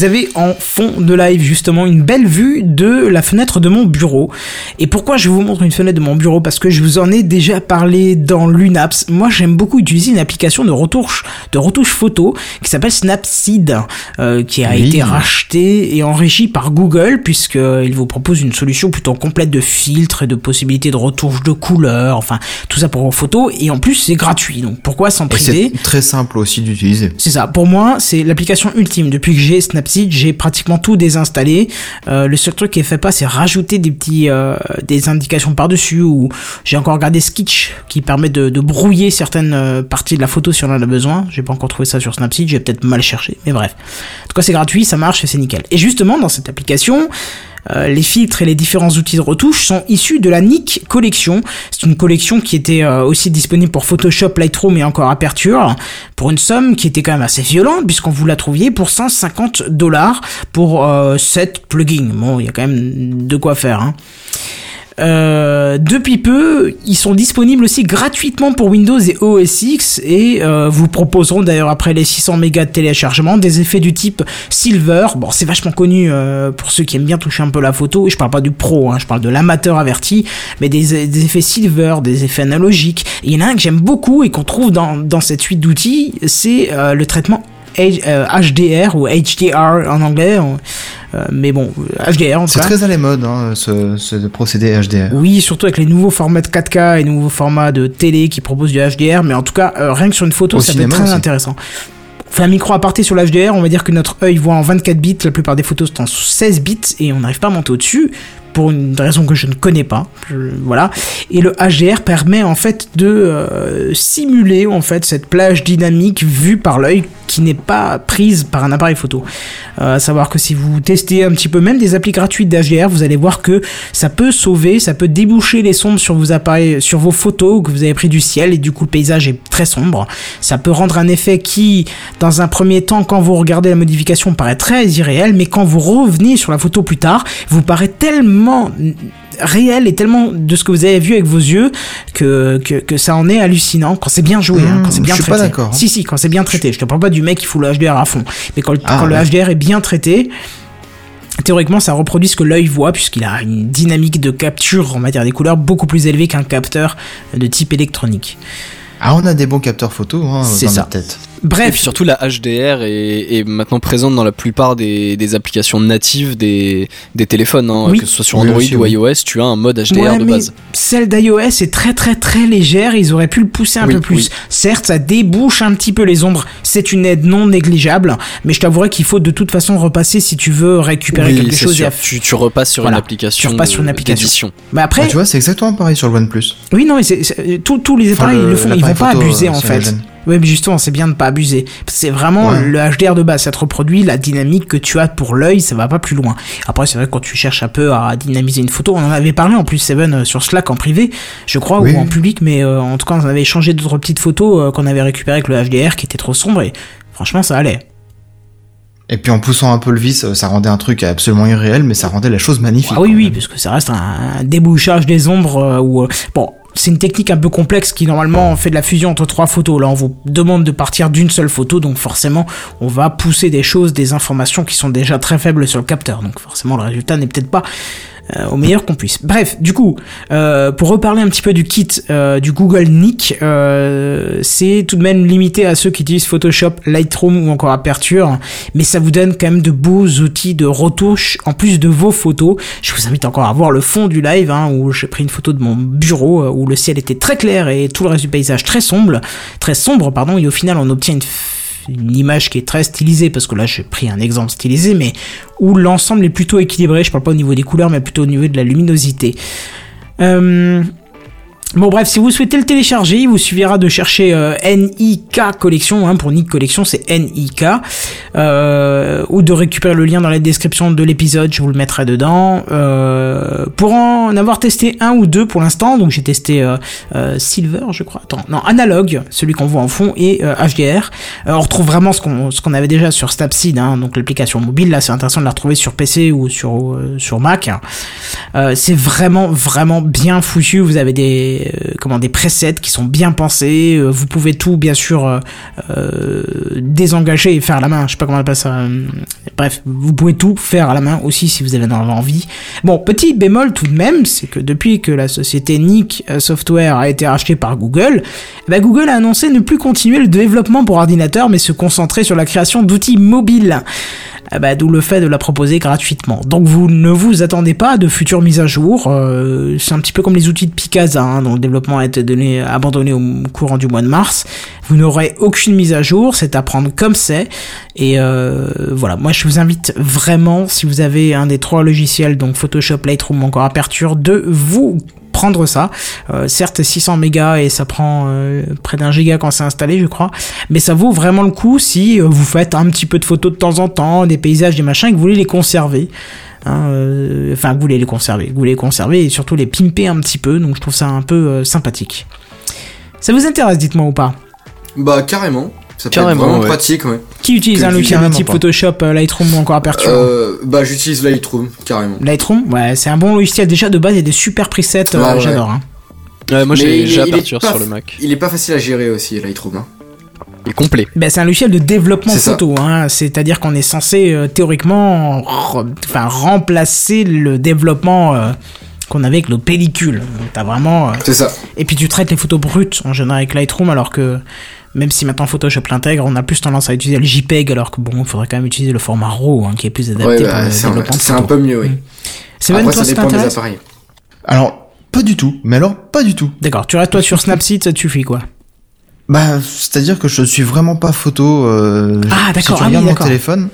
Vous avez en fond de live justement une belle vue de la fenêtre de mon bureau. Et pourquoi je vous montre une fenêtre de mon bureau? Parce que je vous en ai déjà parlé dans l'Unaps. Moi j'aime beaucoup utiliser une application de retouche, de retouche photo qui s'appelle Snapseed, euh, qui a Oui. été racheté et enrichi par Google puisqu'il vous propose une solution plutôt complète de filtres et de possibilités de retouche de couleurs, enfin tout ça pour vos photos. Et en plus c'est gratuit. Donc pourquoi s'en priver c'est très simple aussi d'utiliser. c'est ça. Pour moi, c'est l'application ultime. Depuis que j'ai Snapseed, j'ai pratiquement tout désinstallé. Euh, le seul truc qui est fait pas, c'est rajouter des petits, euh, des indications par-dessus. Ou j'ai encore regardé Sketch qui permet de, brouiller certaines euh, parties de la photo si on en a besoin. J'ai pas encore trouvé ça sur Snapseed. J'ai peut-être mal cherché, mais bref. En tout cas, c'est gratuit, ça marche c'est nickel. Et justement, dans cette application. Euh, les filtres et les différents outils de retouche sont issus de la Nick Collection. C'est une collection qui était euh, aussi disponible pour Photoshop, Lightroom et encore Aperture pour une somme qui était quand même assez violente puisqu'on vous la trouviez pour 150 dollars pour euh, 7 plugins. Bon, il y a quand même de quoi faire. Hein. Euh, depuis peu, ils sont disponibles aussi gratuitement pour Windows et OS X et euh, vous proposeront d'ailleurs après les 600 mégas de téléchargement des effets du type Silver. Bon, c'est vachement connu euh, pour ceux qui aiment bien toucher un peu la photo. Je parle pas du pro, hein, je parle de l'amateur averti, mais des, effets Silver, des effets analogiques. Il y en a un que j'aime beaucoup et qu'on trouve dans, cette suite d'outils, c'est le traitement HDR ou HDR en anglais. euh, mais bon, HDR en tout C'est très à la mode, hein, ce, ce procédé HDR. Oui, surtout avec les nouveaux formats de 4K et les nouveaux formats de télé qui proposent du HDR, mais en tout cas, euh, rien que sur une photo, Au ça peut être très aussi. intéressant. On fait un micro aparté sur l'HDR, on va dire que notre œil voit en 24 bits, la plupart des photos sont en 16 bits et on n'arrive pas à monter au-dessus. Pour une raison que je ne connais pas. Voilà. Et le HDR permet en fait de euh, simuler en fait cette plage dynamique vue par l'œil qui n'est pas prise par un appareil photo. Euh, à savoir que si vous testez un petit peu même des applis gratuites d'HDR, vous allez voir que ça peut sauver, ça peut déboucher les sombres sur vos appareils, sur vos photos que vous avez pris du ciel et du coup le paysage est très sombre. Ça peut rendre un effet qui, dans un premier temps, quand vous regardez la modification, paraît très irréel, mais quand vous revenez sur la photo plus tard, vous paraît tellement réel et tellement de ce que vous avez vu avec vos yeux que, que, que ça en est hallucinant quand c'est bien joué, hein, Mmh, quand c'est bien je suis traité. pas d'accord, hein. Si, si, quand c'est bien traité. Je te parle pas du mec qui fout le HDR à fond. Mais quand, le- Ah, quand le ouais. HDR est bien traité, théoriquement, ça reproduit ce que l'œil voit, puisqu'il a une dynamique de capture en matière des couleurs beaucoup plus élevée qu'un capteur de type électronique. Ah, on a des bons capteurs photo hein, C'est dans ça. notre tête. Et Bref, puis surtout la HDR est, est maintenant présente dans la plupart des, des applications natives des, des téléphones, hein, Oui. que ce soit sur Oui, Android aussi, ou oui. iOS, tu as un mode HDR Ouais, de mais base. Celle d'iOS est très très très légère, ils auraient pu le pousser un Oui, peu plus. oui. Certes, ça débouche un petit peu les ombres, c'est une aide non négligeable, mais je t'avouerai qu'il faut de toute façon repasser si tu veux récupérer Oui, quelque chose. et à- Tu, tu repasses sur Voilà. une application. Tu repasses sur une application. Mais après, Ah, tu vois, c'est exactement pareil sur le OnePlus. oui non, mais c'est- c'est- tous les Enfin, appareils ils le font, ils vont pas photo, abuser euh, en fait. Oui, mais justement, c'est bien de pas abuser. C'est vraiment Ouais. le HDR de base, ça te reproduit la dynamique que tu as pour l'œil, ça va pas plus loin. Après, c'est vrai que quand tu cherches un peu à dynamiser une photo, on en avait parlé en plus, Seven, euh, sur Slack en privé, je crois, Oui. ou en public, mais euh, en tout cas, on avait échangé d'autres petites photos euh, qu'on avait récupérées avec le HDR qui était trop sombre et franchement, ça allait. Et puis en poussant un peu le vis, ça rendait un truc absolument irréel, mais ça rendait la chose magnifique. Ah oui, oui, parce que ça reste un, débouchage des ombres où, bon, c'est une technique un peu complexe qui normalement fait de la fusion entre trois photos. Là, on vous demande de partir d'une seule photo, donc forcément, on va pousser des choses, des informations qui sont déjà très faibles sur le capteur. Donc forcément, le résultat n'est peut-être pas euh, au meilleur qu'on puisse. Bref, du coup, euh, pour reparler un petit peu du kit euh, du Google Nick, c'est tout de même limité à ceux qui utilisent Photoshop, Lightroom ou encore Aperture, mais ça vous donne quand même de beaux outils de retouche en plus de vos photos. Je vous invite encore à voir le fond du live hein, où j'ai pris une photo de mon bureau où le ciel était très clair et tout le reste du paysage très sombre, très sombre pardon, et au final on obtient une une image qui est très stylisée parce que là j'ai pris un exemple stylisé mais où l'ensemble est plutôt équilibré. Je parle pas au niveau des couleurs mais plutôt au niveau de la luminosité. Euh, Bon bref, si vous souhaitez le télécharger, il vous suffira de chercher euh, NIK Collection, hein, pour Nick Collection c'est NIK, euh, ou de récupérer le lien dans la description de l'épisode, je vous le mettrai dedans. Euh, pour en avoir testé un ou deux pour l'instant, donc j'ai testé Silver je crois, attends, non, Analog, celui qu'on voit en fond, et HDR. On retrouve vraiment ce qu'on avait déjà sur Snapseed, hein, donc l'application mobile, là c'est intéressant de la retrouver sur PC ou sur, Mac. C'est vraiment vraiment bien foutu. Vous avez des euh, comment des presets qui sont bien pensés. Euh, vous pouvez tout bien sûr euh, désengager et faire à la main. Je sais pas comment on appelle ça. Bref, vous pouvez tout faire à la main aussi si vous avez en avez envie. Bon, petit bémol tout de même, c'est que depuis que la société Nick Software a été rachetée par Google, eh ben, Google a annoncé ne plus continuer le développement pour ordinateur, mais se concentrer sur la création d'outils mobiles. Eh ben, D'où le fait de la proposer gratuitement. Donc vous ne vous attendez pas à de futures mises à jour. c'est un petit peu comme les outils de Picasa, hein, le développement a été donné, abandonné au courant du mois de mars. Vous n'aurez aucune mise à jour, c'est à prendre comme c'est. Et euh, voilà, moi je vous invite vraiment, si vous avez un des trois logiciels, donc Photoshop, Lightroom ou encore Aperture, de vous prendre ça. Euh, certes 600 mégas et ça prend euh, près d'un giga quand c'est installé je crois, mais ça vaut vraiment le coup si vous faites un petit peu de photos de temps en temps, des paysages, des machins, et que vous voulez les conserver. Hein, euh, enfin, que vous voulez les conserver, que vous voulez les conserver et surtout les pimper un petit peu, donc je trouve ça un peu euh, sympathique. Ça vous intéresse, dites-moi ou pas? Bah carrément. Ça peut Carrément, être vraiment ouais. pratique, ouais. Qui utilise Que- un logiciel de type pas. Photoshop, euh, Lightroom ou encore Aperture? Euh, bah j'utilise Lightroom, carrément. Lightroom, ouais, c'est un bon logiciel. Déjà de base, il y a des super presets, euh, Ouais, j'adore. hein. Ouais, moi j'ai Aperture sur le Mac. Il est pas facile à gérer aussi, Lightroom. Hein. Est complet. Ben, c'est un logiciel de développement C'est photo, hein. c'est-à-dire qu'on est censé euh, théoriquement re- enfin, remplacer le développement euh, qu'on avait avec nos pellicules. Donc, T'as vraiment, euh, C'est ça. Et puis tu traites les photos brutes en général avec Lightroom, alors que même si maintenant Photoshop l'intègre, on a plus tendance à utiliser le JPEG, alors que bon, il faudrait quand même utiliser le format RAW, hein, qui est plus adapté Ouais, pour bah, le c'est un, développement de c'est un peu mieux, oui. Mm. Seven, Après, toi, ça dépend des appareils. Alors, pas du tout. Mais alors, pas du tout. D'accord, tu restes toi sur Snapseed, ça te suffit quoi. Bah, c'est-à-dire que je suis vraiment pas photo. Euh, Ah, si d'accord, tu ah oui, regardes mon téléphone,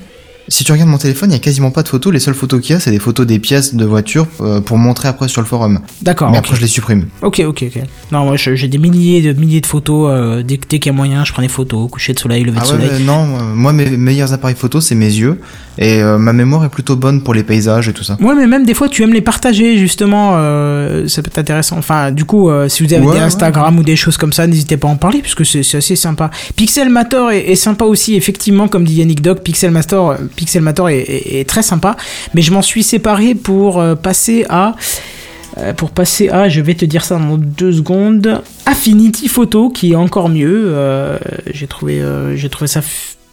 Si tu regardes mon téléphone, il y a quasiment pas de photos. Les seules photos qu'il y a, c'est des photos des pièces de voiture euh, pour montrer après sur le forum. D'accord. Mais après, je les supprime. Ok, ok, ok. Non, moi j'ai des milliers de milliers de photos. euh, dès, dès qu'il y a moyen, je prends des photos, coucher de soleil, lever Ah de ouais, soleil. euh, non, euh, moi mes meilleurs appareils photo c'est mes yeux et euh, ma mémoire est plutôt bonne pour les paysages et tout ça. Ouais, mais même des fois, tu aimes les partager, justement, ça peut être intéressant. Enfin, du coup, si vous avez Ouais, des ouais. Instagram ou des choses comme ça, n'hésitez pas à en parler, puisque c'est assez sympa. Pixelmator est, est sympa aussi, effectivement, comme dit Yannick Doc, Pixelmator, Pixelmator est, est- est très sympa, mais je m'en suis séparé pour euh, passer à... euh, Pour passer à, je vais te dire ça dans deux secondes, Affinity Photo, qui est encore mieux. euh, j'ai trouvé, euh, j'ai trouvé ça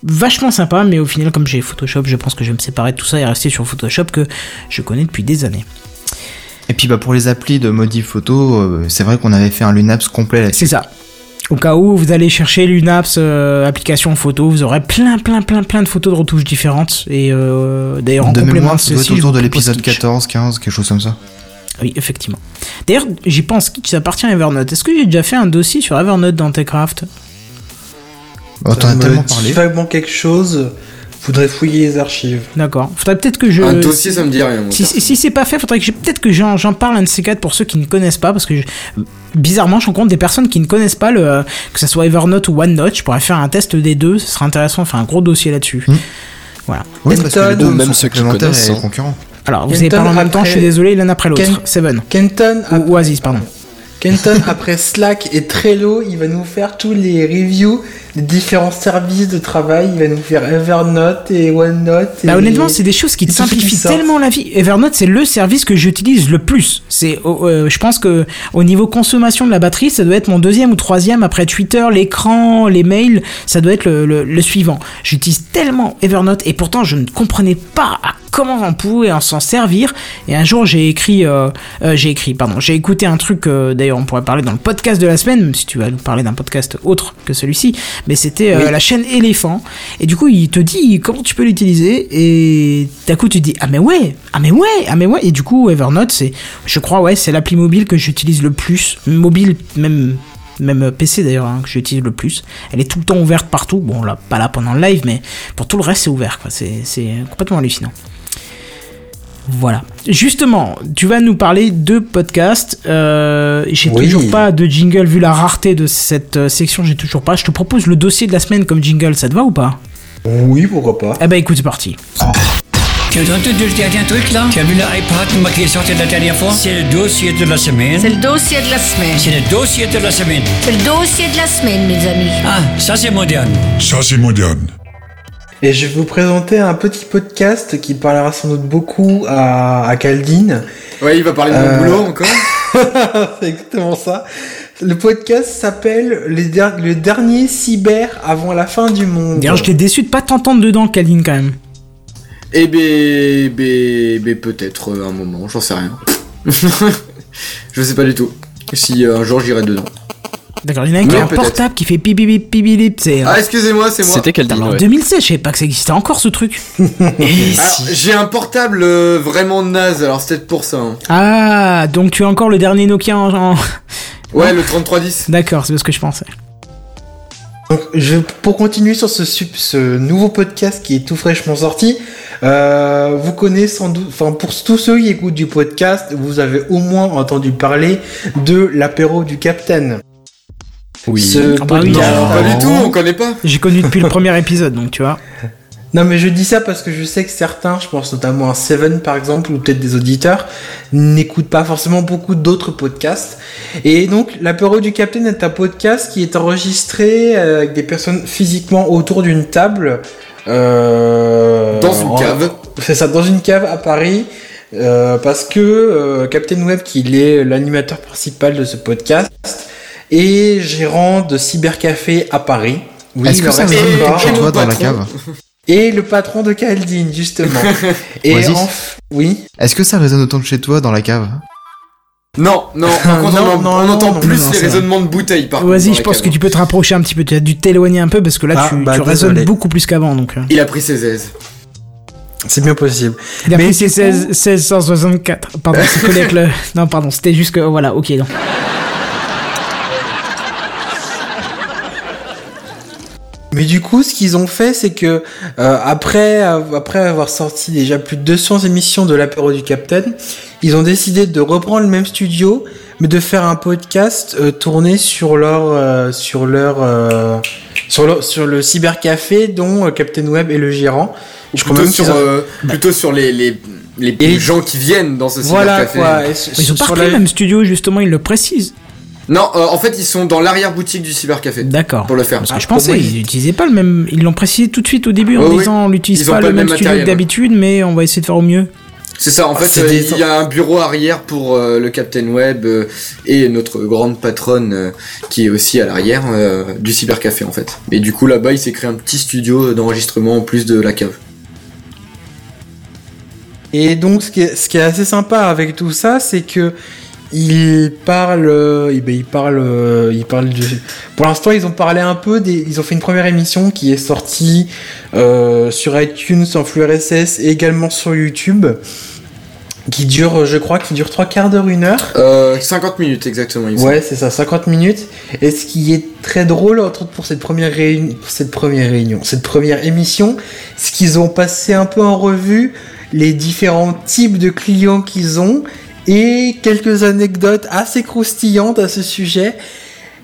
vachement sympa, mais au final, comme j'ai Photoshop, je pense que je vais me séparer de tout ça et rester sur Photoshop que je connais depuis des années. Et puis bah pour les applis de modif photo, euh, c'est vrai qu'on avait fait un Lunaps complet là-dessus. C'est ça. Au cas où vous allez chercher l'UNAPS euh, application photo, vous aurez plein, plein, plein, plein de photos de retouches différentes. Et euh, d'ailleurs, en De complément mémoire, de ça doit être ceci, autour de l'épisode Kitsch. 14, 15, quelque chose comme ça. Oui, effectivement. D'ailleurs, j'y pense, Kitsch, ça appartient à Evernote. Est-ce que j'ai déjà fait un dossier sur Evernote dans Techcraft? Oh, T'en as me tellement parlé. vaguement quelque chose. Faudrait fouiller les archives. D'accord. Faudrait peut-être que je. Un dossier, ça me dit rien. moi, Si, si c'est pas fait, faudrait que j'ai- peut-être que j'en j'en parle un de ces quatre pour ceux qui ne connaissent pas, parce que je- bizarrement, je rencontre des personnes qui ne connaissent pas le, que ça soit Evernote ou OneNote. Je pourrais faire un test des deux, ce serait intéressant, de faire un gros dossier là-dessus. Hmm. Voilà. Oui, parce que les deux même sont ceux qui connaissent, et hein. concurrents. Alors, vous Kenton avez parlé en même temps, après- je suis désolé, l'un après l'autre. Ken- Seven. Kenton, Ou Oasis, pardon. Kenton après Slack et Trello, il va nous faire tous les reviews des différents services de travail. Il va nous faire Evernote et OneNote. Et Bah, honnêtement, c'est des choses qui te simplifient tellement la vie. Evernote, c'est le service que j'utilise le plus. C'est, oh, euh, je pense que au niveau consommation de la batterie, ça doit être mon deuxième ou troisième après Twitter, l'écran, les mails. Ça doit être le, le- le suivant. J'utilise tellement Evernote et pourtant je ne comprenais pas à comment on pouvait en s'en servir. Et un jour, j'ai écrit, euh, euh, j'ai écrit, pardon, j'ai écouté un truc. euh, D'ailleurs, on pourrait parler dans le podcast de la semaine, même si tu vas nous parler d'un podcast autre que celui-ci. Mais c'était euh, Oui. la chaîne Éléphant. Et du coup, il te dit comment tu peux l'utiliser? Et d'un coup, tu te dis ah mais ouais, ah mais ouais, ah mais ouais. Et du coup, Evernote, c'est, je crois, ouais, c'est l'appli mobile que j'utilise le plus, mobile même. Même PC d'ailleurs, hein, que j'utilise le plus. Elle est tout le temps ouverte partout. Bon, là, pas là pendant le live, mais pour tout le reste, c'est ouvert. quoi. C'est c'est complètement hallucinant. Voilà. Justement, tu vas nous parler de podcast. Euh, j'ai Oui. toujours pas de jingle vu la rareté de cette euh, section. J'ai toujours pas. Je te propose le dossier de la semaine comme jingle. Ça te va ou pas? Oui, pourquoi pas. Eh ben écoute, c'est parti. Tu as entendu le dernier truc là? Tu as vu l'iPad qui est sorti la dernière fois? C'est le dossier de la semaine. C'est le dossier de la semaine. C'est le dossier de la semaine. C'est le dossier de la semaine, mes amis. Ah, ça c'est moderne. Ça, c'est moderne. Et je vais vous présenter un petit podcast qui parlera sans doute beaucoup à, à Caldine. Ouais, il va parler de mon Euh, boulot encore. c'est exactement ça. Le podcast s'appelle Der- Le dernier cyber avant la fin du monde. D'ailleurs, je t'ai déçu de pas t'entendre dedans, Kaline, quand même. Eh ben, ben, ben, peut-être euh, un moment, j'en sais rien. je sais pas du tout. Si euh, un jour j'irai dedans. D'accord, il y en a un qui a un portable qui fait pipi pipi pipi pipi, c'est. Ah, excusez-moi, c'est moi. C'était quel Putain, deal en ouais. 2016, je savais pas que ça existait encore ce truc. Alors, j'ai un portable euh, vraiment naze, alors c'est peut-être pour ça. hein. Ah, donc tu as encore le dernier Nokia en. en- Ouais, le 3310. D'accord, c'est ce que je pensais. Donc, je, pour continuer sur ce, sup- ce nouveau podcast qui est tout fraîchement sorti, euh, vous connaissez sans doute, enfin pour tous ceux qui écoutent du podcast, vous avez au moins entendu parler de l'apéro du Capitaine. Oui. Ce Ah bah oui. podcast- Non, pas du tout, on connaît pas. J'ai connu depuis le premier épisode, donc tu vois. Non mais je dis ça parce que je sais que certains, je pense notamment à Seven par exemple, ou peut-être des auditeurs, n'écoutent pas forcément beaucoup d'autres podcasts. Et donc l'apéro du Capitaine est un podcast qui est enregistré euh, avec des personnes physiquement autour d'une table. euh, Dans une cave. C'est ça, dans une cave à Paris. euh, parce que euh, Captain Web, qui est l'animateur principal de ce podcast, est gérant de Cybercafé à Paris. Oui, Est-ce que ça reste résonne pas. chez toi dans la patron. cave Et le patron de Caldine, justement. Et Oasis. en oui. Est-ce que ça résonne autant de chez toi dans la cave Non, non, par contre, Non, on, non, on non, entend non, plus non, les raisonnements de bouteilles par contre. Vas-y, je pense cave. que tu peux te rapprocher un petit peu. Tu as dû t'éloigner un peu parce que là, Ah, tu, bah, tu résonnes désolé. beaucoup plus qu'avant. Donc, euh. Il a pris ses aises. C'est bien possible. Il a Mais pris ses du 16, 1664. Pardon, c'est collé avec le. Non, pardon, c'était juste que. Voilà, ok. Non. Mais du coup, ce qu'ils ont fait, c'est que euh, après, après avoir sorti déjà plus de 200 émissions de l'apéro du Capitaine, ils ont décidé de reprendre le même studio, mais de faire un podcast euh, tourné sur leur euh, sur leur euh, sur le sur le cybercafé dont euh, Captain Web est le gérant. Je crois plutôt même sur, ont- euh, plutôt sur les, les, les, gens qui viennent dans ce voilà cybercafé. quoi. Ils ont pas sur repris la- le même studio, justement, ils le précisent. Non, euh, en fait, ils sont dans l'arrière-boutique du cybercafé D'accord. pour le faire. Parce que Ah, je pensais, moi, ils n'utilisaient pas le même. Ils l'ont précisé tout de suite au début en Oui, disant on n'utilise pas, le même, studio matériel, que d'habitude, mais on va essayer de faire au mieux. C'est ça, en Ah, fait, euh, il y a un bureau arrière pour euh, le Captain Web euh, et notre grande patronne euh, qui est aussi à l'arrière euh, du cybercafé en fait. Et du coup là-bas, il s'est créé un petit studio d'enregistrement en plus de la cave. Et donc, ce qui est, ce qui est assez sympa avec tout ça, c'est que ils parlent, euh, eh ben, ils parlent, euh, ils parlent de. Pour l'instant, ils ont parlé un peu des. Ils ont fait une première émission qui est sortie euh, sur iTunes, en flux RSS et également sur YouTube, qui dure, je crois, qui dure trois quarts d'heure, une heure. Euh, 50 minutes exactement. il. Ouais, c'est ça, 50 minutes. Et ce qui est très drôle, entre autres, pour cette première réunion, cette première réunion, cette première émission, c'est qu'ils ont passé un peu en revue les différents types de clients qu'ils ont et quelques anecdotes assez croustillantes à ce sujet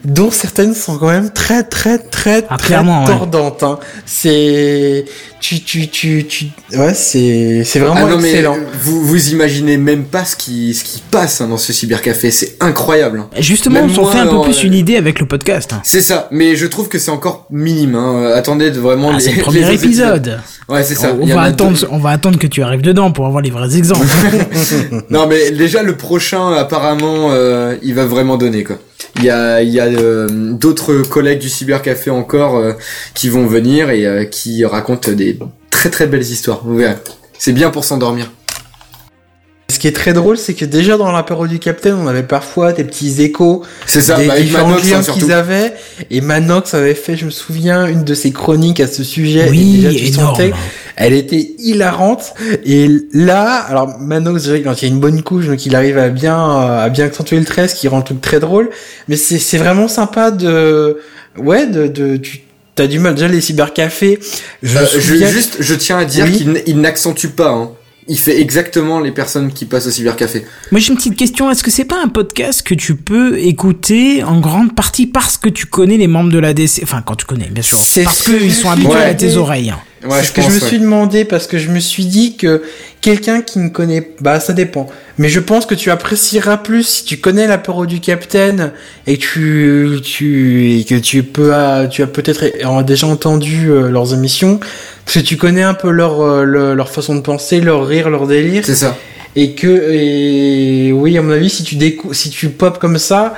dont certaines sont quand même très très très Ah, très clairement, ouais. tordantes. hein. C'est tu tu tu tu ouais c'est c'est vraiment Ah non mais excellent. vous vous imaginez même pas ce qui ce qui passe hein, dans ce cybercafé, c'est incroyable. hein. Et Justement, Même on s'en fait un peu alors, plus euh, une idée avec le podcast. hein. C'est ça, mais je trouve que c'est encore minime. Hein. Euh, Attendez de vraiment Ah, les, le les premier autres épisode. Ouais, c'est ça. On, va attendre, deux. on va attendre que tu arrives dedans pour avoir les vrais exemples. Non mais déjà le prochain apparemment euh, il va vraiment donner quoi. Il y a, il y a euh, d'autres collègues du cybercafé encore euh, qui vont venir et euh, qui racontent des très très belles histoires. Vous verrez. C'est bien pour s'endormir. Ce qui est très drôle, c'est que déjà dans l'apéro du Capitaine, on avait parfois des petits échos C'est ça, des bah, différents Manox clients hein, qu'ils avaient. Et Manox avait fait, je me souviens, une de ses chroniques à ce sujet. et oui, déjà, tu énorme. sentais, elle était hilarante. Et là, alors Manox, quand il y a une bonne couche, donc il arrive à bien, euh, à bien accentuer le trait, ce qui rend le truc très drôle. Mais c'est, c'est vraiment sympa de, ouais, de, de, tu, t'as du mal. Déjà, les cybercafés, je Euh, je, juste, je tiens à dire Oui. qu'il n'accentue pas. Hein. Il fait exactement les personnes qui passent au cybercafé. Moi j'ai une petite question, est-ce que c'est pas un podcast que tu peux écouter en grande partie parce que tu connais les membres de la DC Enfin quand tu connais bien sûr, C'est parce qu'ils sont habitués à tes oreilles. Ouais, c'est ce que je me suis demandé parce que je me suis dit que quelqu'un qui ne connaît, bah ça dépend. Mais je pense que tu apprécieras plus si tu connais l'apéro du Capitaine et que tu, tu, et que tu peux, ah, tu as peut-être déjà entendu euh, leurs émissions, parce que tu connais un peu leur, euh, le- leur façon de penser, leur rire, leur délire, C'est ça. et que, et oui, à mon avis, si tu décou si tu pop comme ça,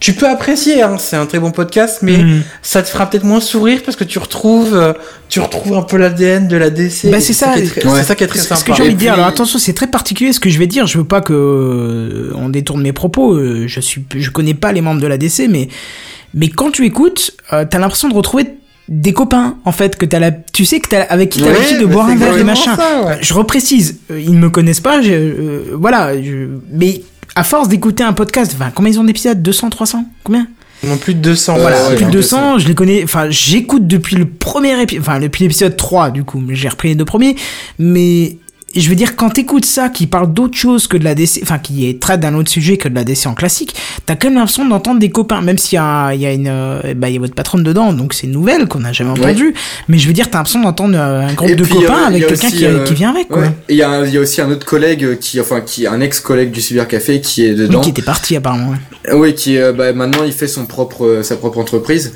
tu peux apprécier, hein, c'est un très bon podcast, mais Mhm. ça te fera peut-être moins sourire parce que tu retrouves, euh, tu retrouves un peu l'ADN de la DC. Bah, c'est ça. qui est très- Ouais. C'est ça qui est très ce sympa. que envie de dire, alors attention, c'est très particulier ce que je vais dire. Je veux pas que euh, on détourne mes propos. euh, Je suis, je connais pas les membres de la DC, mais mais quand tu écoutes, euh, t'as l'impression de retrouver des copains en fait que t'as la, tu sais que t'as avec qui t'as Ouais, l'habitude de boire un verre et machin. ça, ouais. Je reprécise, euh, ils ne me connaissent pas, je- euh, voilà, je- mais à force d'écouter un podcast, enfin, combien ils ont d'épisodes? 200, 300 Combien? Non plus de 200. Euh, Voilà, ouais, plus de un peu 200, je les connais, enfin, j'écoute depuis le premier épisode, enfin, depuis l'épisode 3, du coup, j'ai repris les deux premiers, mais je veux dire, quand t'écoutes ça, qui parle d'autre chose que de la DC, enfin, qui est traite d'un autre sujet que de la DC en classique, t'as quand même l'impression d'entendre des copains, même s'il y a, il y a une, euh, bah, il y a votre patronne dedans, donc c'est une nouvelle qu'on n'a jamais entendue, mais je veux dire, t'as l'impression d'entendre euh, un groupe Et de puis, copains euh, avec quelqu'un qui, euh, qui vient avec, quoi. Ouais. Il y, a y a aussi un autre collègue qui, enfin, qui un ex-collègue du cybercafé qui est Oui, dedans. qui était parti apparemment. ouais. Oui, qui bah, maintenant il fait son propre sa propre entreprise.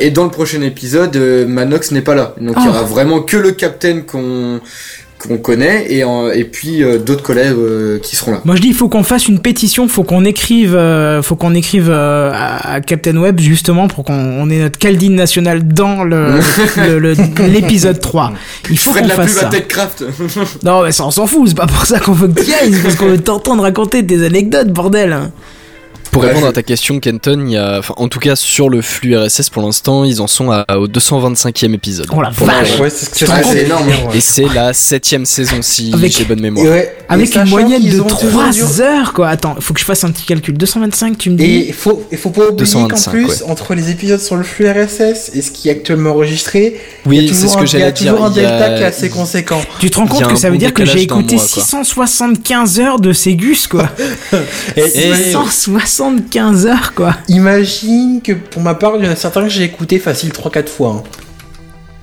Et dans le prochain épisode, Manox n'est pas là, donc il y Ah. aura vraiment que le capitaine qu'on qu'on connaît et en- et puis euh, d'autres collègues euh, qui seront là. Moi je dis il faut qu'on fasse une pétition, faut qu'on écrive, euh, faut qu'on écrive euh, à, à Captain Web justement pour qu'on on ait notre Caldine nationale dans le l'épisode 3. Il faut qu'on fasse pub ça. à TechCraft. Non mais ça on s'en fout, c'est pas pour ça qu'on veut que tu ailles, parce qu'on veut t'entendre raconter des anecdotes bordel. Pour Ouais, répondre à ta question, Kenton, il y a, enfin, en tout cas sur le flux RSS pour l'instant, ils en sont à, au 225e épisode. Oh la vache. Ouais, c'est énorme. Et c'est la septième saison si Avec- j'ai bonne mémoire. ouais, Avec une moyenne de ont toujours 3 dû- heures, quoi. Attends, faut que je fasse un petit calcul. 225, tu me dis Et il faut, faut pas oublier qu'en 225, plus, ouais. entre les épisodes sur le flux RSS et ce qui est actuellement enregistré, il y Oui, a c'est toujours ce un- que il y a j'allais dire. toujours un Il y a- delta qui est assez conséquent. Tu te rends compte que un ça veut dire que j'ai écouté mois, quoi. 675 heures de Ségus, quoi. Et Et- imagine- 675 heures, quoi. imagine que pour ma part, il y en a certains que j'ai écouté facile 3-4 fois. hein.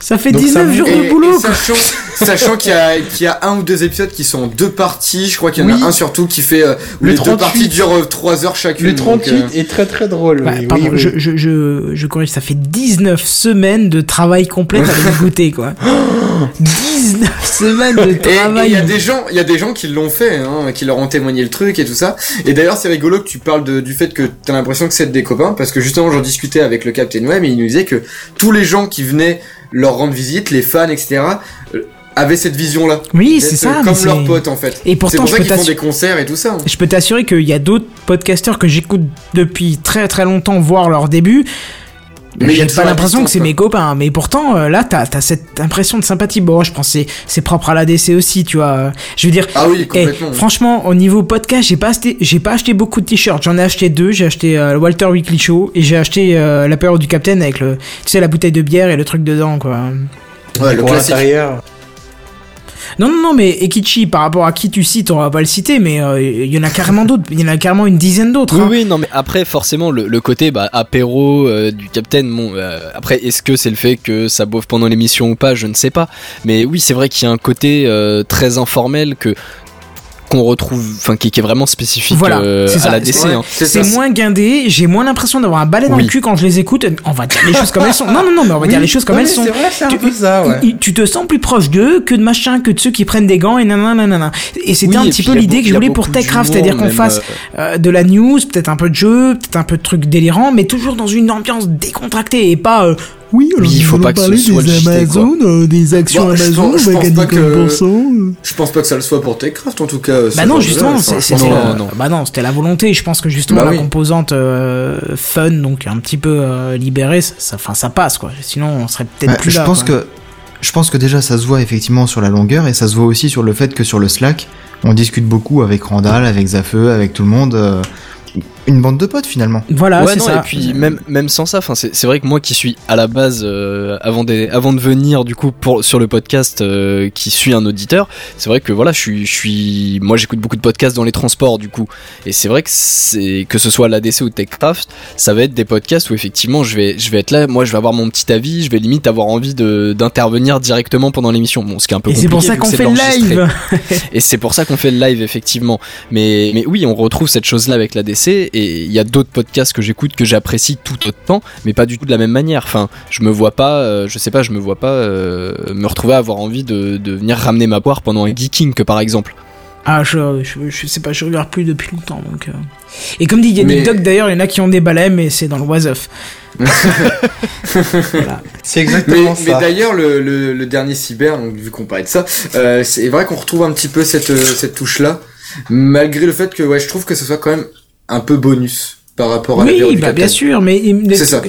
Ça fait Donc 19 ça- jours Et- de boulot, et sachant, sachant qu'il y, a- qu'il y a un ou deux épisodes qui sont en deux parties, je crois qu'il y en Oui. a un surtout qui fait euh, où Le les deux 38. parties durent 3 heures chacune. Le donc, 38 euh, est très très drôle. Oui, pardon, oui, oui. Je, je, je, je corrige, ça fait 19 semaines de travail complet à les goûter, quoi. 19 semaines de Et et il travail. y a des gens, il y a des gens qui l'ont fait, hein, qui leur ont témoigné le truc et tout ça. Et d'ailleurs, c'est rigolo que tu parles de- du fait que t'as l'impression que c'est des copains, parce que justement, j'en discutais avec le Captain Web et il nous disait que tous les gens qui venaient leur rendre visite, les fans, etc., euh, avaient cette vision-là. Oui, c'est ça. euh, Comme leurs potes, en fait. Et pourtant, C'est pour je ça peux qu'ils font des concerts et tout ça. hein. Je peux t'assurer qu'il y a d'autres podcasteurs que j'écoute depuis très très longtemps, voire leur début. J'ai pas l'impression que c'est mes copains, mais pourtant euh, là t'as as cette impression de sympathie. Bon, je pense que c'est- c'est propre à l'ADC aussi, tu vois. Je veux dire, Ah oui, eh, complètement. franchement, au niveau podcast, j'ai pas acheté, j'ai pas acheté beaucoup de t-shirts. J'en ai acheté deux. J'ai acheté euh, le Walter Weekly Show et j'ai acheté euh, la période du Captain avec le, tu sais, la bouteille de bière et le truc dedans, quoi. Ouais, le classique. Non, non, non, mais Ekichi, par rapport à qui tu cites, on va pas le citer, mais euh, il y en a carrément d'autres. Il y en a carrément une dizaine d'autres. Oui, hein. oui, non, mais après, forcément, le, le côté bah, apéro euh, du Captain, bon, euh, après, est-ce que c'est le fait que ça boive pendant l'émission ou pas Je ne sais pas. Mais oui, c'est vrai qu'il y a un côté euh, très informel que qu'on retrouve, enfin, qui, qui est vraiment spécifique Voilà, euh, ça. à la DC. Hein. c'est moins guindé, j'ai moins l'impression d'avoir un balai dans Oui. le cul quand je les écoute. On va dire les choses comme elles sont. Non, non, non, mais on va Oui. dire les choses comme Non, elles sont. C'est vrai, c'est un Tu- peu ça, ouais. Tu- Tu te sens plus proche d'eux que de machin, que de ceux qui prennent des gants et nanana. nanana. Et c'était Oui, un et petit peu l'idée que je voulais pour Techcraft, c'est-à-dire qu'on fasse euh, euh, de la news, peut-être un peu de jeu, peut-être un peu de trucs délirants, mais toujours dans une ambiance décontractée et pas. euh, oui, alors il faut allons pas que ce parler soit des le JT, Amazon, euh, des actions Bon, je Amazon, pense- je pense pas que- 10%, euh. Je pense pas que ça le soit pour Techcraft en tout cas. Bah non, justement, c'était euh, bah non, c'était la volonté. Je pense que justement Bah la oui. composante euh, fun, donc un petit peu euh, libérée, ça, ça, enfin, ça passe quoi. Sinon, on serait peut-être Ouais, plus je là. pense quoi. que je pense que déjà ça se voit effectivement sur la longueur et ça se voit aussi sur le fait que sur le Slack, on discute beaucoup avec Randall, avec Zafeu, avec tout le monde. Une bande de potes finalement. Voilà, ouais, c'est ça. et puis même, même sans ça, enfin, c'est c'est vrai que moi qui suis à la base, euh, avant, des, avant de venir du coup pour, sur le podcast, euh, qui suis un auditeur, c'est vrai que voilà, je suis, je suis, moi j'écoute beaucoup de podcasts dans les transports du coup, et c'est vrai que c'est que ce soit l'ADC ou Techcraft, ça va être des podcasts où effectivement je vais, je vais être là, moi je vais avoir mon petit avis, je vais limite avoir envie de d'intervenir directement pendant l'émission, bon, ce qui est un peu Et c'est pour ça qu'on fait le live. Et c'est pour ça qu'on fait le live, effectivement. Mais, mais oui, on retrouve cette chose-là avec la DC. Et il y a d'autres podcasts que j'écoute que j'apprécie tout autant, mais pas du tout de la même manière. Enfin, je me vois pas, euh, je sais pas, je me vois pas euh, me retrouver à avoir envie de, de venir ramener ma poire pendant un geeking, que par exemple. Ah, je, je, je sais pas, je regarde plus depuis longtemps. Donc, euh. Et comme dit, il y a des Mais- docs d'ailleurs, il y en a qui ont des balais, mais c'est dans le was voilà. C'est Mais, exactement mais ça. d'ailleurs, le, le, le dernier cyber, donc, vu qu'on parlait de ça, euh, c'est vrai qu'on retrouve un petit peu cette, cette touche-là, malgré le fait que ouais, je trouve que ce soit quand même un peu bonus par rapport à la Oui, période du bah, Captain. bien sûr, mais mais- C'est ça.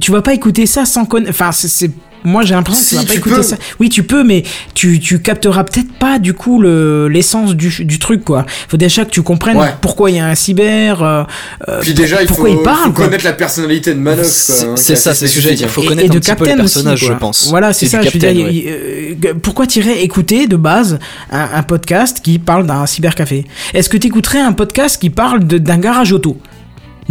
tu vas pas écouter ça sans connaître. Enfin, c'est. Moi, j'ai l'impression que Si, tu vas pas tu écouter peux. ça. Oui, tu peux, mais tu, tu capteras peut-être pas du coup le l'essence du, du truc quoi. Faut déjà que tu comprennes Ouais. pourquoi il y a un cyber. euh, euh, Puis déjà, il faut, pourquoi il parle, faut quoi. connaître la personnalité de Manox. C'est hein, c'est ça, c'est ce que j'allais dire. Faut et- connaître et de un petit peu le aussi, personnage, je pense. Voilà, c'est ça. Je veux dire, ouais. il- il- euh, pourquoi t'irais écouter de base un, un podcast qui parle d'un cybercafé? Est-ce que t'écouterais un podcast qui parle de- d'un garage auto?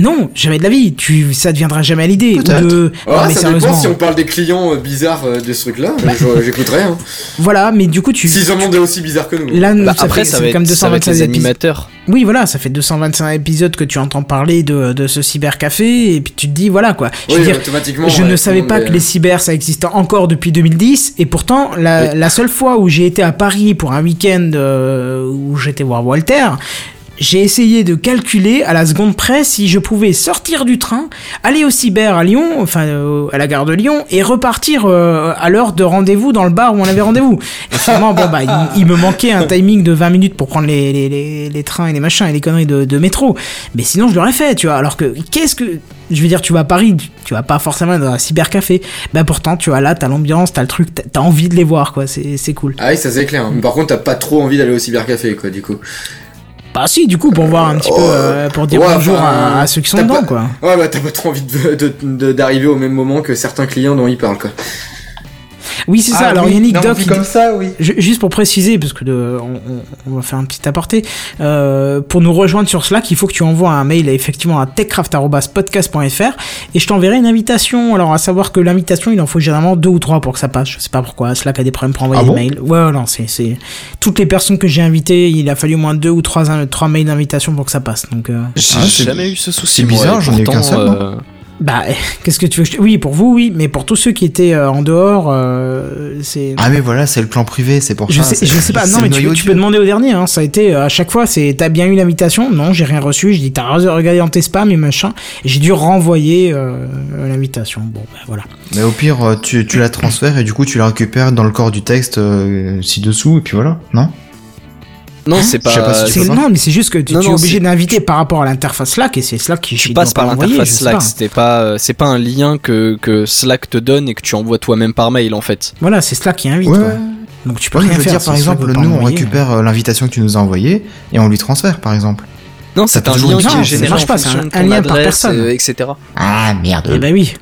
Non, jamais de la vie. Tu, ça deviendra jamais à l'idée. De. Non, mais ça sérieusement. dépend si on parle des clients euh, bizarres euh, de ce truc-là, euh, j'écouterais. Hein. Voilà, mais du coup, tu. S'ils en ont des aussi bizarres que nous. Là, Bah, ça après, fait, ça ça va, fait comme être, ça va être 225 les épisodes. animateurs. Oui, voilà, ça fait 225 épisodes que tu entends parler de, de ce cybercafé, et puis tu te dis, voilà quoi. Je veux Oui, dire, automatiquement. je ouais, ne savais pas que les cyber ça existait encore depuis 2010, et pourtant, la, la seule fois où j'ai été à Paris pour un week-end euh, où j'étais voir Walter, j'ai essayé de calculer à la seconde près si je pouvais sortir du train, aller au cyber à Lyon, enfin euh, à la gare de Lyon, et repartir euh, à l'heure de rendez-vous dans le bar où on avait rendez-vous. Et finalement, bon bah, il, me manquait un timing de 20 minutes pour prendre les, les, les, trains et les machins et les conneries de, métro. Mais sinon, je l'aurais fait, tu vois. Alors que, qu'est-ce que... Je veux dire, tu vas à Paris, tu- vas pas forcément dans un cybercafé. Ben pourtant, tu vois, là, t'as l'ambiance, t'as le truc, t'as- envie de les voir, quoi. C'est cool. Ah oui, ça c'est clair. Mais par contre, t'as pas trop envie d'aller au cybercafé, quoi, du coup. Bah si, du coup, pour voir un petit peu, Oh, euh, pour dire ouais, bonjour enfin, à, à ceux qui sont dedans, pas- quoi. Ouais, bah t'as pas trop envie de- de- de- d'arriver au même moment que certains clients dont ils parlent, quoi. Oui, c'est ça. Ah Alors oui, Yannick non, Doc, comme ça, oui. Ju- Juste pour préciser, parce que de- on, va faire un petit aparté, euh, pour nous rejoindre sur Slack, il faut que tu envoies un mail effectivement à techcraft.podcast.fr et je t'enverrai une invitation. Alors à savoir que l'invitation, il en faut généralement deux ou trois pour que ça passe. Je sais pas pourquoi. Slack a des problèmes pour envoyer Ah des bon? mails. Ouais, non, c'est toutes les personnes que j'ai invitées, il a fallu au moins deux ou trois trois mails d'invitation pour que ça passe. Donc euh, J'ai Ah, jamais eu ce souci. c'est bizarre, j'en ai qu'un seul, euh, bah qu'est-ce que tu veux que je... Oui, pour vous, oui, mais pour tous ceux qui étaient euh, en dehors, euh, c'est Ah mais voilà, c'est le plan privé, c'est pour Je ça. sais, je sais pas, non, mais tu, peux demander au dernier, hein. Ça a été, euh, à chaque fois, c'est, t'as bien eu l'invitation? Non, j'ai rien reçu. Je dis, t'as regardé dans tes spams et machin. J'ai dû renvoyer, euh, l'invitation. Bon, ben voilà. Mais au pire, tu, tu la transfères et du coup tu la récupères dans le corps du texte ci-dessous et puis voilà, non? Non, c'est Je sais pas pas. si tu C'est, pas non, mais c'est juste que tu, Non, tu es non, obligé d'inviter par rapport à l'interface Slack et c'est Slack qui Tu passes par l'interface Slack, c'était pas, euh, c'est pas un lien que, que Slack te donne et que tu envoies toi-même par mail en fait. Voilà, c'est Slack qui invite, Ouais. quoi. Donc tu peux Ouais, rien je veux faire. dire, par exemple, nous on récupère euh, l'invitation que tu nous as envoyée et on lui transfère, par exemple. Non, c'est un lien qui Non, est ça généré marche en pas, c'est fonction un- de ton lien par adresse, personne. euh, etc. Ah merde. Eh ben oui.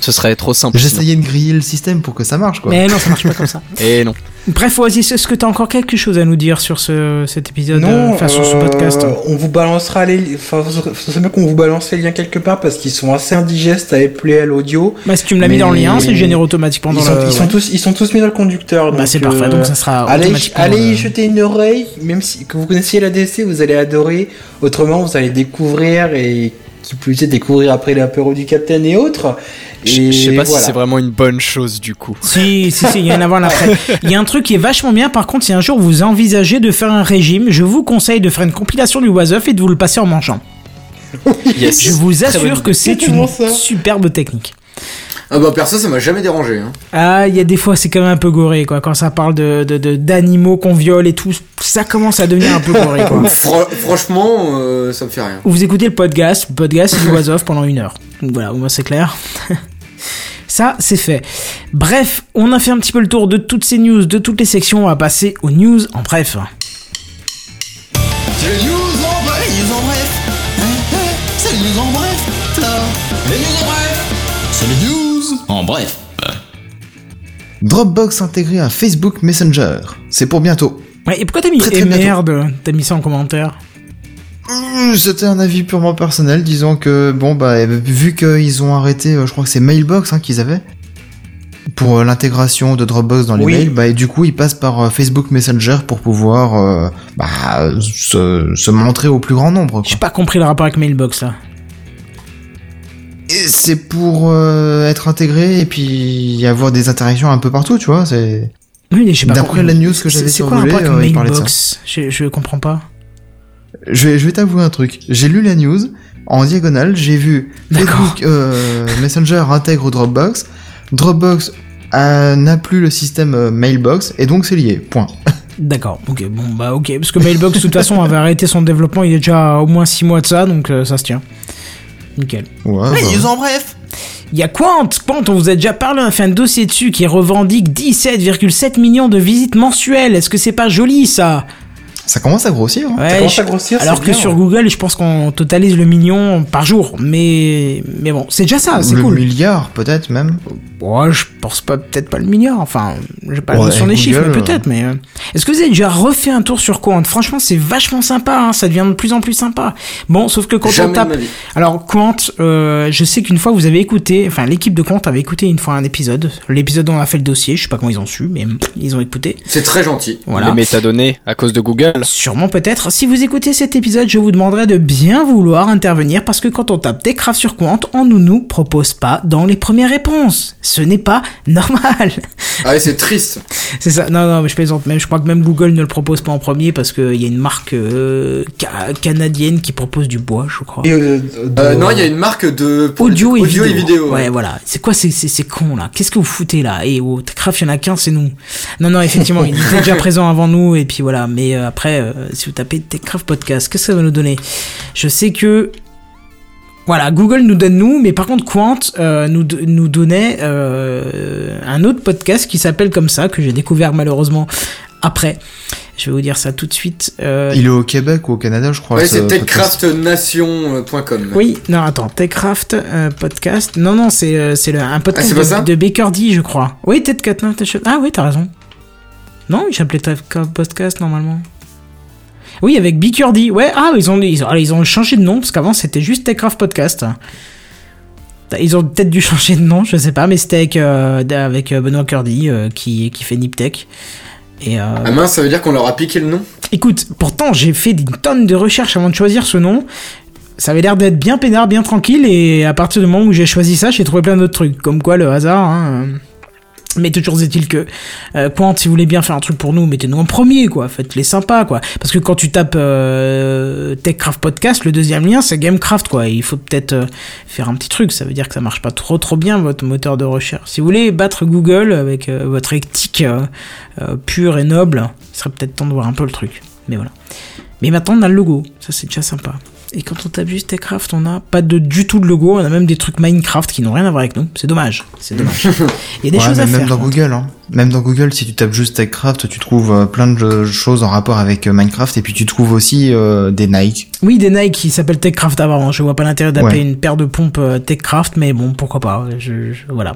Ce serait trop simple. J'essayais de griller le système pour que ça marche, quoi. Mais non, ça marche pas comme ça. Et non. Bref, Oasis, est-ce que t'as encore quelque chose à nous dire sur ce, cet épisode, euh, Non, enfin, sur ce euh, podcast? on vous balancera les. Enfin, c'est qu'on vous balance les liens quelque part parce qu'ils sont assez indigestes à épeler à l'audio. Bah, si tu me l'as mis dans le lien, c'est généré automatiquement Ils sont, le. ils, sont tous, ils sont tous mis dans le conducteur. Bah, c'est parfait, euh, donc ça sera Allez, allez y euh, jeter une oreille, même si que vous connaissiez la DC, vous allez adorer. Autrement, vous allez découvrir et qui plus est découvrir après l'apéro du Capitaine et autres. Je sais pas voilà. si c'est vraiment une bonne chose du coup. Si, si, si, il y a un avant et un après. Il y a un truc qui est vachement bien, par contre, si un jour vous envisagez de faire un régime, je vous conseille de faire une compilation du Was Up et de vous le passer en mangeant. Yes. Je vous assure que c'est une ça. superbe technique. Ah bah perso, ça m'a jamais dérangé. Hein. Ah, il y a des fois, c'est quand même un peu goré, quoi. Quand ça parle de, de, de- d'animaux qu'on viole et tout, ça commence à devenir un peu goré, quoi. Fran- franchement, euh, ça me fait rien. Vous écoutez le podcast, le podcast c'est du Was Off pendant une heure. Donc voilà, au moins c'est clair. Ça, c'est fait. Bref, on a fait un petit peu le tour de toutes ces news, de toutes les sections. On va passer aux news en bref. C'est les news en bref, les news en bref. C'est les news en bref. Les news en bref. C'est les news en bref. Dropbox intégré à Facebook Messenger. C'est pour bientôt. Ouais, et pourquoi t'as mis Très, merde? T'as mis ça en commentaire? C'était un avis purement personnel, disons que bon bah vu qu'ils ont arrêté, euh, je crois que c'est Mailbox hein, qu'ils avaient pour euh, l'intégration de Dropbox dans les Oui. mails, bah et du coup ils passent par euh, Facebook Messenger pour pouvoir euh, bah, se, se montrer au plus grand nombre. J'ai pas compris le rapport avec Mailbox là. Et c'est pour euh, être intégré et puis avoir des interactions un peu partout, tu vois. C'est Oui, mais j'ai pas D'après compris. la news que j'avais C'est quoi le survolée, rapport avec euh, Mailbox? Je, je comprends pas. Je vais, je vais t'avouer un truc. J'ai lu la news en diagonale. J'ai vu. Facebook euh, Messenger intègre Dropbox. Dropbox euh, n'a plus le système euh, Mailbox et donc c'est lié. Point. D'accord, ok, bon bah ok, parce que Mailbox de toute façon avait arrêté son développement il y a déjà au moins 6 mois de ça, donc euh, ça se tient. Nickel. Ouais. Les bah. news en bref. Il y a Quant, Quant, on vous a déjà parlé, on a fait un dossier dessus qui revendique 17,7 millions de visites mensuelles. Est-ce que c'est pas joli ça? Ça commence à grossir. hein. Ouais, commence je- à grossir, alors que bien, sur ouais. Google, je pense qu'on totalise le million par jour, mais mais bon, c'est déjà ça, c'est le cool. milliard peut-être même. Ouais, je pense pas, peut-être pas le milliard. Enfin, j'ai pas la Ouais, notion des Google, chiffres, mais euh. peut-être. Mais euh, est-ce que vous avez déjà refait un tour sur Quant? Franchement, c'est vachement sympa. hein, ça devient de plus en plus sympa. Bon, sauf que quand Jamais on tape, alors Quant, euh, je sais qu'une fois vous avez écouté, enfin l'équipe de Quant avait écouté une fois un épisode, l'épisode dont on a fait le dossier. Je sais pas comment ils ont su, mais ils ont écouté. C'est très gentil. Voilà. Les métadonnées à cause de Google, mal. Sûrement peut-être. Si vous écoutez cet épisode, je vous demanderai de bien vouloir intervenir parce que quand on tape Techcraft sur Quant, on ne nous propose pas dans les premières réponses. Ce n'est pas normal. Ah ouais, c'est triste. C'est ça. Non, non, mais je plaisante. Même, je crois que même Google ne le propose pas en premier parce qu'il y a une marque euh, ca- canadienne qui propose du bois, je crois. Et, euh, Euh, de- non, il y a une marque de Audio, et, audio vidéo. et vidéo. Ouais, voilà. C'est quoi ces, ces, ces cons là Qu'est-ce que vous foutez là? Et au Techcraft, il y en a qu'un, c'est nous. Non, non, effectivement, il était déjà présent avant nous et puis voilà. Mais euh, après, euh, si vous tapez Techcraft Podcast, qu'est-ce que ça va nous donner? Je sais que voilà, Google nous donne nous, mais par contre Quant euh, nous, nous donnait euh, un autre podcast qui s'appelle comme ça, que j'ai découvert malheureusement après. Je vais vous dire ça tout de suite. Euh, Il est au Québec ou au Canada, je crois. Ouais, ce c'est techcraftnation.com. Oui, non, attends, Techcraft euh, podcast. Non, non, c'est euh, c'est le- un Ah, podcast de, de Baker D, je crois. Oui, Techcraft. Ah oui, t'as raison. Non, il s'appelait Techcraft podcast normalement. Oui, avec D. Ouais, ah, ils ont, ils ont, alors, ils ont changé de nom parce qu'avant c'était juste Techcraft podcast. Ils ont peut-être dû changer de nom, je sais pas, mais c'était avec, euh, avec euh, Benoît Curdy euh, qui, qui fait Niptech. Et euh, Ah mince, ça veut dire qu'on leur a piqué le nom Écoute, pourtant j'ai fait une tonne de recherches avant de choisir ce nom. Ça avait l'air d'être bien peinard, bien tranquille, et à partir du moment où j'ai choisi ça, j'ai trouvé plein d'autres trucs. Comme quoi le hasard, hein. Mais toujours est-il que, euh, Quant, si vous voulez bien faire un truc pour nous, mettez-nous en premier, quoi. Faites-les sympas, quoi. Parce que quand tu tapes euh, Techcraft Podcast, le deuxième lien, c'est Gamecraft, quoi. Il faut peut-être euh, faire un petit truc. Ça veut dire que ça marche pas trop trop bien, votre moteur de recherche. Si vous voulez battre Google avec euh, votre éthique euh, pure et noble, il serait peut-être temps de voir un peu le truc. Mais voilà. Mais maintenant, on a le logo. Ça, c'est déjà sympa. Et quand on tape juste Techcraft, on n'a pas de, du tout de logo. On a même des trucs Minecraft qui n'ont rien à voir avec nous. C'est dommage. C'est dommage. Il y a des Ouais, choses à même faire. dans quoi. Google, hein. Même dans Google, si tu tapes juste Techcraft, tu trouves euh, plein de choses en rapport avec euh, Minecraft et puis tu trouves aussi euh, des Nike. Oui, des Nike qui s'appellent Techcraft avant. Je vois pas l'intérêt d'appeler Ouais. une paire de pompes Techcraft, mais bon, pourquoi pas. Je, je- voilà.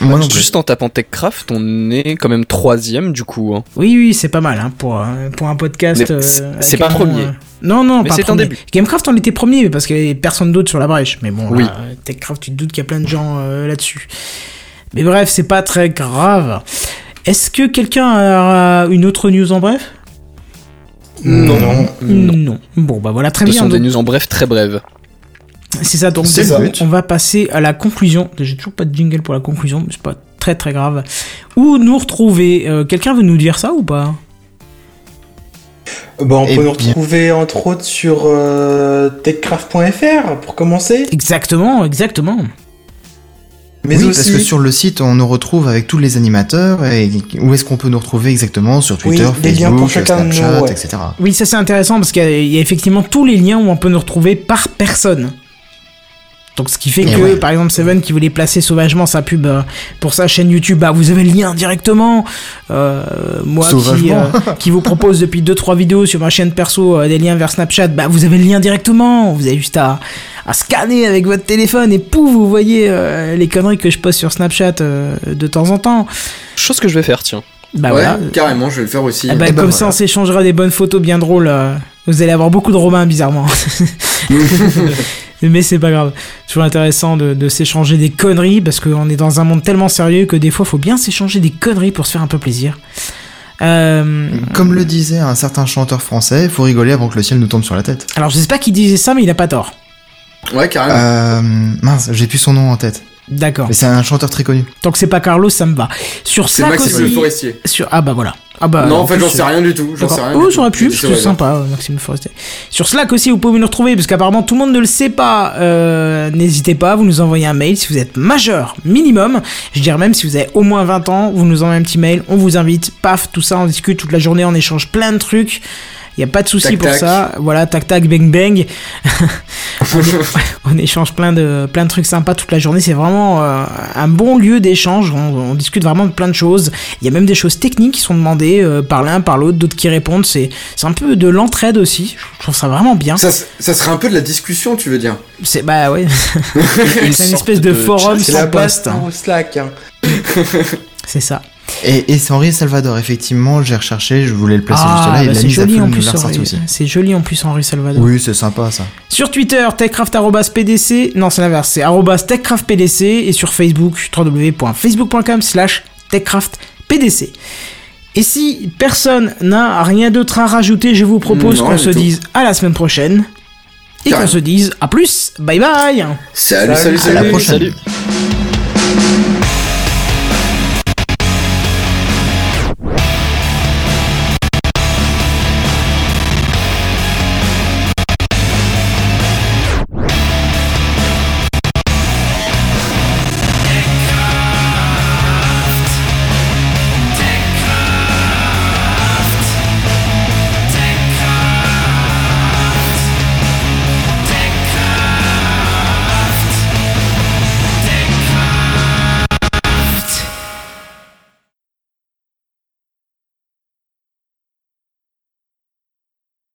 Moi non plus. Juste en tapant Techcraft, on est quand même troisième du coup. hein. Oui, oui, c'est pas mal hein, pour, euh, pour un podcast. Euh, c'est- pas un premier. euh, Non, non, Mais pas c'est un début. Gamecraft, on était premier, mais parce qu'il y avait personne d'autre sur la brèche. Mais bon, Oui. là, Techcraft, tu te doutes qu'il y a plein de gens euh, là-dessus. Mais bref, c'est pas très grave. Est-ce que quelqu'un a une autre news en bref? Non. Non. Bon, bah voilà, très Ce bien. sont des news en bref très brèves. C'est ça, donc ça. on va passer à la conclusion. J'ai toujours pas de jingle pour la conclusion, mais c'est pas très très grave. Où nous retrouver Euh, Quelqu'un veut nous dire ça ou pas? Bah, on Eh peut nous retrouver entre autres sur euh, techcraft.fr pour commencer. Exactement, exactement. Mais oui, aussi. parce que sur le site, on nous retrouve avec tous les animateurs et où est-ce qu'on peut nous retrouver exactement? Sur Twitter, Oui, Facebook, Snapchat, ouais. etc. Oui, ça c'est intéressant parce qu'il y a effectivement tous les liens où on peut nous retrouver par personne. Donc ce qui fait Et que, ouais. par exemple, Seven qui voulait placer sauvagement sa pub euh, pour sa chaîne YouTube, bah vous avez le lien directement. Euh, moi qui, euh, qui vous propose depuis 2-3 vidéos sur ma chaîne perso euh, des liens vers Snapchat, bah vous avez le lien directement. Vous avez juste à, à scanner avec votre téléphone et pouf, vous voyez euh, les conneries que je poste sur Snapchat euh, de temps en temps. Chose que je vais faire, tiens. Bah ouais, voilà. carrément, je vais le faire aussi. Ah bah, ben comme voilà. ça, on s'échangera des bonnes photos bien drôles. euh, Vous allez avoir beaucoup de Romains, bizarrement. Mais c'est pas grave. Toujours intéressant de, de s'échanger des conneries parce qu'on est dans un monde tellement sérieux que des fois, faut bien s'échanger des conneries pour se faire un peu plaisir. Euh, Comme le disait un certain chanteur français, faut rigoler avant que le ciel nous tombe sur la tête. alors, je sais pas qui disait ça, mais il a pas tort. Ouais, carrément. Euh, mince, j'ai plus son nom en tête. D'accord. Mais c'est un chanteur très connu. Tant que c'est pas Carlos, ça me va. Sur C'est Slack Maxime le aussi. Forestier. Sur... Ah bah voilà. Ah bah, non, en fait, j'en sais rien du tout. J'en sais rien. Oh, j'aurais pu, parce que sympa, euh, Maxime Forestier. Sur Slack aussi, vous pouvez nous retrouver, parce qu'apparemment tout le monde ne le sait pas. Euh, N'hésitez pas, vous nous envoyez un mail si vous êtes majeur, minimum. Je dirais même si vous avez au moins 20 ans, vous nous envoyez un petit mail, on vous invite, paf, tout ça, on discute toute la journée, on échange plein de trucs. Il n'y a pas de souci pour tac. ça. Voilà, tac tac, bang bang. on, échange plein de, plein de trucs sympas toute la journée. C'est vraiment euh, un bon lieu d'échange. On, on discute vraiment de plein de choses. Il y a même des choses techniques qui sont demandées euh, par l'un, par l'autre, d'autres qui répondent. C'est c'est un peu de l'entraide aussi. Je trouve ça vraiment bien. Ça, ça serait un peu de la discussion, tu veux dire? C'est bah ouais. c'est une espèce de, de forum C'est sans la poste. base au Slack. hein. C'est ça. Et, et c'est Henri Salvador, effectivement, j'ai recherché, je voulais le placer juste là, Ah, et bah la c'est mise à joli en plus. l'a Henri. aussi. C'est joli en plus Henri Salvador. Oui, c'est sympa ça. Sur Twitter, techcraft.pdc, non c'est l'inverse, c'est arrobas techcraftpdc et sur Facebook, www.facebook.com slash techcraftpdc. Et si personne n'a rien d'autre à rajouter, je vous propose qu'on se tout. dise à la semaine prochaine. Et qu'on se dise à plus, bye bye Salut, salut, Salut, salut. À la prochaine. Salut.